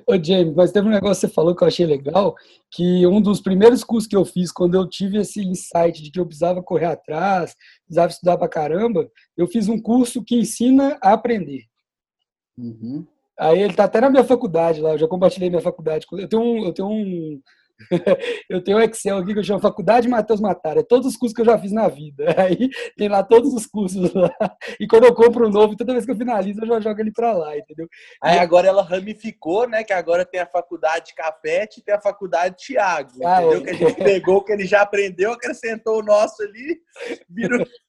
Ô, James, mas teve um negócio que você falou que eu achei legal, que um dos primeiros cursos que eu fiz, quando eu tive esse insight de que eu precisava correr atrás, precisava estudar pra caramba, eu fiz um curso que ensina a aprender. Uhum. Aí ele tá até na minha faculdade lá, eu já compartilhei minha faculdade. Eu tenho um, eu tenho um, eu tenho um Excel aqui que eu chamo Faculdade Matheus Matar, é todos os cursos que eu já fiz na vida. Aí tem lá todos os cursos lá. E quando eu compro um novo, toda vez que eu finalizo, eu já jogo ele para lá, entendeu? Aí agora ela ramificou, né? Que agora tem a faculdade Cafete e tem a faculdade Tiago. Ah, entendeu? É. Que a gente pegou, que ele já aprendeu, acrescentou o nosso ali, virou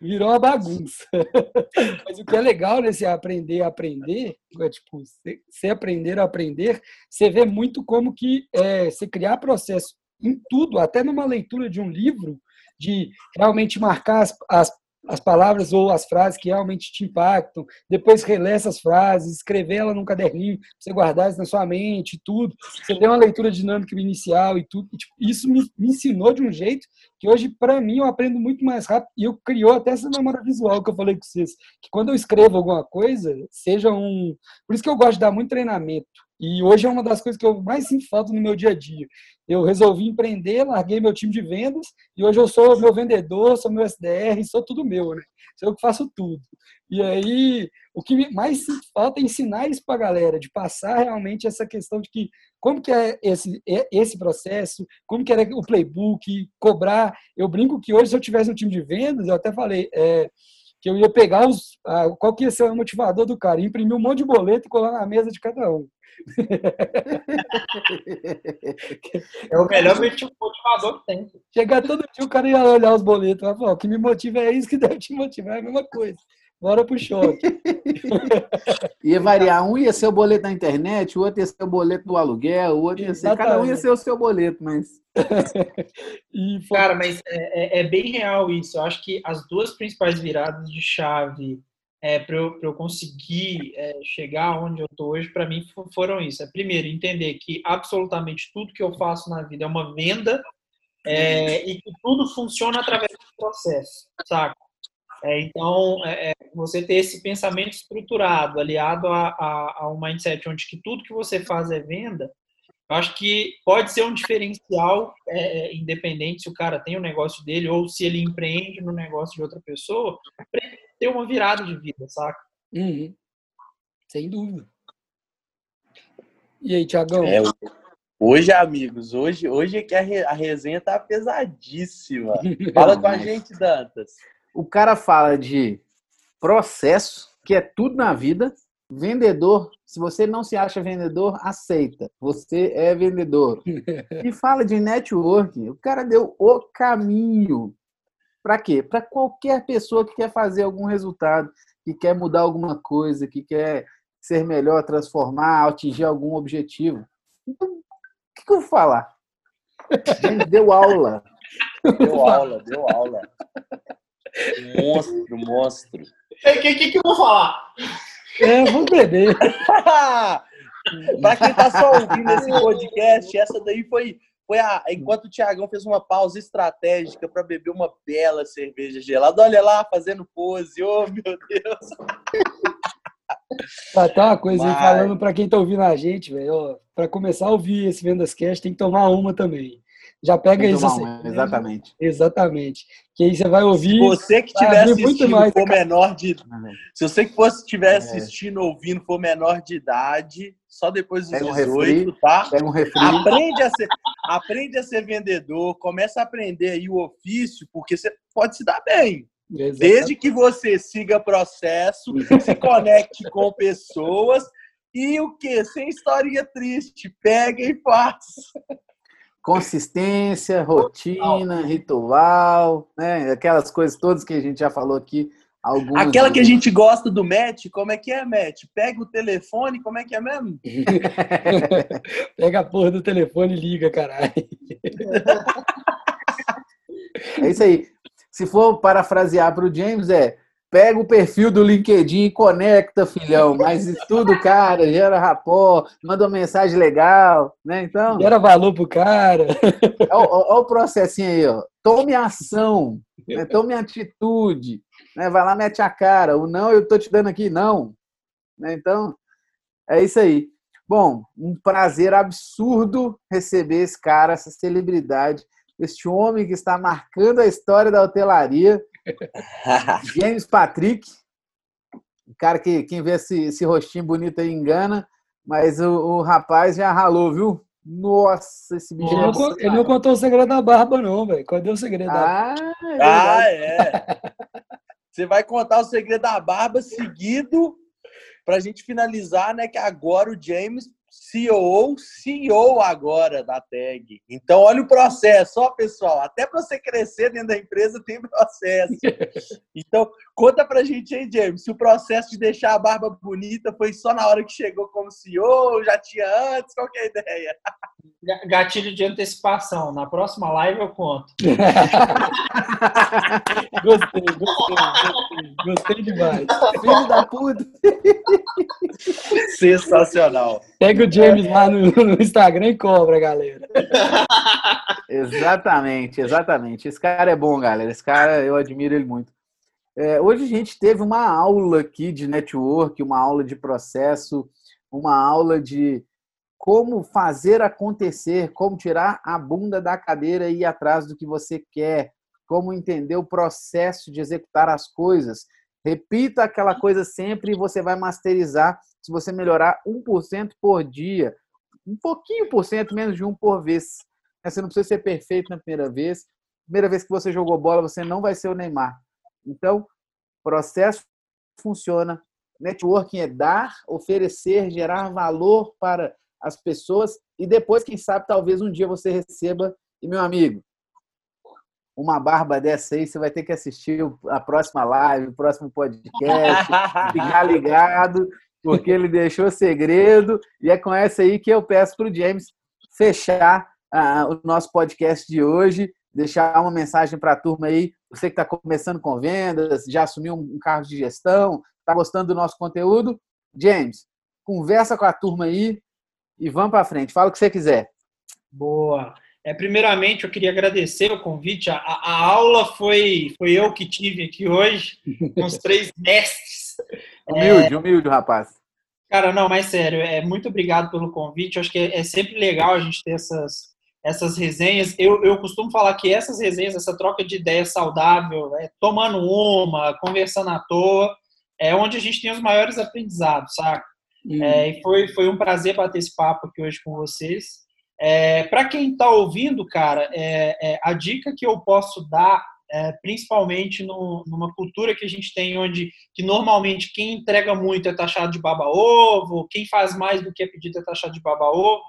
virou uma bagunça. Mas o que é legal nesse aprender a aprender, é tipo, você aprender a aprender, você vê muito como que é, você criar processo em tudo, até numa leitura de um livro, de realmente marcar as, as as palavras ou as frases que realmente te impactam, depois reler essas frases, escrever ela num caderninho, você guardar isso na sua mente, tudo. Você deu uma leitura dinâmica inicial e tudo. E, tipo, isso me, me, ensinou de um jeito que hoje, para mim, eu aprendo muito mais rápido. E eu criou até essa memória visual que eu falei com vocês. Que quando eu escrevo alguma coisa, seja um. Por isso que eu gosto de dar muito treinamento. E hoje é uma das coisas que eu mais sinto falta no meu dia a dia. Eu resolvi empreender, larguei meu time de vendas e hoje eu sou meu vendedor, sou meu SDR, sou tudo meu, né? Sou eu que faço tudo. E aí, o que mais sinto falta é ensinar isso para a galera, de passar realmente essa questão de que como que é esse, é esse processo, como que era o playbook, cobrar. Eu brinco que hoje, se eu tivesse um time de vendas, eu até falei, é, que eu ia pegar os, qual que ia ser o motivador do cara, imprimir um monte de boleto e colar na mesa de cada um. É o melhor motivador que tem. Chegar todo dia, o cara ia olhar os boletos e falar, o que me motiva é isso que deve te motivar, é a mesma coisa. Bora pro choque. ia variar. Um ia ser o boleto da internet, o outro ia ser o boleto do aluguel, o outro ia ser. Cada um ia ser o seu boleto, mas. Cara, mas é, é, é, bem real isso. Eu acho que as duas principais viradas de chave é, para eu, eu, conseguir é, chegar onde eu estou hoje, para mim, foram isso. É, primeiro, entender que absolutamente tudo que eu faço na vida é uma venda é, e que tudo funciona através do processo, saca? É, então, é, é, você ter esse pensamento estruturado, aliado a, a, a, um mindset onde que tudo que você faz é venda, eu acho que pode ser um diferencial, é, é independente se o cara tem o um negócio dele ou se ele empreende no negócio de outra pessoa, para ter uma virada de vida, saca? Uhum. Sem dúvida. E aí, Tiagão? É, hoje, amigos, hoje, hoje é que a, re, a resenha tá pesadíssima. Fala com a gente, Dantas. O cara fala de processo, que é tudo na vida. Vendedor, se você não se acha vendedor, aceita. Você é vendedor. E fala de networking. O cara deu o caminho. Para quê? Para qualquer pessoa que quer fazer algum resultado, que quer mudar alguma coisa, que quer ser melhor, transformar, atingir algum objetivo. Então, o que, eu vou falar? Gente, deu aula. Deu aula, deu aula. Monstro, monstro. O que, que, que eu vou falar? É, vou beber. Para quem tá só ouvindo esse podcast, essa daí foi, foi a. Enquanto o Tiagão fez uma pausa estratégica para beber uma bela cerveja gelada. Olha lá, fazendo pose. Oh, meu Deus. Tá, tá uma coisa Mas... aí falando para quem tá ouvindo a gente, velho. Para começar a ouvir esse Vendas Cast, tem que tomar uma também. Já pega isso. Assim, exatamente. Exatamente. Que aí você vai ouvir. Se você que estiver assistindo mais, for menor de. Se você que fosse estiver é. assistindo, ouvindo, for menor de idade, só depois dos pega 18, um refri, tá? Pega um refri. Aprende a, ser, aprende a ser vendedor, começa a aprender aí o ofício, porque você pode se dar bem. Exatamente. Desde que você siga processo, se conecte com pessoas e o que? Sem historinha triste. Pega e faz consistência, rotina, ritual, né? Aquelas coisas todas que a gente já falou aqui. Algumas Aquela que a gente gosta do Matt, como é que é, Matt? Pega o telefone, como é que é mesmo? Pega a porra do telefone e liga, caralho. é isso aí. Se for parafrasear para o James, é Pega o perfil do LinkedIn e conecta, filhão. Mas estuda o cara, gera rapó, manda uma mensagem legal, né? Então. Gera valor pro cara. Olha o processinho aí, ó. Tome ação, né? tome atitude. Né? Vai lá, mete a cara. O não, eu tô te dando aqui, não. Né? Então, é isso aí. Bom, um prazer absurdo receber esse cara, essa celebridade, este homem que está marcando a história da hotelaria James Patrick, o cara que quem vê esse, esse rostinho bonito aí engana, mas o, o rapaz já ralou, viu? Nossa, esse bicho. Ele não, ele não contou o segredo da barba, não, velho. Cadê o segredo ah, da barba? Ah, é. Você vai contar o segredo da barba seguido para a gente finalizar, né? Que agora o James CEO, CEO agora da tag. Então, olha o processo, ó, pessoal. Até para você crescer dentro da empresa tem processo. Então, conta pra gente aí, James, se o processo de deixar a barba bonita foi só na hora que chegou como CEO, já tinha antes, qual que é a ideia? Gatilho de antecipação. Na próxima live eu conto. gostei, gostei, gostei. Gostei demais. Filho da puta. Sensacional. Pega o James lá no, no Instagram e cobra, galera. exatamente, exatamente. Esse cara é bom, galera. Esse cara, eu admiro ele muito. É, hoje a gente teve uma aula aqui de network, uma aula de processo, uma aula de como fazer acontecer, como tirar a bunda da cadeira e ir atrás do que você quer, como entender o processo de executar as coisas. Repita aquela coisa sempre e você vai masterizar se você melhorar 1% por dia, um pouquinho por cento, menos de um por vez. Você não precisa ser perfeito na primeira vez. Primeira vez que você jogou bola, você não vai ser o Neymar. Então, processo funciona. Networking é dar, oferecer, gerar valor para as pessoas e depois, quem sabe, talvez um dia você receba. E, meu amigo, uma barba dessa aí, você vai ter que assistir a próxima live, o próximo podcast, ficar ligado, porque ele deixou segredo. E é com essa aí que eu peço para o James fechar uh, o nosso podcast de hoje, deixar uma mensagem para a turma aí. Você que está começando com vendas, já assumiu um cargo de gestão, está gostando do nosso conteúdo. James, conversa com a turma aí e vamos para frente. Fala o que você quiser. Boa. É, primeiramente, eu queria agradecer o convite. A, a, aula foi, foi eu que tive aqui hoje, com os três mestres. Humilde, é, humilde, rapaz. Cara, não, mas sério, é muito obrigado pelo convite. Eu acho que é, é, sempre legal a gente ter essas, essas resenhas. Eu, eu costumo falar que essas resenhas, essa troca de ideias saudável, é, tomando uma, conversando à toa, é onde a gente tem os maiores aprendizados, saca? Hum. É, e foi, foi um prazer bater esse papo aqui hoje com vocês. É, Para quem está ouvindo, cara, é, é, a dica que eu posso dar, é, principalmente no, numa cultura que a gente tem, onde que normalmente quem entrega muito é taxado de baba-ovo, quem faz mais do que é pedido é taxado de baba-ovo,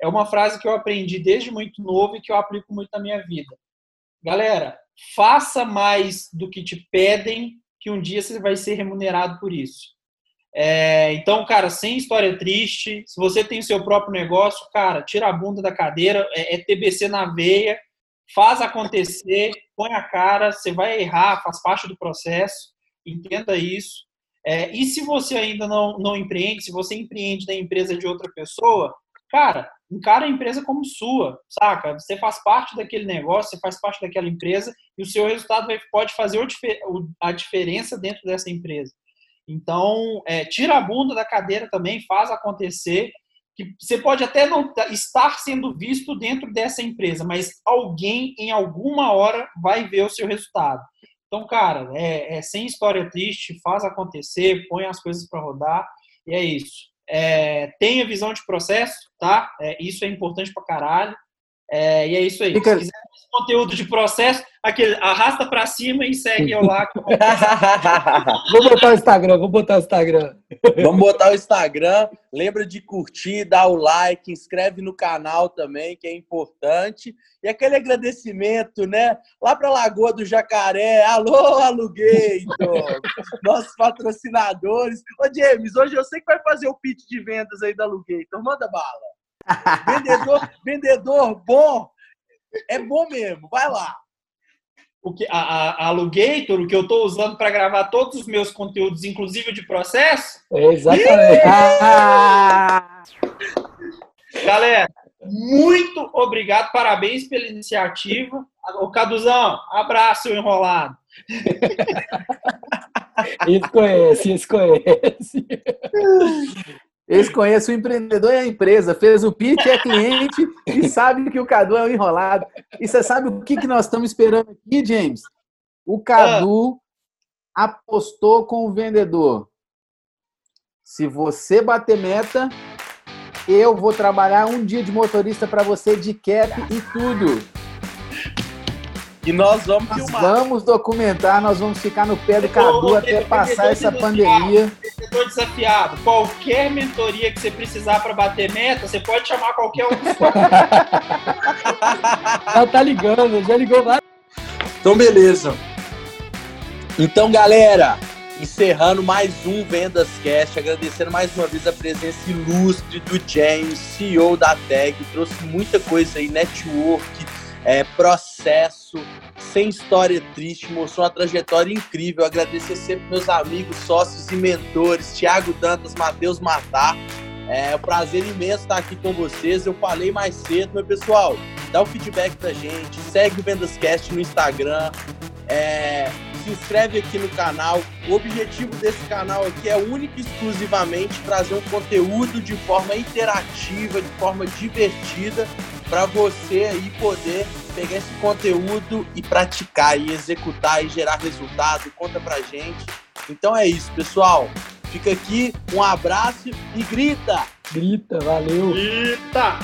é uma frase que eu aprendi desde muito novo e que eu aplico muito na minha vida. Galera, faça mais do que te pedem, que um dia você vai ser remunerado por isso. É, então, cara, sem história triste. Se você tem o seu próprio negócio, cara, tira a bunda da cadeira, é, é TBC na veia, faz acontecer, põe a cara, você vai errar, faz parte do processo, entenda isso. É, e se você ainda não, não empreende, se você empreende na empresa de outra pessoa, cara, encara a empresa como sua, saca? Você faz parte daquele negócio, você faz parte daquela empresa e o seu resultado pode fazer a diferença dentro dessa empresa. Então, é, tira a bunda da cadeira também, faz acontecer. Que você pode até não estar sendo visto dentro dessa empresa, mas alguém em alguma hora vai ver o seu resultado. Então, cara, é, é sem história triste, faz acontecer, põe as coisas para rodar e é isso. É, tenha visão de processo, tá? É, isso é importante para caralho. É, e é isso aí. Fica... Se quiser mais conteúdo de processo, aquele, arrasta para cima e segue eu lá. vou botar o Instagram, vou botar o Instagram. Vamos botar o Instagram. Lembra de curtir, dar o like, inscreve no canal também, que é importante. E aquele agradecimento, né? Lá para Lagoa do Jacaré. Alô, Alugator! Nossos patrocinadores. Ô, James, hoje eu sei que vai fazer o pitch de vendas aí da Alugator. Manda bala vendedor, vendedor bom é bom mesmo. Vai lá. O que, a, a, a Alugator, o que eu estou usando para gravar todos os meus conteúdos, inclusive de processo. É exatamente. Galera, muito obrigado, parabéns pela iniciativa. O Caduzão, abraço enrolado. Isso conhece, isso conhece. Eles conhecem o empreendedor e a empresa, fez o pitch, é cliente e sabe que o Cadu é o enrolado. E você sabe o que, que nós estamos esperando aqui, James? O Cadu ah. apostou com o vendedor. Se você bater meta, eu vou trabalhar um dia de motorista para você de cap e tudo. E nós vamos nós filmar. Vamos documentar, nós vamos ficar no pé do Cadu até passar essa pandemia. Estou desafiado. Qualquer mentoria que você precisar para bater meta, você pode chamar qualquer um. já tá ligando, já ligou lá. Então, beleza. Então, galera, encerrando mais um Vendas Cast, agradecendo mais uma vez a presença ilustre do James, CEO da Tag, trouxe muita coisa aí, network, é, processo, sem história triste, mostrou uma trajetória incrível. Agradecer sempre meus amigos, sócios e mentores, Thiago Dantas, Matheus Matar. É um prazer imenso estar aqui com vocês. Eu falei mais cedo, meu pessoal, dá o um feedback pra gente, segue o Vendascast no Instagram, é, se inscreve aqui no canal. O objetivo desse canal aqui é único e exclusivamente trazer um conteúdo de forma interativa, de forma divertida para você aí poder pegar esse conteúdo e praticar e executar e gerar resultado. Conta pra gente. Então é isso, pessoal. Fica aqui, um abraço e grita! Grita, valeu! Grita!